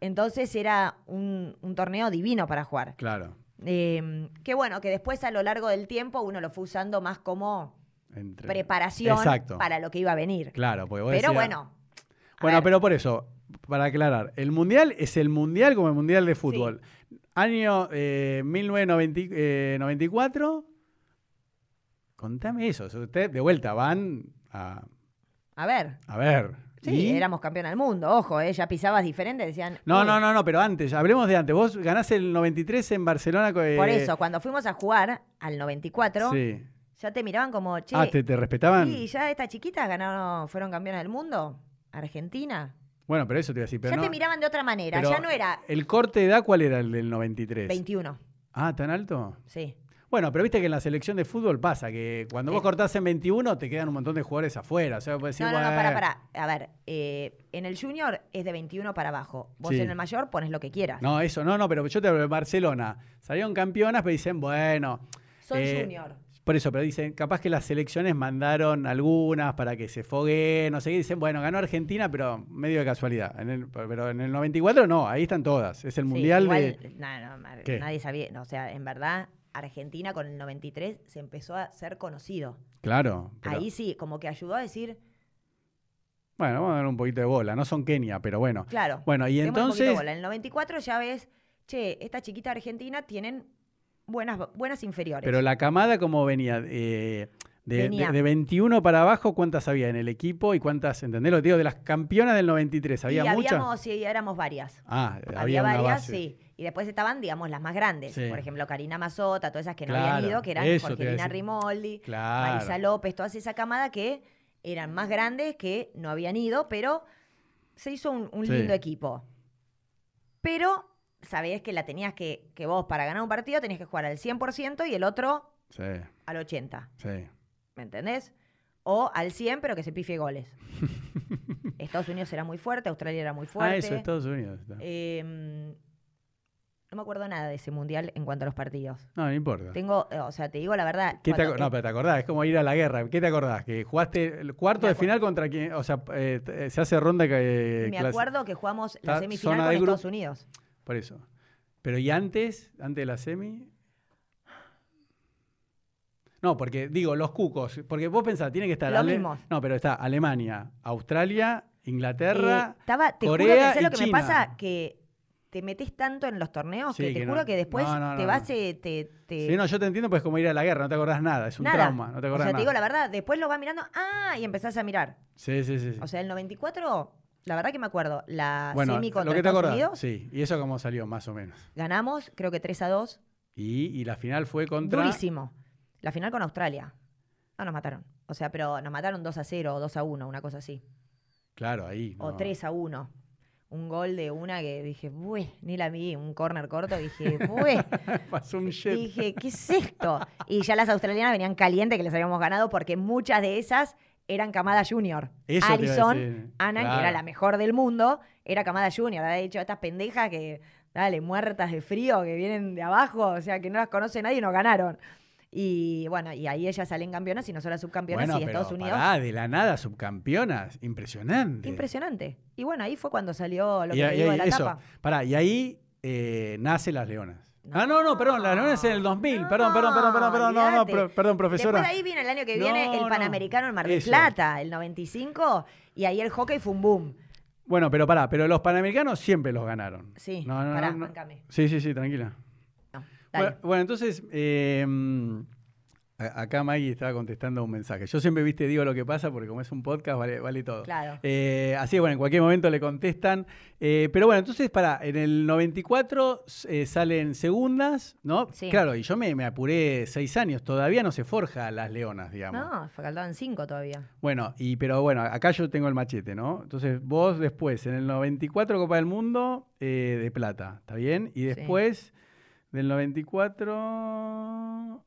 Entonces era un, un torneo divino para jugar. claro. Eh, que bueno, que después a lo largo del tiempo uno lo fue usando más como Entre- preparación Exacto. para lo que iba a venir. Claro, porque vos Pero decías- bueno. Bueno, ver, pero por eso, para aclarar, el Mundial es el Mundial como el Mundial de Fútbol. Año eh, 1994. Contame eso. Ustedes de vuelta van a, A ver. a ver. Sí, ¿y? éramos campeón del mundo, ojo, ¿eh? ya pisabas diferente, decían. No, "Uy". no, no, no, pero antes, hablemos de antes. Vos ganás el 93 en Barcelona. Por eh, eso, cuando fuimos a jugar al 94, Sí. ya te miraban como, che, Ah, ¿te, te respetaban? ¿y ya estas chiquitas ganaron, fueron campeonas del mundo? Argentina. Bueno, pero eso te iba a decir. Pero ya no- te miraban de otra manera, ya no era ¿El corte de edad cuál era el del 93? 21, Ah, ¿tan alto? sí. Bueno, pero viste que en la selección de fútbol pasa que cuando vos Sí. cortás en 21 te quedan un montón de jugadores afuera. O sea, decir, No, no, no, para, para. A ver, eh, en el junior es de 21 para abajo. Vos Sí. en el mayor pones lo que quieras. No, eso, no, no, pero yo te hablo de Barcelona. Salieron campeonas, pero dicen, bueno. Son eh, junior. Por eso, pero dicen, capaz que las selecciones mandaron algunas para que se fogueen, no sé qué. Dicen, bueno, ganó Argentina, pero medio de casualidad. En el- pero en el 94 no, ahí están todas. Es el Sí, mundial igual, de. no, no, nadie sabía. no, o sea, en verdad, Argentina con el 93 se empezó a ser conocido. Claro. pero- Ahí sí, como que ayudó a decir, Bueno, vamos a dar un poquito de bola. No son Kenia, pero bueno. claro. Bueno, y démosle un poquito de entonces. bola. En el 94 ya ves, che, esta chiquita Argentina tienen buenas, buenas inferiores. Pero la camada, ¿cómo venía? Eh, de, Venía. de- de 21 para abajo, ¿cuántas había en el equipo? ¿Y cuántas, entendés lo digo? De las campeonas del 93, ¿había y muchas? habíamos, sí, éramos varias. Ah, Había, había, una varias, base. sí. Y después estaban, digamos, las más grandes. Sí. Por ejemplo, Karina Mazota, todas esas que no Claro, habían ido, que eran Jorgelina. Rimoldi, Claro. Marisa López, todas esa camada que eran más grandes que no habían ido, pero se hizo un, un Sí. lindo equipo. Pero sabías que la tenías que, que vos para ganar un partido tenías que jugar al 100% y el otro Sí, al 80%. sí. ¿Me entendés? O al 100, pero que se pifie goles. Estados Unidos era muy fuerte, Australia era muy fuerte. Ah, eso, Estados Unidos. Eh, no me acuerdo nada de ese mundial en cuanto a los partidos. No, no importa. Tengo, eh, o sea, te digo la verdad. ¿Qué te cuando- aco- no, pero te acordás, es como ir a la guerra. ¿Qué te acordás? Que jugaste el cuarto de final contra quién, o sea, eh, t- se hace ronda que me acuerdo que jugamos la semifinal con Estados. Unidos. Por eso. Pero ¿y antes? ¿Antes de la semi? No, porque digo, los cucos, porque vos pensás, tiene que estar Los Ale- mismos. No, pero está Alemania, Australia, Inglaterra. Eh, estaba, te Corea juro que sé y lo que me China. pasa que te metes tanto en los torneos Sí, que te que juro que después No, no, te no, vas eh, te, te- Sí, no, yo te entiendo, pues es como ir a la guerra, no te acordás nada, es un nada. trauma, no te o acordás sea, te nada. digo la verdad, después lo vas mirando, ah, y empezás a mirar. Sí, sí, sí. sí. O sea, el 94, la verdad que me acuerdo, la bueno, semi contra lo que te Estados acordás. Unidos, Sí, y eso cómo salió, más o menos. ganamos, creo que 3 a 2, Y, y la final fue contra. durísimo. La final con Australia. No nos mataron. O sea, pero nos mataron 2 a 0 o 2 a 1, una cosa así. Claro, ahí. O no. 3 a 1. Un gol de una que dije, ¡bueh! Ni la vi, un corner corto, dije, ¡bueh! Pasó un Y jet. dije, ¿qué es esto? Y ya las australianas venían calientes que les habíamos ganado porque muchas de esas eran camada junior. Eso te iba a Alison, decir. Ana, que Claro. era la mejor del mundo, era camada junior. Había dicho, estas pendejas que, dale, muertas de frío, que vienen de abajo, o sea, que no las conoce nadie y nos ganaron. Y bueno, y ahí ellas salen campeonas y nosotras subcampeonas Bueno, y Estados Unidos. pará, de la nada, subcampeonas. Impresionante. Impresionante. Y bueno, ahí fue cuando salió lo Y que te ahí- digo de la eso, tapa. Pará, y ahí eh, nace Las Leonas. No. ah, no, no, perdón, Las Leonas en el 2000. perdón, perdón, perdón, perdón, perdón, no, no, pro- perdón, profesora. Después de ahí viene el año que No, viene no. el Panamericano en Mar del Eso. Plata, el 95, y ahí el hockey fue un boom. Bueno, pero pará, pero los panamericanos siempre los ganaron. Sí, No, no, pará, no, no. Sí, sí, sí, tranquila. No. Bueno, bueno, entonces, eh, acá Maggie estaba contestando un mensaje. Yo siempre, viste, digo lo que pasa porque como es un podcast, vale, vale todo. Claro. Eh, así que bueno, en cualquier momento le contestan. Eh, pero bueno, entonces, para, en el 94 eh, salen segundas, ¿no? Sí. Claro, y yo me, me apuré seis años, todavía no se forja las leonas, digamos. No, faltaban cinco todavía. Bueno, y pero bueno, acá yo tengo el machete, ¿no? Entonces, vos después, en el 94 Copa del Mundo, eh, de plata, ¿está bien? Y después, del 94...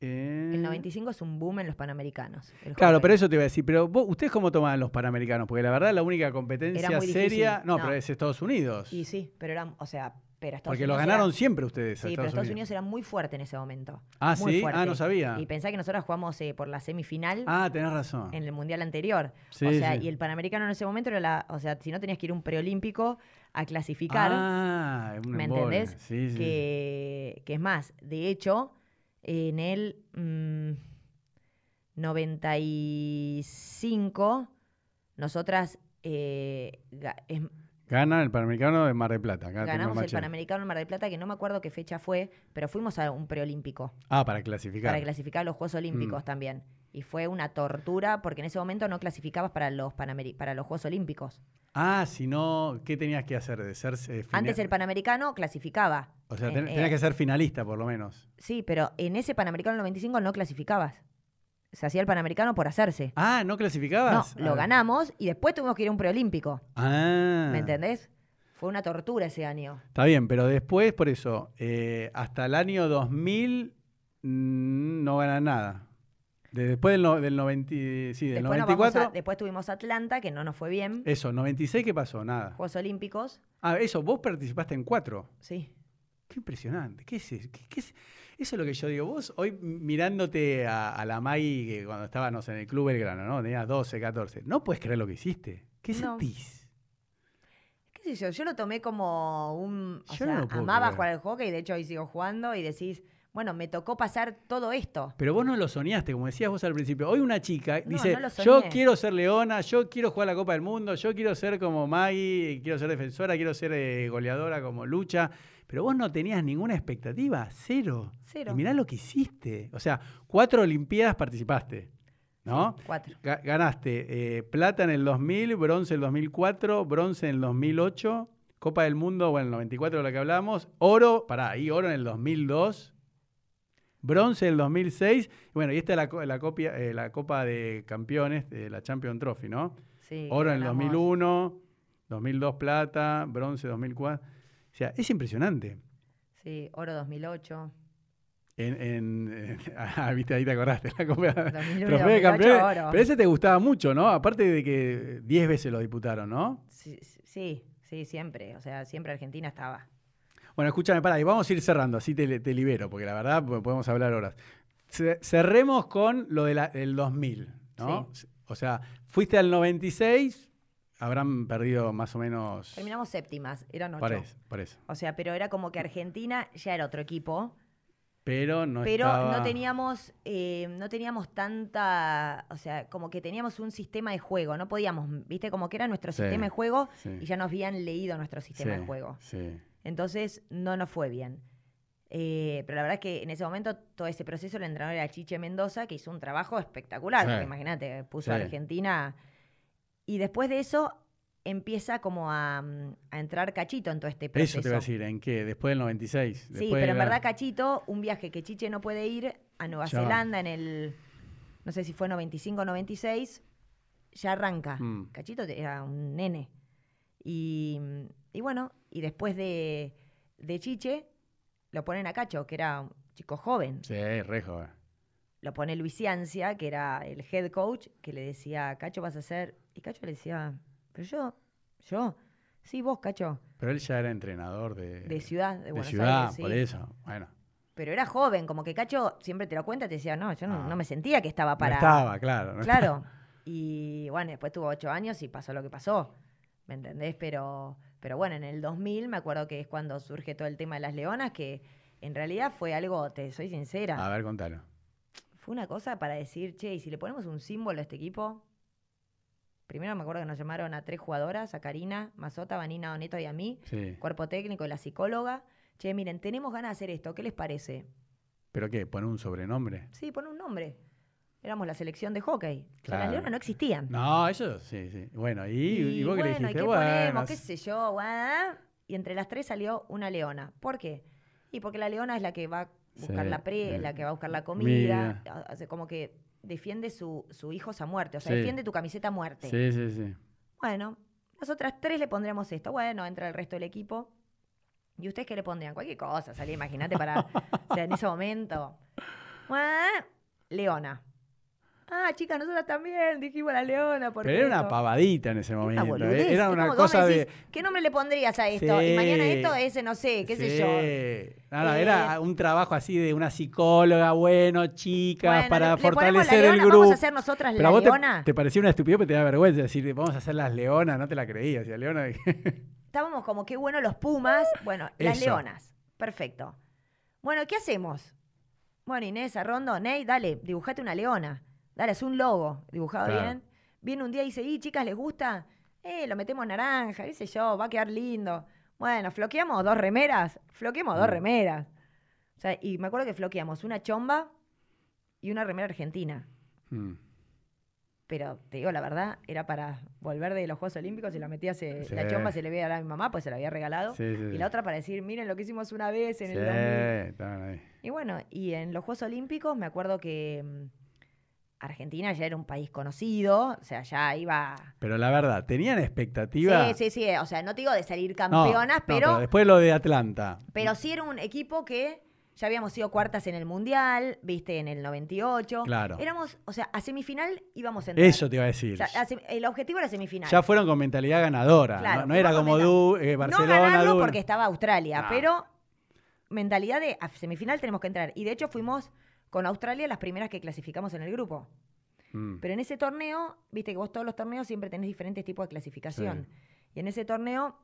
eh, El 95 es un boom en los Panamericanos. Claro, pero eso te iba a decir. Pero vos, ¿ustedes cómo toman los Panamericanos? Porque la verdad la única competencia seria... No, No. pero es Estados Unidos. Y sí, pero eran, o sea, pero Estados porque lo Unidos ganaron era- siempre ustedes Sí, pero Estados, Estados Unidos era muy fuerte en ese momento. Ah, muy ¿sí? fuerte. Ah, no sabía. Y pensá que nosotros jugamos eh, por la semifinal Ah, tenés razón. en el mundial anterior. Sí, o sea, sí. y el panamericano en ese momento era la. O sea, si no tenías que ir a un preolímpico a clasificar. Ah, un ¿Me embole. entendés? Sí, sí. que, que es más, de hecho, en el mm, 95, nosotras eh, es- Gana el Panamericano de Mar del Plata. Acá ganamos el. Panamericano en Mar del Plata, que no me acuerdo qué fecha fue, pero fuimos a un preolímpico Ah, para clasificar. para clasificar a los Juegos Olímpicos Mm. también. Y fue una tortura porque en ese momento no clasificabas para los, para los Juegos Olímpicos. Ah, si no, ¿qué tenías que hacer? De ser eh, Antes el Panamericano clasificaba. O sea, Eh, ten- eh, tenías que ser finalista, por lo menos. Sí, pero en ese Panamericano del 95 no clasificabas. se hacía el Panamericano por hacerse. Ah, ¿no No, clasificabas? lo Ah. ganamos y después tuvimos que ir a un preolímpico. Ah. ¿Me entendés? Fue una tortura ese año. Está bien, pero después, por eso, eh, hasta el año 2000 mm, no ganan nada. De- después del, no- del, 90, y- sí, del Después, nos vamos 94, a- después tuvimos Atlanta, que no nos fue bien. eso, 96, ¿qué pasó? Nada. Juegos Olímpicos. Ah, eso, vos participaste en cuatro. Sí. Qué impresionante. ¿Qué es eso? ¿Qué- qué es? Eso es lo que yo digo. Vos hoy mirándote a, a la Maggie que cuando estábamos en el Club Belgrano, ¿no? Tenías 12, 14. No puedes creer lo que hiciste. ¿Qué No. sentís? ¿Qué sé yo? Yo lo tomé como un... O Yo no sea, amaba creer. jugar al hockey, de hecho hoy sigo jugando y decís, bueno, me tocó pasar todo esto. Pero vos no lo soñaste, como decías vos al principio. Hoy una chica No, dice, no yo quiero ser leona, yo quiero jugar la Copa del Mundo, yo quiero ser como Maggie, quiero ser defensora, quiero ser eh, goleadora como Lucha. Pero vos no tenías ninguna expectativa, cero. Cero. Y mirá lo que hiciste. O sea, cuatro Olimpiadas participaste, ¿no? Cuatro. Ga- Ganaste eh, plata en el 2000, bronce en el 2004, bronce en el 2008, Copa del Mundo, bueno, en el 94 de lo que hablamos, oro, pará, y oro en el 2002, bronce en el 2006, y bueno, y esta es la, co- la, copia, eh, la Copa de Campeones, la Champion Trophy, ¿no? Sí, Oro en el ganamos. 2001, 2002 plata, bronce 2004. O sea, es impresionante. Sí, oro 2008. En, en- ah, viste, ahí te acordaste, la Copa 2001 y Trofeo de 2008 Campeones. oro. Pero ese te gustaba mucho, ¿no? Aparte de que 10 veces lo disputaron, ¿no? Sí, sí, sí, siempre. O sea, siempre Argentina estaba. Bueno, escúchame, pará, y vamos a ir cerrando, así te, te libero, porque la verdad po- podemos hablar horas. Ce- Cerremos con lo del 2000, ¿no? O sea, fuiste al 96, habrán perdido más o menos... Terminamos séptimas, eran ocho. Por eso, por eso. O sea, pero era como que Argentina ya era otro equipo. Pero no pero estaba- no teníamos eh, no teníamos tanta o sea como que teníamos un sistema de juego no podíamos viste como que era nuestro Sí, sistema de juego sí. y ya nos habían leído nuestro sistema Sí, de juego Sí. Entonces no nos fue bien Eh, pero la verdad es que en ese momento todo ese proceso el entrenador era Chiche Mendoza que hizo un trabajo espectacular Sí. imagínate puso a. Argentina y después de eso empieza como a, a entrar Cachito en todo este proceso Eso te voy a decir, ¿en qué? Después del 96. Sí, pero en verdad Cachito, un viaje que Chiche no puede ir a Nueva Ya. Zelanda en el, no sé si fue 95 o 96, ya arranca. Mm. Cachito era un nene. Y, y bueno, y después de, de Chiche, lo ponen a Cacho, que era un chico joven. Sí, re joven. Lo pone Luis Ciancia, que era el head coach, que le decía, Cacho vas a ser... Y Cacho le decía, pero yo, yo, sí, vos, Cacho, Pero él ya era entrenador de, de ciudad, de, de Buenos ciudad, Aires. sí. por eso. Bueno, Pero era joven, como que Cacho siempre te lo cuenta, te decía, no, yo no, Ah. no me sentía que estaba para. no estaba, claro. no Claro. Y bueno, después tuvo ocho años y pasó lo que pasó. ¿Me entendés? Pero, pero bueno, en el 2000 me acuerdo que es cuando surge todo el tema de las leonas, que en realidad fue algo, te soy sincera, A ver, contalo. fue una cosa para decir, che, y si le ponemos un símbolo a este equipo. Primero me acuerdo que nos llamaron a tres jugadoras, a Karina, Mazota, Vanina Oneto y a mí, Sí. cuerpo técnico y la psicóloga. Che, miren, tenemos ganas de hacer esto, ¿qué les parece? ¿Pero qué? ¿Pone un sobrenombre? Sí, pon un nombre. Éramos la selección de hockey. O sea, Claro. las leonas no existían. No, eso sí, sí. Bueno, ¿y, y vos qué le bueno, ¿y dijiste? qué Bueno, ponemos? ¿Qué sé yo? Guau. Y entre las tres salió una leona. ¿Por qué? Y porque la leona es la que va a buscar Sí, la pre, eh, la que va a buscar la comida. comida. Hace como que defiende su, su hijos a muerte. O sea, Sí. defiende tu camiseta a muerte. Sí, sí, sí. Bueno, nosotras tres le pondremos esto. Bueno, entra el resto del equipo. ¿Y ustedes qué le pondrían? Cualquier cosa, salía, imagínate, para. o sea, en ese momento. Bueno, Leona. Ah, chicas, nosotras también dijimos la Leona. Porque Pero era una pavadita en ese momento. una ¿eh? boludez. Era una cosa de. ¿Qué nombre le pondrías a esto? Y mañana esto, ese no sé, qué sé yo. Eh, era un trabajo así de una psicóloga, bueno, chicas, Bueno, para le- le ponemos la fortalecer el leona, grupo. Vamos a hacer nosotras Pero la a vos te, leona. te parecía una estupidez, pero te da vergüenza decir, vamos a hacer las leonas, no te la creías. Y la leona Estábamos como qué bueno los Pumas. Bueno, las Eso. leonas. Perfecto. Bueno, ¿qué hacemos? Bueno, Inés, Arrondo, Ney, dale, dibujate una leona. Dale, haz un logo dibujado Claro. bien. Viene un día y dice, ¿y chicas, les gusta? Eh, lo metemos naranja, qué sé yo, va a quedar lindo. Bueno, floqueamos dos remeras. Floqueamos dos Mm. remeras. O sea, y me acuerdo que floqueamos una chomba y una remera argentina. Mm. Pero te digo la verdad, era para volver de los Juegos Olímpicos y la metía, se- Sí. la chomba se le veía a mi mamá, pues se la había regalado. Sí, sí, Y la otra para decir, miren lo que hicimos una vez en el 2000. estaban ahí. Y bueno, y en los Juegos Olímpicos me acuerdo que mm, Argentina ya era un país conocido, o sea, ya iba... Pero la verdad, ¿tenían expectativa? Sí, sí, sí, o sea, no te digo de salir No, campeonas, no, pero, después lo de Atlanta. pero sí era un equipo que ya habíamos sido cuartas en el Mundial, viste, en el 98. Claro. Éramos, o sea, a semifinal íbamos a entrar. Eso te iba a O decir. sea, a sem- el objetivo era semifinal. Ya fueron con mentalidad ganadora. Claro, no, no era como Du, eh, no Barcelona, ganarlo Du. porque estaba Australia, No. pero mentalidad de a semifinal tenemos que entrar. Y de hecho fuimos con Australia las primeras que clasificamos en el grupo. Mm. Pero en ese torneo, viste que vos todos los torneos siempre tenés diferentes tipos de clasificación. Y en ese torneo,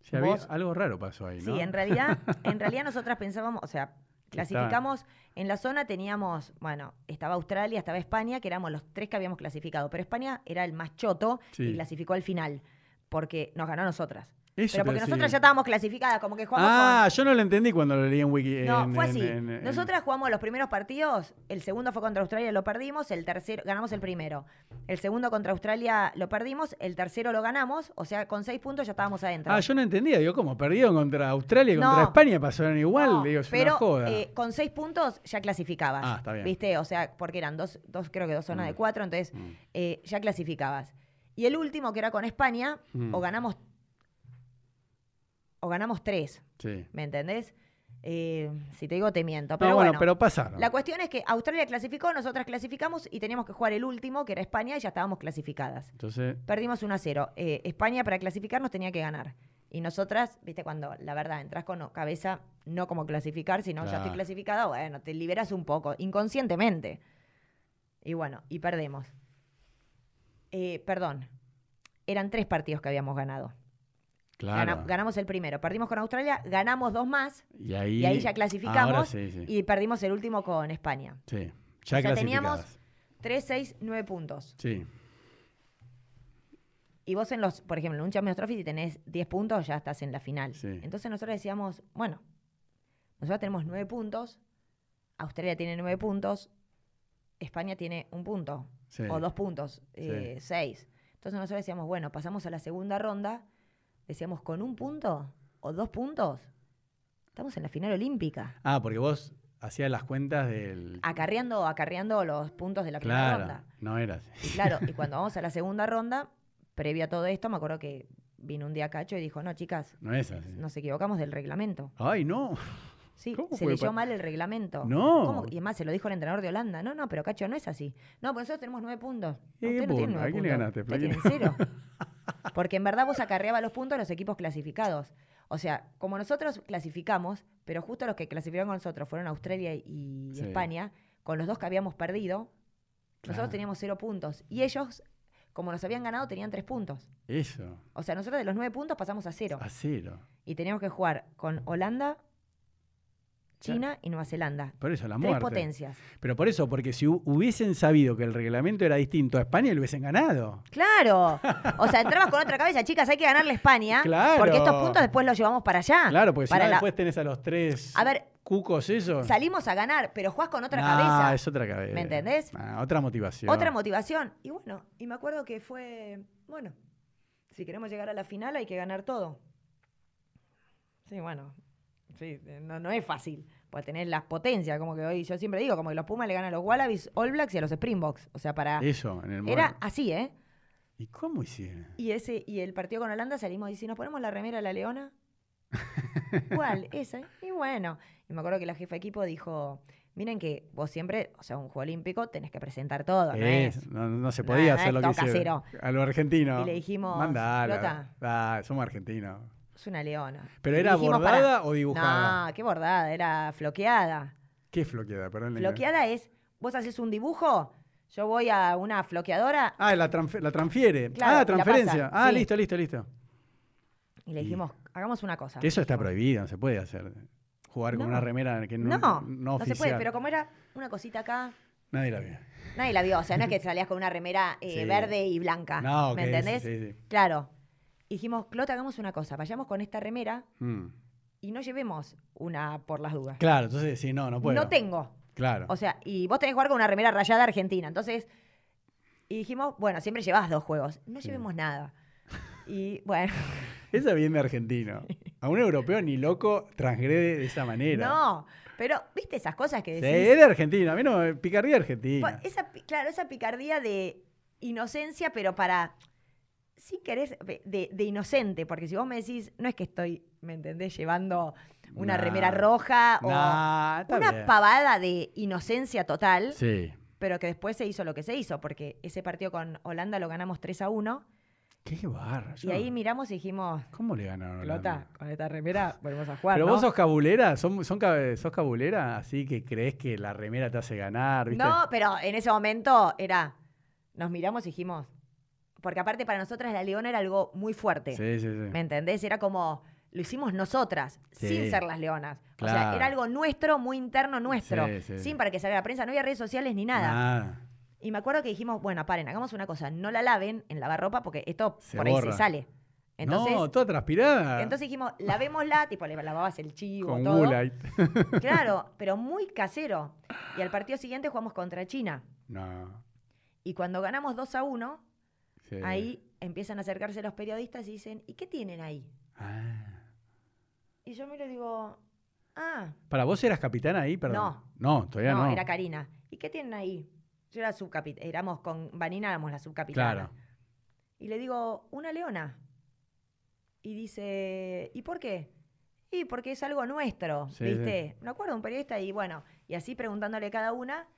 Sí, había- algo raro pasó ahí, ¿no? sí, en realidad, en realidad nosotras pensábamos, o sea, clasificamos en la zona teníamos, bueno, estaba Australia, estaba España, que éramos los tres que habíamos clasificado, pero España era el más choto Sí. y clasificó al final porque nos ganó a nosotras. Eso pero porque nosotras ya estábamos clasificadas, como que jugamos Ah, yo no lo entendí cuando lo leí en Wiki. No, en- fue así. en- en- Nosotras jugamos los primeros partidos, el segundo fue contra Australia, lo perdimos, el tercero, ganamos el primero. El segundo contra Australia lo perdimos, el tercero lo ganamos, o sea, con seis puntos ya estábamos adentro. Ah, yo no entendía. Digo, ¿cómo? Perdieron contra Australia y contra. España, pasaron igual. No, Digo, es pero una joda. eh, con seis puntos ya clasificabas. Ah, está bien. ¿Viste? O sea, porque eran dos, dos creo que dos zonas Mm. de cuatro, entonces Mm. eh, ya clasificabas. Y el último, que era con España, Mm. o ganamos o ganamos tres, Sí. ¿me entendés? Eh, si te digo, te miento. No, Pero bueno, bueno, pero pasaron. la cuestión es que Australia clasificó, nosotras clasificamos y teníamos que jugar el último, que era España, y ya estábamos clasificadas. Entonces, Perdimos 1 a 0. Eh, España para clasificarnos tenía que ganar. Y nosotras, viste, cuando la verdad entras con cabeza, no como clasificar, sino ya estoy Claro. clasificada, bueno, te liberas un poco, inconscientemente. Y bueno, y perdemos. Eh, perdón, eran tres partidos que habíamos ganado. Claro. Gana- ganamos el primero, perdimos con Australia, ganamos dos más y, ahí, y ahí ya clasificamos sí, sí. y perdimos el último con España. sí. Ya o sea, teníamos- clasificadas. 3, 6, 9 puntos. Sí. Y vos en los, por ejemplo, en un Champions Trophy, si tenés 10 puntos, ya estás en la final. Sí. Entonces nosotros decíamos, bueno, nosotros tenemos 9 puntos, Australia tiene 9 puntos, España tiene un punto, sí. o dos puntos, 6. Entonces nosotros decíamos, bueno, pasamos a la segunda ronda, decíamos, con un punto o dos puntos, estamos en la final olímpica. Ah, porque vos hacías las cuentas del. Acarreando, acarreando los puntos de la primera ronda. no era así. Y claro, y cuando vamos a la segunda ronda, previo a todo esto, me acuerdo que vino un día Cacho y dijo, no, chicas, No es así. nos equivocamos del reglamento. Ay, no. Sí, ¿Cómo se leyó mal el reglamento. No. ¿Cómo? Y además se lo dijo el entrenador de Holanda. No, no, pero Cacho, no es así. No, pues nosotros tenemos nueve puntos. No, ¿Y qué usted no tiene nueve ¿A quién le ganaste, Usted tiene cero. Porque en verdad vos acarreabas los puntos a los equipos clasificados. O sea, como nosotros clasificamos, pero justo los que clasificaron con nosotros fueron Australia y Sí. España, con los dos que habíamos perdido, Claro. nosotros teníamos cero puntos. Y ellos, como nos habían ganado, tenían tres puntos. Eso. O sea, nosotros de los nueve puntos pasamos a cero. A cero. Y teníamos que jugar con Holanda, China y Nueva Zelanda. Por eso, la Tres muerte. potencias. Pero por eso, porque si hu- hubiesen sabido que el reglamento era distinto a España, lo hubiesen ganado. Claro. O sea, entrabas con otra cabeza, chicas, hay que ganarle a España. Claro. Porque estos puntos después los llevamos para allá. Claro, porque si no, la- después tenés a los tres A ver, cucos esos. salimos a ganar, pero jugás con otra Nah, cabeza. es otra cabeza. ¿Me entendés? Ah, otra motivación. Otra motivación. Y bueno, y me acuerdo que fue, bueno, si queremos llegar a la final hay que ganar todo. Sí, bueno, sí, eh, no, no es fácil. Pues tener las potencias, como que hoy yo siempre digo, como que los Pumas le ganan a los Wallabies, All Blacks y a los Springboks. O sea, para... Eso, en el Era así, ¿eh? ¿Y cómo hicieron? Y ese y el partido con Holanda salimos y si nos ponemos la remera de la Leona, ¿cuál? Esa. Y bueno, y me acuerdo que la jefa de equipo dijo, miren que vos siempre, o sea, un juego olímpico tenés que presentar todo, ¿no Es, es? no, no se podía no hacer lo que hicieron. A lo argentino. Y le dijimos, Mandala. Ah, somos argentinos. Es una leona. ¿Pero era dijimos, bordada o dibujada? No, qué bordada, era floqueada. ¿Qué floqueada? Perdón. la- Floqueada es, vos haces un dibujo, yo voy a una floqueadora Ah, la, la transfiere. Claro, ah, la transferencia. pasa, ah, sí. listo, listo, listo. y le Y- dijimos, hagamos una cosa. Que eso está prohibido, no se puede hacer. Jugar con una remera que no, No, no, no, se puede, pero como era una cosita acá, Nadie la vio. nadie la vio. O sea, no es que salías con una remera eh, Sí. verde y blanca. No, ¿Me es- entendés? sí, sí. Claro. Y dijimos, Clota, hagamos una cosa, vayamos con esta remera Mm. y no llevemos una por las dudas. Claro, entonces sí, no, no puedo. No tengo. Claro. O sea, y vos tenés que jugar con una remera rayada argentina. Entonces, y dijimos, bueno, siempre llevas dos juegos. No Sí. llevemos nada. Y bueno, Esa viene de argentino. A un europeo ni loco transgrede de esa manera. no. Pero, ¿viste esas cosas que Sí, decís? es de Argentina. A mí no picardía argentina. Esa, claro, esa picardía de inocencia, pero para. Si querés, de, de inocente, porque si vos me decís, no es que estoy, ¿me entendés? Llevando una Nah. remera roja o Nah, una bien. pavada de inocencia total, Sí. pero que después se hizo lo que se hizo, porque ese partido con Holanda lo ganamos 3 a 1 Qué barra. y ahí miramos y dijimos, ¿Cómo le ganaron a pelota, Holanda? con esta remera volvemos a jugar. Pero ¿no? vos sos cabulera, son, son, sos cabulera, así que crees que la remera te hace ganar, ¿viste? No, pero en ese momento era, nos miramos y dijimos, porque aparte para nosotras la Leona era algo muy fuerte. Sí, sí, sí. ¿Me entendés? Era como, lo hicimos nosotras, Sí. sin ser las leonas. O sea, era algo nuestro, muy interno nuestro, Sí, sí. sin para que salga la prensa, no había redes sociales ni nada. Nada. Y me acuerdo que dijimos, bueno, paren, hagamos una cosa, no la laven en lavarropa porque esto Se por ahí se sale. Entonces, no, toda transpirada. entonces dijimos, lavémosla, tipo, le lavabas el chivo, con todo. Claro, pero muy casero. Y al partido siguiente jugamos contra China. no. Y cuando ganamos 2 a 1, sí. ahí empiezan a acercarse los periodistas y dicen, ¿y qué tienen ahí? Ah. Y yo miro y digo, ah, ¿Para vos eras capitana ahí? Perdón. No. No, todavía no. no, era Karina. ¿Y qué tienen ahí? Yo era subcapitana, éramos con Vanina, éramos la subcapitana. Claro. Y le digo, una leona. Y dice, ¿y por qué? Y porque es algo nuestro, Sí, ¿viste? Me acuerdo un periodista y bueno, y así preguntándole cada una.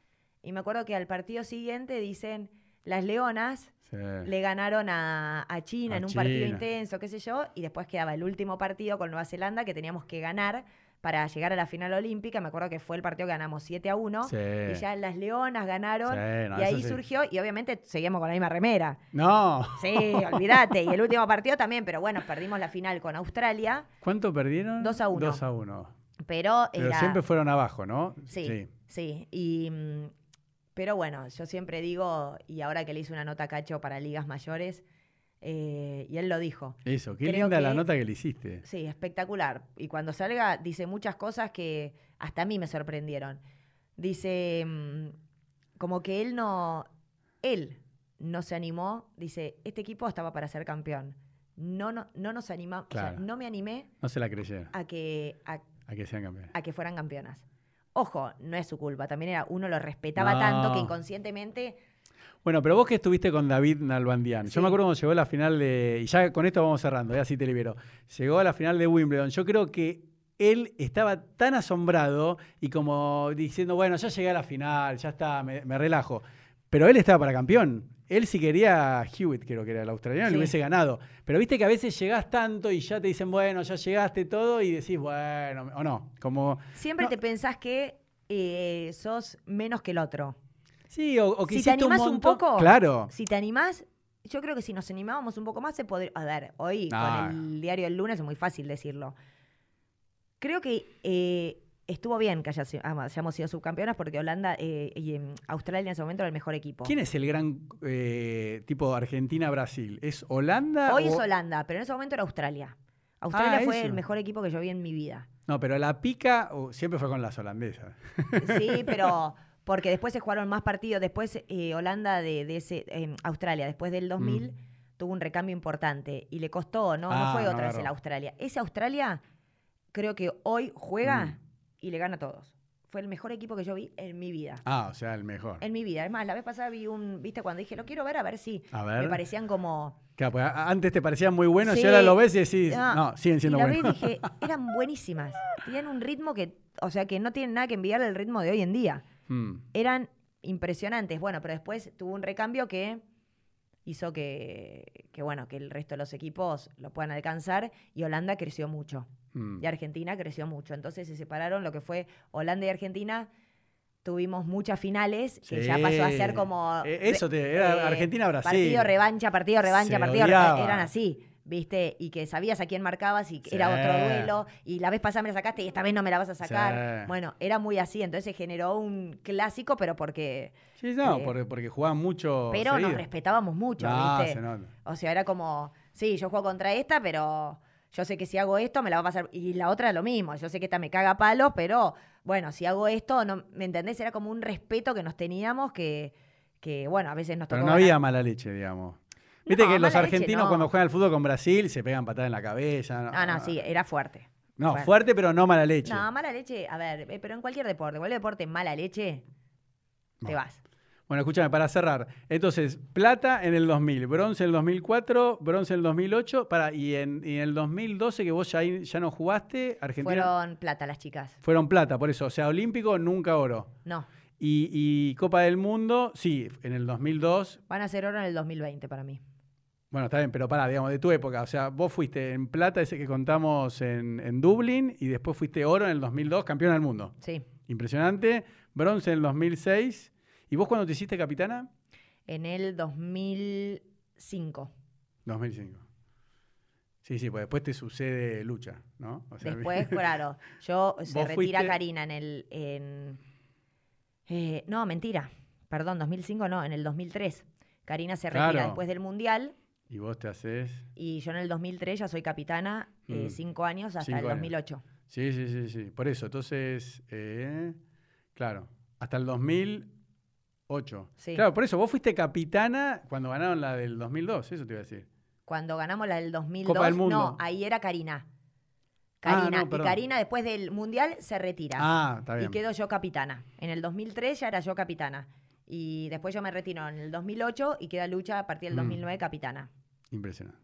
Y me acuerdo que al partido siguiente dicen, las leonas Sí. le ganaron a, a China A en un partido intenso, qué sé yo, y después quedaba el último partido con Nueva Zelanda que teníamos que ganar para llegar a la final olímpica. Me acuerdo que fue el partido que ganamos 7 a 1. Sí. Y ya las leonas ganaron. Sí, no, y ahí sí. surgió, y obviamente seguíamos con la misma remera. No. Sí, olvídate. Y el último partido también, pero bueno, perdimos la final con Australia, ¿Cuánto perdieron? Dos a uno. 2 a 1. pero Pero era... siempre fueron abajo, ¿no? Sí, sí. Y, mm, pero bueno, yo siempre digo, y ahora que le hice una nota a Cacho para ligas mayores, eh, y él lo dijo. Eso, qué Creo linda la nota que le hiciste. Sí, espectacular. Y cuando salga, dice muchas cosas que hasta a mí me sorprendieron. Dice, mm, como que él no, él no se animó. Dice, este equipo estaba para ser campeón. No, no, no nos animamos, o sea, Claro. no me animé No se la creyeron. a que, a, A que sean campeones. a que fueran campeonas. Ojo, no es su culpa. También era, uno lo respetaba No. tanto que inconscientemente Bueno, pero vos que estuviste con David Nalbandian. Sí. Yo me acuerdo cuando llegó a la final de. Y ya con esto vamos cerrando, ya así te libero. Llegó a la final de Wimbledon. Yo creo que él estaba tan asombrado y como diciendo, bueno, ya llegué a la final, ya está, me, me relajo. Pero él estaba para campeón. Él si quería Hewitt, creo que era el australiano, Sí. le hubiese ganado. Pero viste que a veces llegás tanto y ya te dicen, bueno, ya llegaste todo y decís, bueno, o no. Como. siempre No. te pensás que eh, sos menos que el otro. Sí, o, o que Si te animás un montón- poco, Claro. Si te animás, yo creo que si nos animábamos un poco más se podría... A ver, hoy Ah. con el diario del lunes es muy fácil decirlo. Creo que eh, estuvo bien que haya ah, hayamos sido subcampeonas porque Holanda eh, y em, Australia en ese momento era el mejor equipo. ¿Quién es el gran eh, tipo Argentina-Brasil? ¿Es Holanda? Hoy o- es Holanda, pero en ese momento era Australia. Australia Ah, fue eso. el mejor equipo que yo vi en mi vida. No, pero la pica siempre fue con las holandesas. Sí, pero porque después se jugaron más partidos. Después eh, Holanda de, de ese, eh, Australia, después del 2000, tuvo un recambio importante y le costó, ¿no? Mm. Ah, no fue no otra vez el. Australia. Ese Australia creo que hoy juega Mm. Y le gana a todos. Fue el mejor equipo que yo vi en mi vida. Ah, o sea, el mejor. En mi vida. Además, la vez pasada vi un, viste, cuando dije, lo quiero ver, a ver si A ver. me parecían como... Claro, a- antes te parecían muy buenos y ahora lo ves y decís, Ah, no, siguen siendo y la buenos. dije, eran buenísimas. Tenían un ritmo que, o sea, que no tienen nada que enviarle al ritmo de hoy en día. Mm. eran impresionantes. Bueno, pero después tuvo un recambio que hizo que, que, bueno, que el resto de los equipos lo puedan alcanzar y Holanda creció mucho. Mm. Y Argentina creció mucho. Entonces se separaron lo que fue Holanda y Argentina. Tuvimos muchas finales, que ya pasó a ser Sí. como... Eh, eso te- era Argentina-Brasil. Partido, revancha, partido, revancha, Se partido, revancha. Eran así, ¿viste? Y que sabías a quién marcabas y que Sí. era otro duelo. Y la vez pasada me la sacaste y esta vez no me la vas a sacar. Sí. Bueno, era muy así. Entonces se generó un clásico, pero porque... Sí, no, Eh, porque, porque jugaban mucho. Pero nos seguido. respetábamos mucho, No, ¿viste? se nota. O sea, era como, sí, yo juego contra esta, pero yo sé que si hago esto me la va a pasar. Y la otra lo mismo, yo sé que esta me caga a palos, pero bueno, si hago esto, no, ¿me entendés? Era como un respeto que nos teníamos que, que bueno, a veces nos tocó. Pero no ganar. había mala leche, digamos. Viste No, que los leche argentinos no. cuando juegan al fútbol con Brasil se pegan patadas en la cabeza. Ah, no, sí, era fuerte. No, fuerte, pero no mala leche. No, mala leche, a ver, eh, pero en cualquier deporte, cualquier deporte, mala leche, te No. vas. Bueno, escúchame, para cerrar. Entonces, plata en el 2000, bronce en el 2004, bronce en el 2008, para, y, en, y en el 2012, que vos ya, ya no jugaste, Argentina. Fueron plata las chicas. fueron plata, por eso. O sea, olímpico, nunca oro. No, Y, y Copa del Mundo, sí, en el 2002. van a ser oro en el 2020 para mí. Bueno, está bien, pero pará, digamos, de tu época. O sea, vos fuiste en plata, ese que contamos en, en Dublín, y después fuiste oro en el 2002, campeón del mundo. Sí, Impresionante. Bronce en el 2006. ¿Y vos cuándo te hiciste capitana? en el 2005. 2005. Sí, sí, pues después te sucede lucha, ¿no? O sea, Después, claro, yo se retira fuiste- Karina en el... en- eh, no, mentira. Perdón, 2005 no, en el 2003. Karina se retira Claro. después del Mundial Y vos te haces. y yo en el 2003 ya soy capitana, eh, Mm. cinco años hasta Cinco el años. 2008. Sí, sí, sí, sí. Por eso, entonces, eh, claro, hasta el 2008. Sí. Claro, por eso, vos fuiste capitana cuando ganaron la del 2002, eso te iba a decir. Cuando ganamos la del 2002, Copa del Mundo. no, ahí era Karina. Ah, Karina, no, y. Karina después del Mundial se retira. Ah, está y bien. quedo yo capitana. En el 2003 ya era yo capitana. Y después yo me retiro en el 2008 y queda Lucha a partir del Mm. 2009 capitana. Impresionante.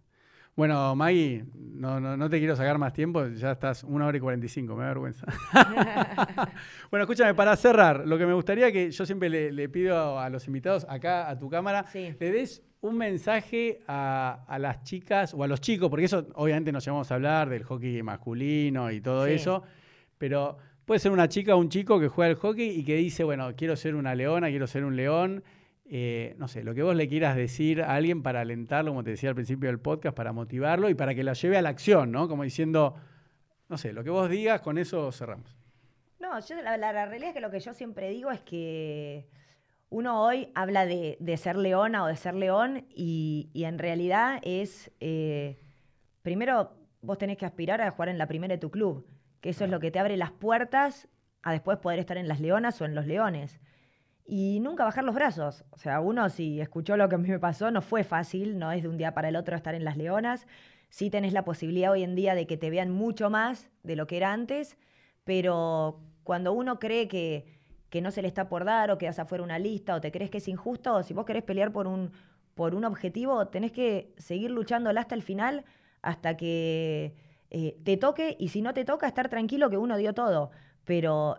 Bueno, Maggie, no, no, no te quiero sacar más tiempo, ya estás una hora y 45, me da vergüenza. bueno, escúchame, para cerrar, lo que me gustaría que yo siempre le, le pido a los invitados acá a tu cámara, Sí. le des un mensaje a, a las chicas o a los chicos, porque eso obviamente nos llevamos a hablar del hockey masculino y todo Sí. eso, pero puede ser una chica o un chico que juega al hockey y que dice, bueno, quiero ser una leona, quiero ser un león. Eh, no sé, lo que vos le quieras decir a alguien para alentarlo, como te decía al principio del podcast, para motivarlo y para que la lleve a la acción, ¿no? Como diciendo, no sé, lo que vos digas, con eso cerramos. No, yo la, la- la realidad es que lo que yo siempre digo es que uno hoy habla de, de ser leona o de ser león y, y en realidad es, eh, primero vos tenés que aspirar a jugar en la primera de tu club, que eso es lo que te abre las puertas a después poder estar en las leonas o en los leones. Y nunca bajar los brazos. O sea, uno si escuchó lo que a mí me pasó, no fue fácil, no es de un día para el otro estar en las leonas. Sí tenés la posibilidad hoy en día de que te vean mucho más de lo que era antes, pero cuando uno cree que, que no se le está por dar o quedas afuera una lista o te crees que es injusto, si vos querés pelear por un, por un objetivo, tenés que seguir luchándola hasta el final, hasta que eh, te toque y si no te toca, estar tranquilo que uno dio todo. Pero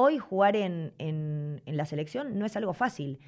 hoy jugar en, en- la selección no es algo fácil.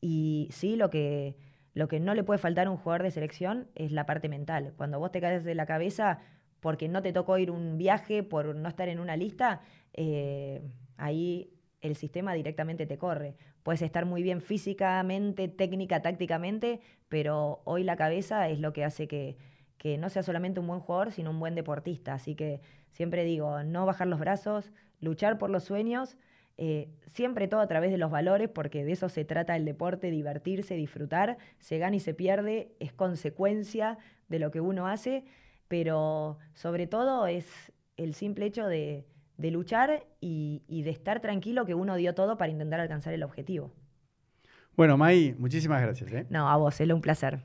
Y sí, lo que, lo que no le puede faltar a un jugador de selección es la parte mental. Cuando vos te caes de la cabeza porque no te tocó ir un viaje, por no estar en una lista, eh, ahí el sistema directamente te corre. Puedes estar muy bien físicamente, técnica, tácticamente, pero hoy la cabeza es lo que hace que, que no sea solamente un buen jugador, sino un buen deportista. Así que siempre digo, no bajar los brazos, luchar por los sueños, eh, siempre todo a través de los valores, porque de eso se trata el deporte, divertirse, disfrutar, se gana y se pierde, es consecuencia de lo que uno hace, pero sobre todo es el simple hecho de, de luchar y, y de estar tranquilo que uno dio todo para intentar alcanzar el objetivo. Bueno, Maggie, muchísimas gracias. ¿eh? No, a vos, es un placer.